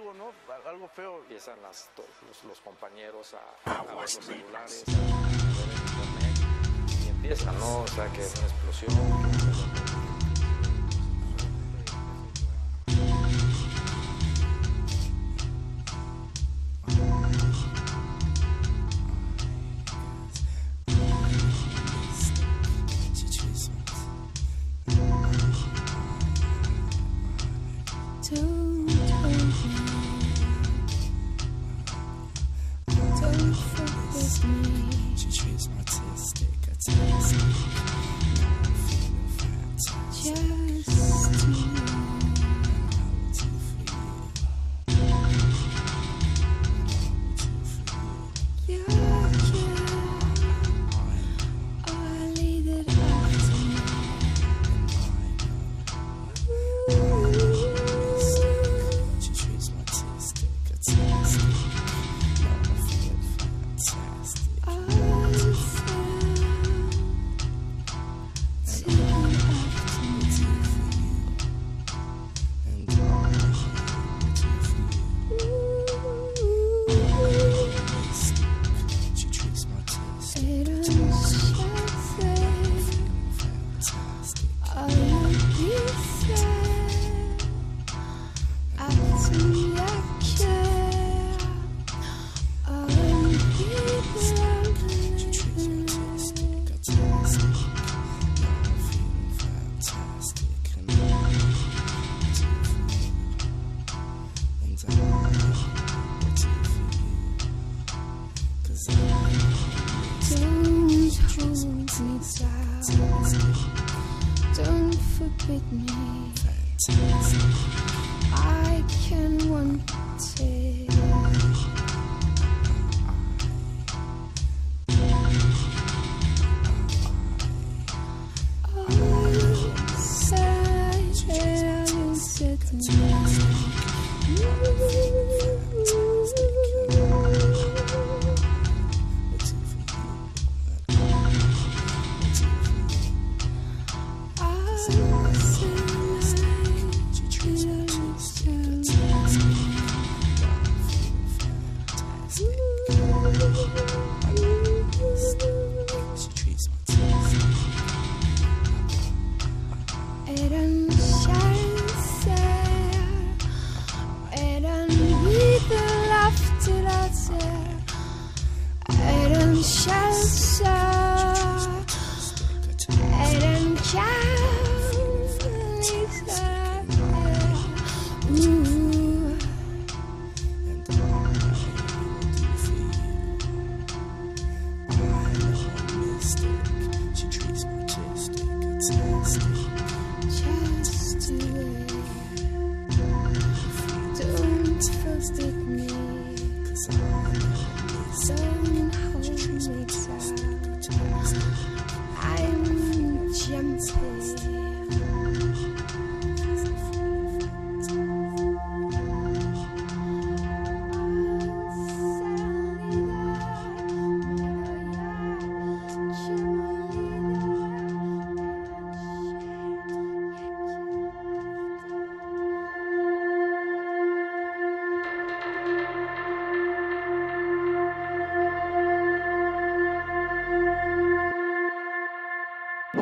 Algo, ¿no? Algo feo. Empiezan las, los, los compañeros a, a ver los celulares, a ver el internet. Y empieza, ¿no? O sea, que es una explosión.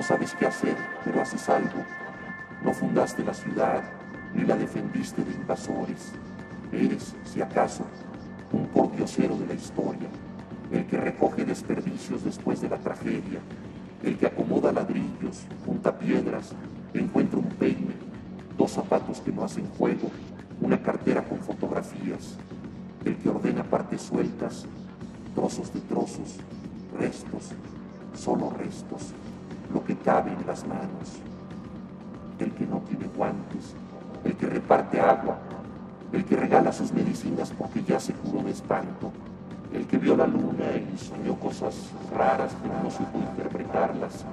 Sabes qué hacer, pero haces algo. No fundaste la ciudad, ni la defendiste de invasores. Eres, si acaso, un pordiosero de la historia, el que recoge desperdicios después de la tragedia, el que acomoda ladrillos, junta piedras, encuentra un peine, dos zapatos que no hacen juego, una cartera con fotografías, el que ordena partes sueltas, trozos de trozos, restos, solo restos, cabe las manos, el que no tiene guantes, el que reparte agua, el que regala sus medicinas porque ya se curó de espanto, el que vio la luna y soñó cosas raras pero no supo interpretarlas,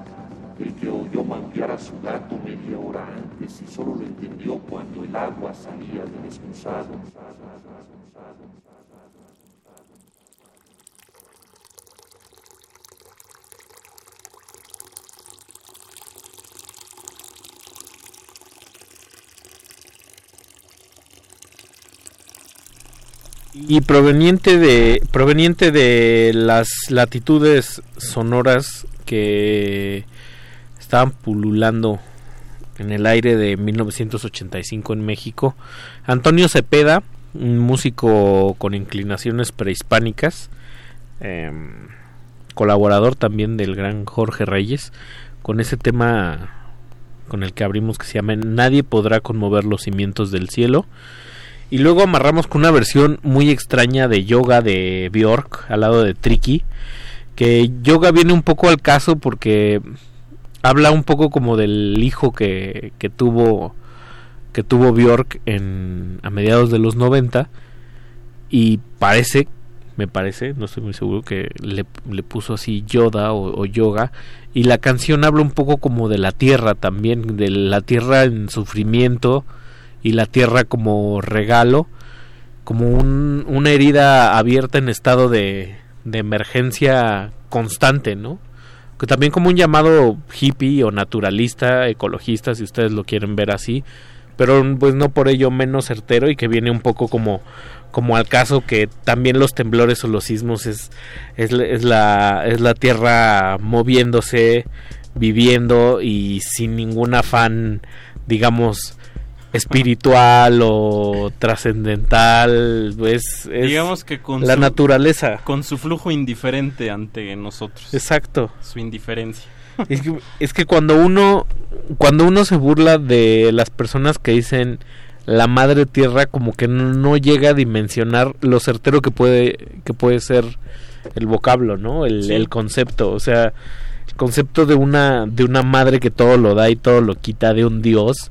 el que oyó manguear a su gato media hora antes y solo lo entendió cuando el agua salía del excusado. Y proveniente de proveniente de las latitudes sonoras que estaban pululando en el aire de 1985 en México. Antonio Cepeda, un músico con inclinaciones prehispánicas, em, colaborador también del gran Jorge Reyes, con ese tema con el que abrimos que se llama Nadie podrá conmover los cimientos del cielo. Y luego amarramos con una versión muy extraña de yoga de Bjork al lado de Tricky. Que yoga viene un poco al caso porque habla un poco como del hijo que, que tuvo que tuvo Bjork en, a mediados de los 90 y parece me parece, no estoy muy seguro que le, le puso así Yoda o, o, yoga y la canción habla un poco como de la tierra también, de la tierra en sufrimiento y la tierra como regalo, como un, una herida abierta en estado de, de emergencia constante, ¿no? Que también como un llamado hippie o naturalista, ecologista, si ustedes lo quieren ver así, pero pues no por ello menos certero y que viene un poco como como al caso que también los temblores o los sismos es, es, es, la, es la tierra moviéndose, viviendo y sin ningún afán, digamos, espiritual o trascendental, pues es digamos que con la su, naturaleza. Con su flujo indiferente ante nosotros. Exacto. Su indiferencia. [LAUGHS] Es que, es que cuando uno cuando uno se burla de las personas que dicen la madre tierra como que no llega a dimensionar lo certero que puede que puede ser el vocablo no el, sí. el, concepto o sea el concepto de una de una madre que todo lo da y todo lo quita de un dios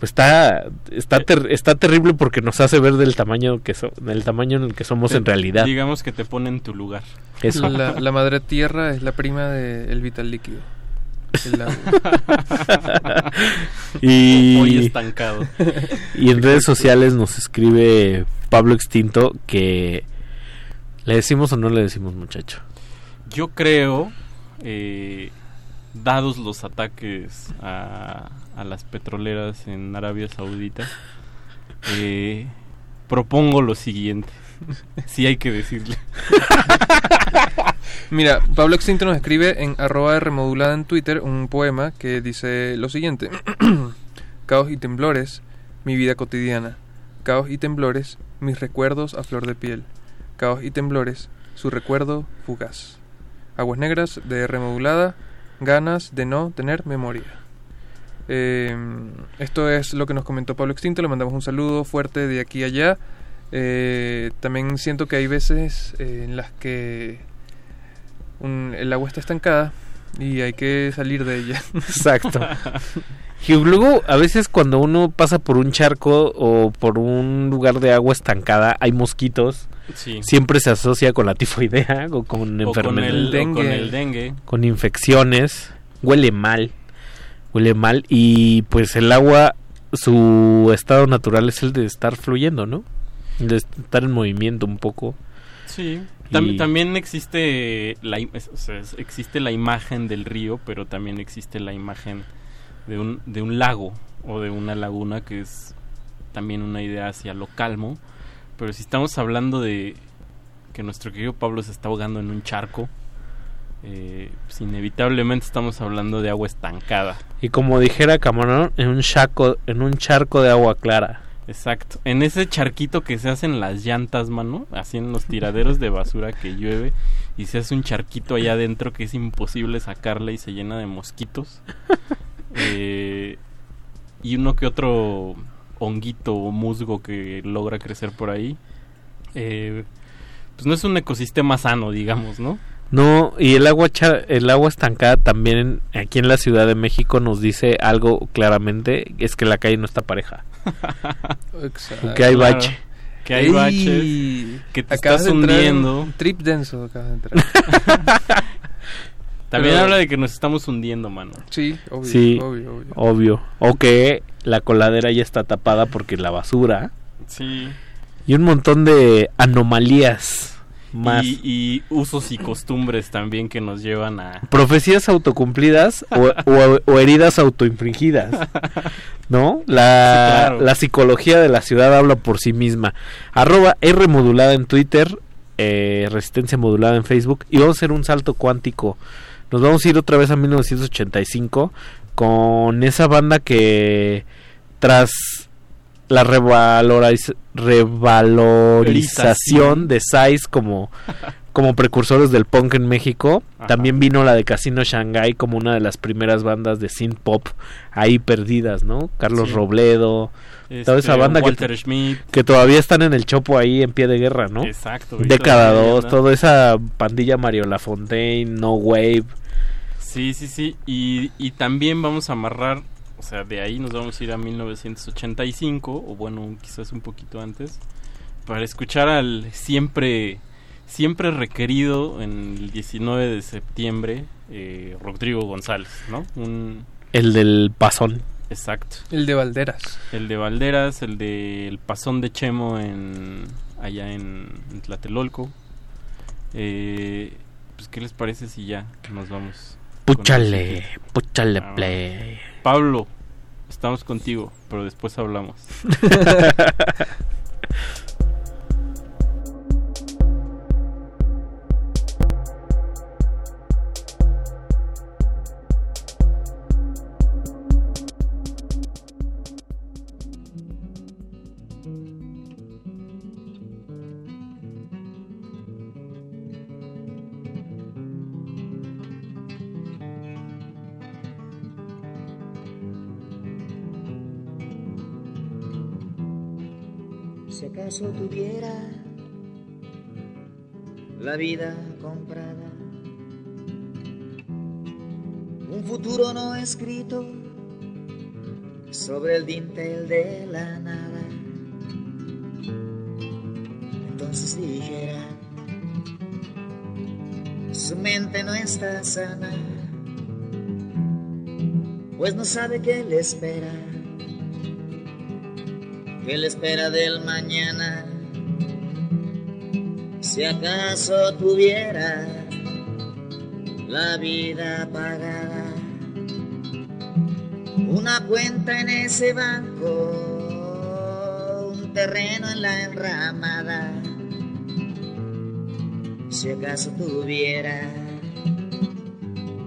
pues está está ter, está terrible porque nos hace ver del tamaño que so, del tamaño en el que somos te, en realidad digamos que te pone en tu lugar Eso. La, la madre tierra es la prima del de vital líquido [LAUGHS] y, Muy estancado. y en redes sociales nos escribe Pablo Extinto que le decimos o no le decimos muchacho. Yo creo, eh, dados los ataques a, a, las petroleras en Arabia Saudita, eh, propongo lo siguiente. Sí hay que decirle. [LAUGHS] Mira, Pablo Extinto nos escribe en arroba remodulada en Twitter un poema que dice lo siguiente. [CLEARS THROAT] Caos y temblores, mi vida cotidiana. Caos y temblores, mis recuerdos a flor de piel. Caos y temblores, su recuerdo fugaz. Aguas negras de remodulada, ganas de no tener memoria. Eh, esto es lo que nos comentó Pablo Extinto, le mandamos un saludo fuerte de aquí a allá. Eh, también siento que hay veces eh, en las que un, el agua está estancada y hay que salir de ella. [LAUGHS] Exacto. y luego, a veces cuando uno pasa por un charco o por un lugar de agua estancada, hay mosquitos. Sí. Siempre se asocia con la tifoidea o con enfermedades. Con el dengue. Con el dengue. Con infecciones. Huele mal. Huele mal. Y pues el agua, su estado natural es el de estar fluyendo, ¿no? de estar en movimiento un poco. Sí. También existe la, o sea, existe la imagen del río, pero también existe la imagen de un, de un lago o de una laguna que es también una idea hacia lo calmo. Pero si estamos hablando de que nuestro querido Pablo se está ahogando en un charco, eh, pues inevitablemente estamos hablando de agua estancada. Y como dijera Camarón, en un charco, en un charco de agua clara. Exacto. En ese charquito que se hacen las llantas, mano, así en los tiraderos de basura que llueve y se hace un charquito allá adentro que es imposible sacarle y se llena de mosquitos. [LAUGHS] eh, y uno que otro honguito o musgo que logra crecer por ahí. Eh, pues no es un ecosistema sano, digamos, ¿no? No, y el agua el agua estancada también aquí en la Ciudad de México nos dice algo claramente, es que la calle no está pareja. [LAUGHS] Exacto. Que hay bache. Que hay baches, que te acabas estás hundiendo. trip denso acabas de entrar. [LAUGHS] También Pero... habla de que nos estamos hundiendo, mano. Sí, obvio, sí, obvio, obvio. obvio. O que la coladera ya está tapada porque la basura. Sí. Y un montón de anomalías más. Y, y, usos y costumbres también que nos llevan a... Profecías autocumplidas o, o, o, heridas autoinfringidas. [LAUGHS] ¿no? La, Sí, claro. la psicología de la ciudad habla por sí misma. Arroba R modulada en Twitter, eh, Resistencia modulada en Facebook. Y vamos a hacer un salto cuántico. Nos vamos a ir otra vez a 1985 con esa banda que tras la revaloriz- revalorización de Size como, [LAUGHS] como precursores del punk en México. También vino la de Casino Shanghai como una de las primeras bandas de synth pop ahí perdidas, ¿no? Carlos Sí. Robledo, toda esa Este, banda que, Schmidt. que todavía están en el chopo ahí en pie de guerra, ¿no? Exacto, Década todavía 2, andan. toda esa pandilla Mario Lafontaine, No Wave. Sí, sí, sí. Y, y también vamos a amarrar, o sea, de ahí nos vamos a ir a 1985, o bueno, quizás un poquito antes, para escuchar al siempre, siempre requerido en el 19 de septiembre, eh, Rodrigo González, ¿no? Un, El del pasón. Exacto. El de Valderas. El de Valderas, el de El Pasón de Chemo en allá en, en Tlatelolco. Eh, pues, ¿qué les parece si ya nos vamos? Púchale, púchale Ah, play. Pablo, estamos contigo, pero después hablamos. [LAUGHS] [LAUGHS] Acaso tuviera la vida comprada, un futuro no escrito sobre el dintel de la nada, entonces dijera, su mente no está sana, pues no sabe qué le espera. ¿Qué le espera del mañana? Si acaso tuviera la vida pagada, una cuenta en ese banco, un terreno en la enramada. Si acaso tuviera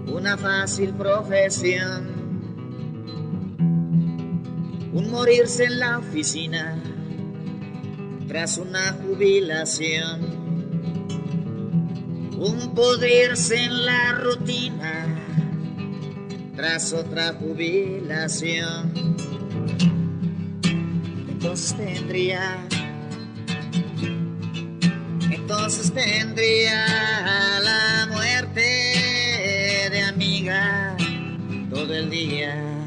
una fácil profesión, un morirse en la oficina tras una jubilación, un podrirse en la rutina tras otra jubilación. Entonces tendría, entonces tendría la muerte de amiga todo el día.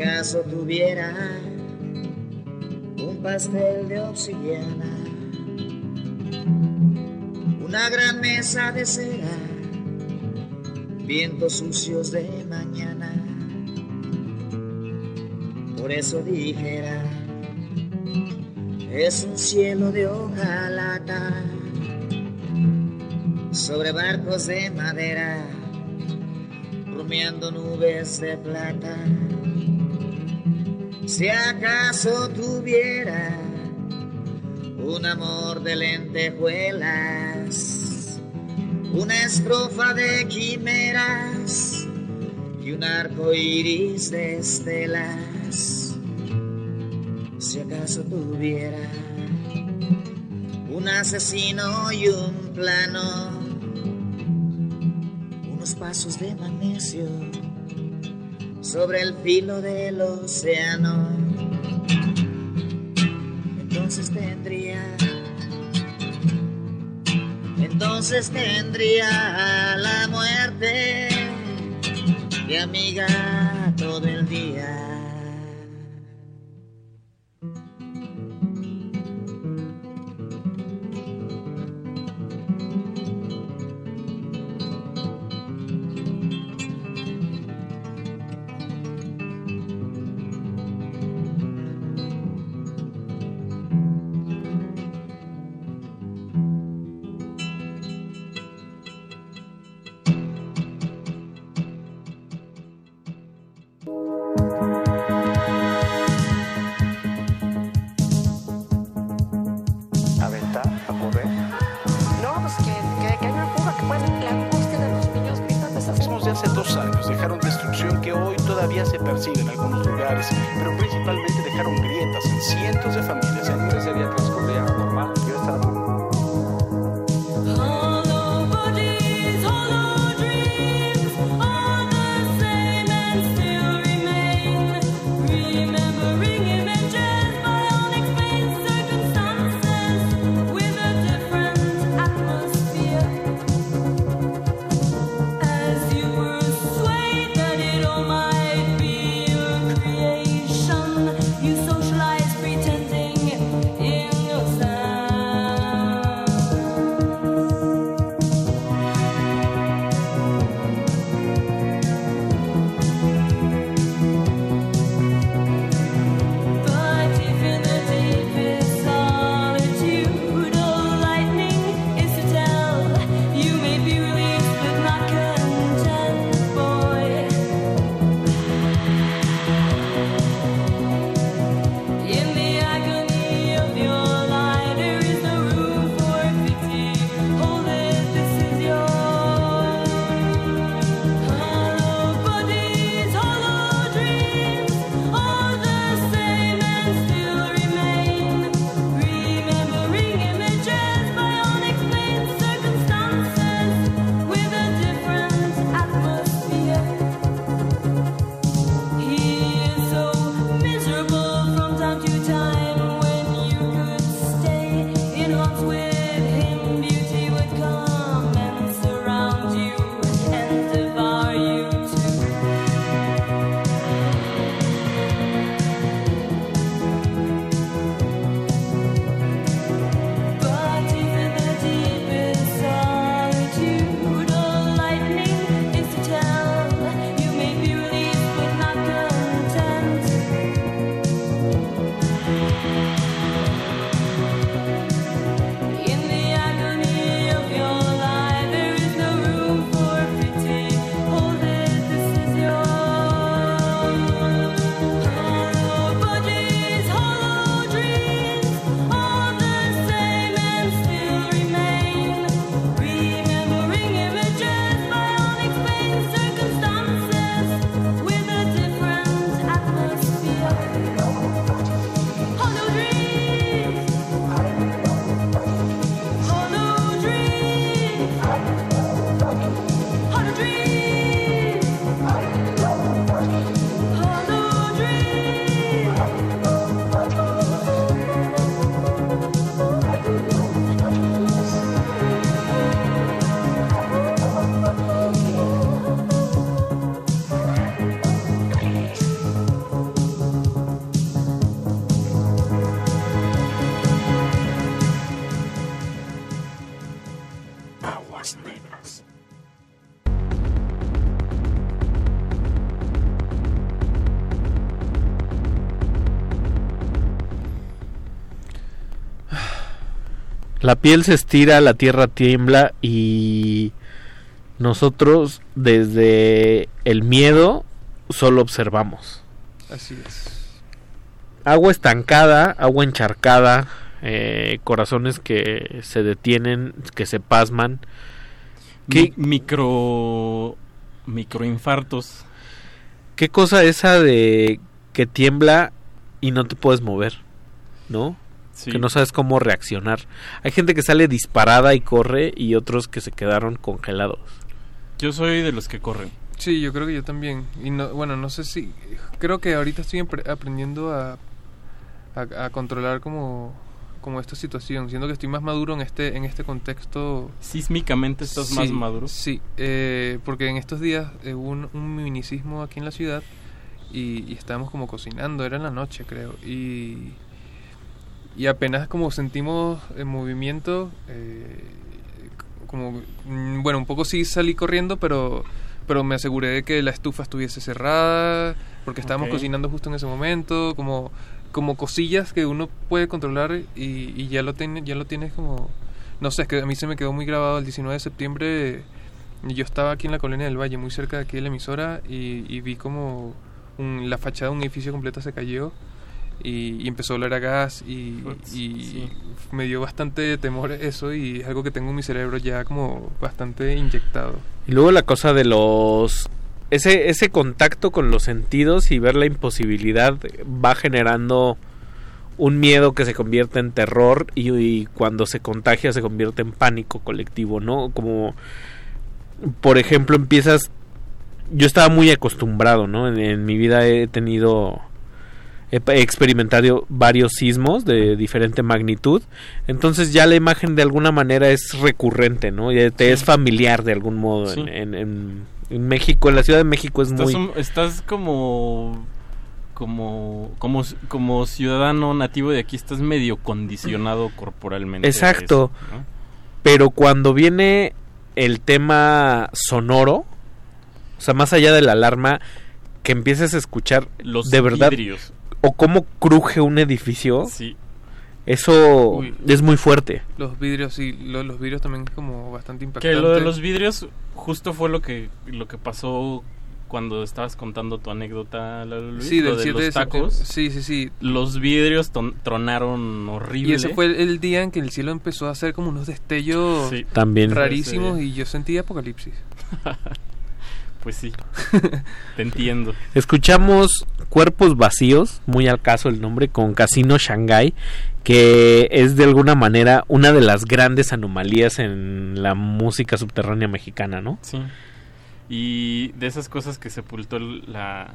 Acaso tuviera un pastel de obsidiana, una gran mesa de cera, vientos sucios de mañana. Por eso dijera, es un cielo de hojalata sobre barcos de madera, rumiando nubes de plata. Si acaso tuviera un amor de lentejuelas, una estrofa de quimeras y un arco iris de estelas. Si acaso tuviera un asesino y un plano, unos pasos de magnesio sobre el filo del océano. Entonces tendría, entonces tendría la muerte de amiga todo el día. La piel se estira, la tierra tiembla y nosotros desde el miedo solo observamos. Así es. Agua estancada, agua encharcada, eh, corazones que se detienen, que se pasman. Mi- micro microinfartos. ¿Qué cosa esa de que tiembla y no te puedes mover? ¿No? Sí. Que no sabes cómo reaccionar. Hay gente que sale disparada y corre y otros que se quedaron congelados. Yo soy de los que corren. Sí, yo creo que yo también. Y no, bueno, no sé si. Creo que ahorita estoy aprendiendo a, a, a controlar como, como esta situación. Siento que estoy más maduro en este, en este contexto. Sísmicamente estás más Sí, maduro. Sí, eh, porque en estos días eh, hubo un, un minicismo aquí en la ciudad y, y estábamos como cocinando, era en la noche creo, y, y apenas como sentimos el movimiento, eh, como, mm, bueno, un poco sí salí corriendo, pero, pero me aseguré de que la estufa estuviese cerrada, porque estábamos cocinando justo en ese momento, como, como cosillas que uno puede controlar y, y ya lo tiene, ya lo tienes como no sé, es que a mí se me quedó muy grabado el 19 de septiembre. Yo estaba aquí en la colonia del Valle, muy cerca de aquí de la emisora, y, y vi como un- la fachada de un edificio completa se cayó y, y empezó a oler a gas y, Ups, y sí. me dio bastante temor eso y es algo que tengo en mi cerebro ya como bastante inyectado. Y luego la cosa de los ese, ese contacto con los sentidos y ver la imposibilidad va generando un miedo que se convierte en terror y, y cuando se contagia se convierte en pánico colectivo, ¿no? Como, por ejemplo, empiezas... Yo estaba muy acostumbrado, ¿no? En, en mi vida he tenido... He experimentado varios sismos de diferente magnitud, entonces ya la imagen de alguna manera es recurrente, ¿no? Y te es familiar de algún modo. Sí. En, en- en- en México, en la Ciudad de México es Estás, muy... un- estás como como como como ciudadano nativo de aquí estás medio condicionado corporalmente. Exacto. eso, ¿no? Pero cuando viene el tema sonoro, o sea, más allá de la alarma, que empieces a escuchar Los de verdad vidrios. O cómo cruje un edificio, Sí. eso Uy. es muy fuerte. Los vidrios, sí, lo- los vidrios también es como bastante Que impactante. lo de los vidrios justo fue lo que lo que pasó cuando estabas contando tu anécdota, Luis, Sí, lo del de 7 de los tacos. Sí, sí, sí. Los vidrios ton- tronaron horrible. Y ese fue el, el día en que el cielo empezó a hacer como unos destellos Sí. También. rarísimos y yo sentí apocalipsis. [LAUGHS] Pues sí. [LAUGHS] Te entiendo. Escuchamos Cuerpos Vacíos, muy al caso el nombre, con Casino Shanghai, que es de alguna manera una de las grandes anomalías en la música subterránea mexicana, ¿no? Sí. Y de esas cosas que sepultó el- la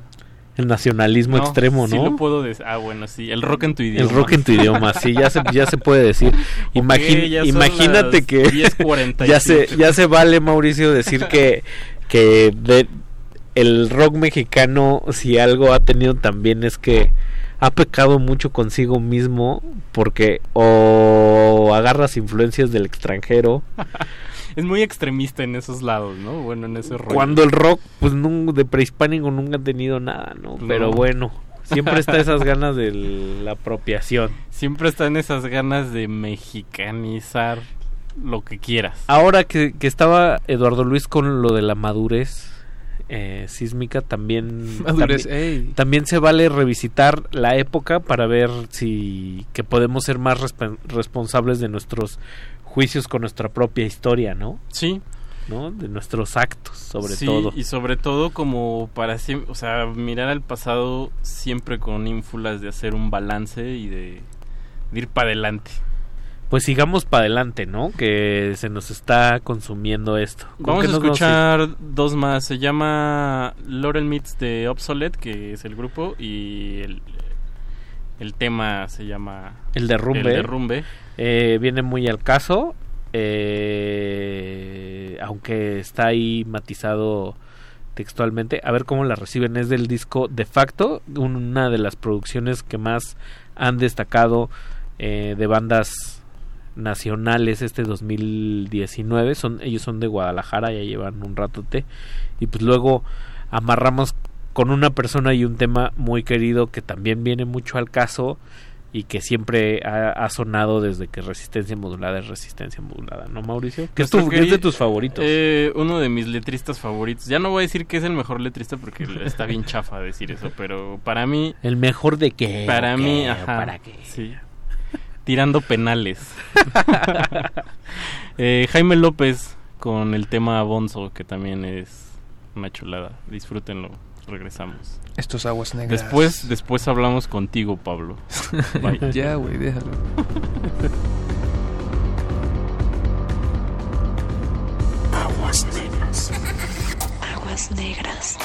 El nacionalismo No, extremo, sí ¿no? lo puedo decir. Ah, bueno, sí, el rock en tu idioma. El rock en tu idioma, sí, ya se, ya se puede decir. [LAUGHS] Imagin- imagínate que 10:45. [LAUGHS] ya se, ya se vale, Mauricio, decir que, que de- el rock mexicano, si algo ha tenido también es que ha pecado mucho consigo mismo porque o agarras influencias del extranjero [LAUGHS] Es muy extremista en esos lados, ¿no? Bueno, en ese rollo. cuando el rock pues de prehispánico nunca ha tenido nada, ¿no? No. Pero bueno, siempre está esas [LAUGHS] ganas de la apropiación. Siempre están esas ganas de mexicanizar lo que quieras. Ahora que, que estaba Eduardo Luis con lo de la madurez eh, sísmica, también, [LAUGHS] Madurez, también, se vale revisitar la época para ver si que podemos ser más resp- responsables de nuestros juicios con nuestra propia historia, ¿no? Sí. ¿No? De nuestros actos, sobre Sí, todo. Y sobre todo como para siempre, o sea, mirar al pasado siempre con ínfulas de hacer un balance y de, de ir para adelante. Pues sigamos para adelante, ¿no? Que se nos está consumiendo esto. ¿Con Vamos a nos escuchar dos más. Se llama Laurel Meets de Obsolete, que es el grupo, y el, el tema se llama El derrumbe. El derrumbe. Eh, viene muy al caso. eh, aunque está ahí matizado textualmente. A ver cómo la reciben. Es del disco De facto. Una de las producciones que más han destacado eh, de bandas nacionales este 2019 son ellos son de Guadalajara ya llevan un ratote y pues luego amarramos con una persona y un tema muy querido que también viene mucho al caso y que siempre ha, ha sonado desde que Resistencia Modulada es Resistencia Modulada, ¿no, Mauricio? Que es, tu- Nuestro que es de tus favoritos. Eh, uno de mis letristas favoritos. Ya no voy a decir que es el mejor letrista porque está bien chafa decir eso, pero para mí... ¿El mejor de qué? Para ¿O mí, ajá. para qué? Sí. Tirando penales. [LAUGHS] Eh, Jaime López con el tema Bonzo, que también es una chulada. Disfrútenlo. Regresamos. Estos aguas negras. Después, después hablamos contigo, Pablo. [LAUGHS] Ya, güey, déjalo. Aguas negras. Aguas negras.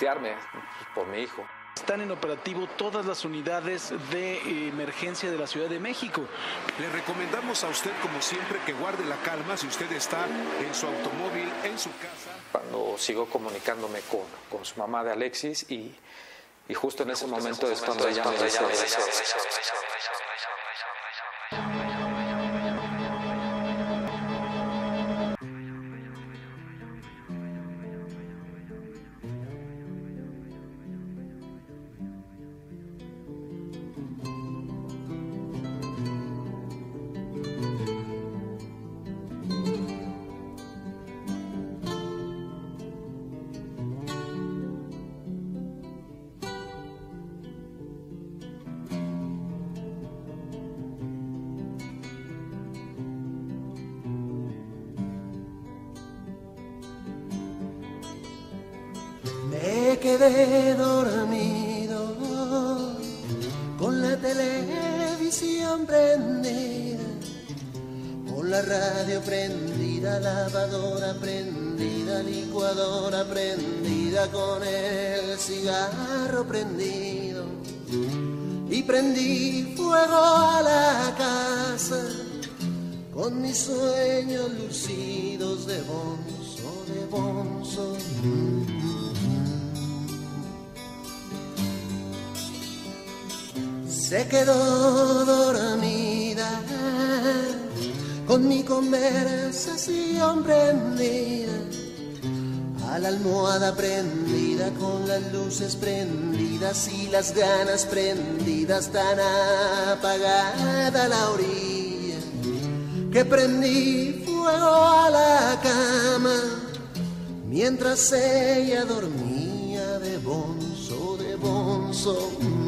Angustiarme por mi hijo. Están en operativo todas las unidades de emergencia de la Ciudad de México. Le recomendamos a usted, como siempre, que guarde la calma si usted está en su automóvil, en su casa. Cuando sigo comunicándome con, con su mamá de Alexis y, y justo en ese momento es cuando ella me dice... se quedó dormida con mi conversación prendida, a la almohada prendida, con las luces prendidas y las ganas prendidas, tan apagada la orilla, que prendí fuego a la cama, mientras ella dormía de bonzo, de bonzo.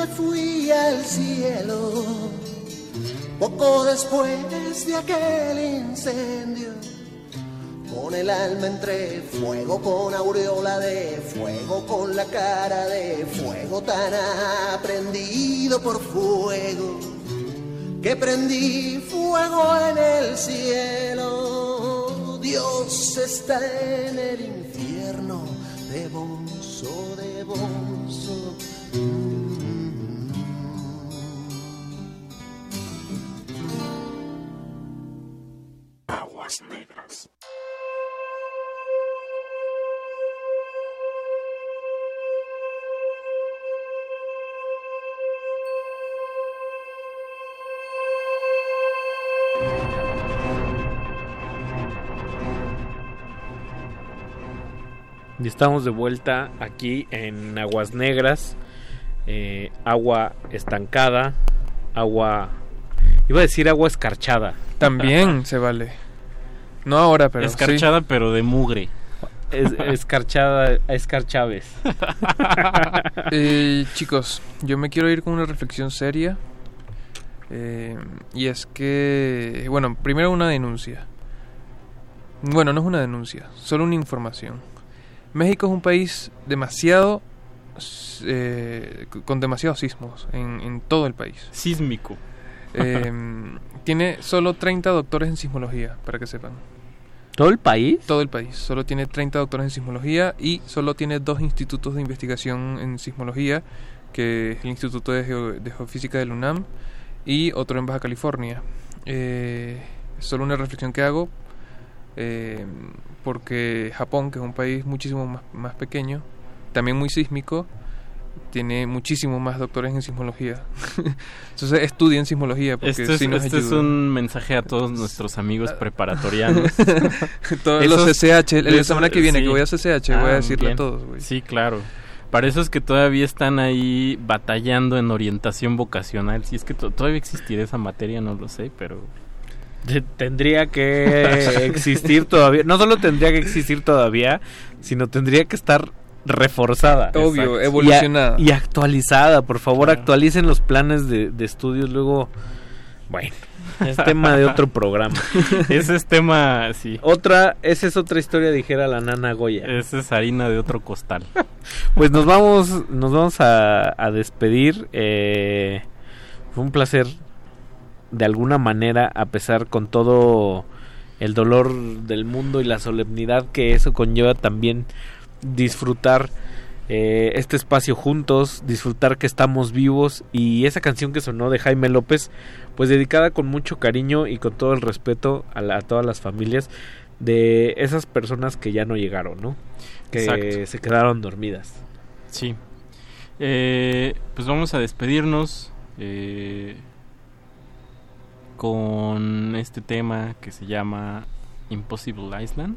Me fui al cielo. Poco después de aquel incendio, con el alma entre fuego, con aureola de fuego, con la cara de fuego tan aprendido por fuego, que prendí fuego en el cielo. Dios está en el infierno Aguas negras. Y estamos de vuelta aquí en Aguas Negras, eh, agua estancada, agua... Iba a decir agua escarchada. También [LAUGHS] se vale. No ahora, pero sí. Escarchada, pero de mugre. Es, [LAUGHS] escarchada, escarchaves. [LAUGHS] Eh, chicos, yo me quiero ir con una reflexión seria. Eh, y es que, bueno, primero una denuncia. Bueno, no es una denuncia, solo una información. México es un país demasiado eh, con demasiados sismos en, en todo el país. Sísmico. Eh, [LAUGHS] tiene solo 30 doctores en sismología, para que sepan. ¿Todo el país? Todo el país. Solo tiene 30 doctores en sismología y solo tiene dos institutos de investigación en sismología, que es el Instituto de, Geo- de Geofísica del UNAM y otro en Baja California. Eh, solo una reflexión que hago, eh, porque Japón, que es un país muchísimo más, más pequeño, también muy sísmico, tiene muchísimo más doctores en sismología. [LAUGHS] Entonces estudien sismología porque Este, es, sí nos este es ayuda. un mensaje a todos nuestros amigos preparatorianos. [LAUGHS] Todos los CCH, el- la esos- semana que viene que voy a CCH, voy a decirle a bien. todos, güey. Sí, claro. Para esos que todavía están ahí batallando en orientación vocacional, si es que to- todavía existirá esa materia, no lo sé, pero... Te- Tendría que existir todavía. No solo tendría que existir todavía, sino tendría que estar reforzada. Obvio, Exacto. evolucionada. Y, a- y actualizada. Por favor, actualicen los planes de, de estudios. Luego, bueno, es tema de otro programa. [LAUGHS] Ese es tema, sí. Otra, esa es otra historia, dijera la nana Goya. Esa es harina de otro costal. [LAUGHS] Pues nos vamos, nos vamos a, a despedir. Eh, fue un placer, de alguna manera, a pesar con todo el dolor del mundo y la solemnidad que eso conlleva también disfrutar eh, este espacio juntos, disfrutar que estamos vivos y esa canción que sonó de Jaime López, pues dedicada con mucho cariño y con todo el respeto a, la- a todas las familias de esas personas que ya no llegaron, ¿no? Que Exacto. se quedaron dormidas. Sí. Eh, pues vamos a despedirnos eh, con este tema que se llama Impossible Island.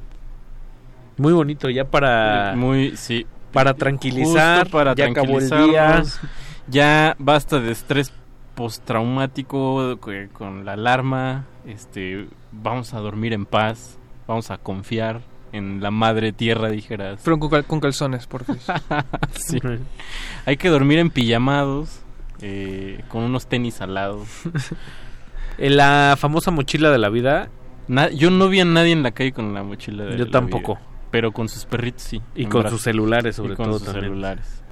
Muy bonito, ya para... Eh, Muy, sí. Para tranquilizar, Justo para ya acabó el día. tranquilizarnos. Ya basta de estrés postraumático con la alarma. Este, vamos a dormir en paz. Vamos a confiar en la madre tierra, dijeras. Pero con, cal- con calzones, por favor. [LAUGHS] Sí. Hay que dormir en pijamados, eh, con unos tenis al lado. [LAUGHS] En la famosa mochila de la vida. Na- yo no vi a nadie en la calle con la mochila de Yo la tampoco. vida, pero con sus perritos sí. Y con brazos. sus celulares, sobre Y con todo, sus también. celulares.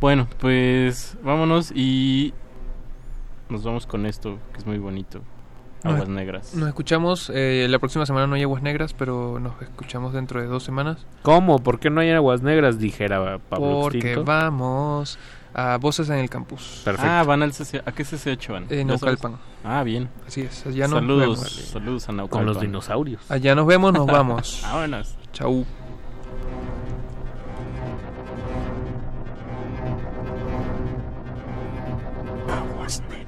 Bueno, pues vámonos y nos vamos con esto, que es muy bonito. Aguas Nos- negras. Nos escuchamos. eh, la próxima semana no hay aguas negras, pero nos escuchamos dentro de dos semanas. ¿Cómo? ¿Por qué no hay aguas negras? Dijera Pablo Porque Extinto. vamos a Voces en el Campus. Perfecto. Ah, van al CC ¿A qué CCH van? En ¿Ya sabes? Naucalpan. Ah, bien. Así es, allá nos saludos, vemos. saludos a Naucalpan. Con los dinosaurios. Allá nos vemos, nos vamos. [LAUGHS] Vámonos. Chau. Aguas negras.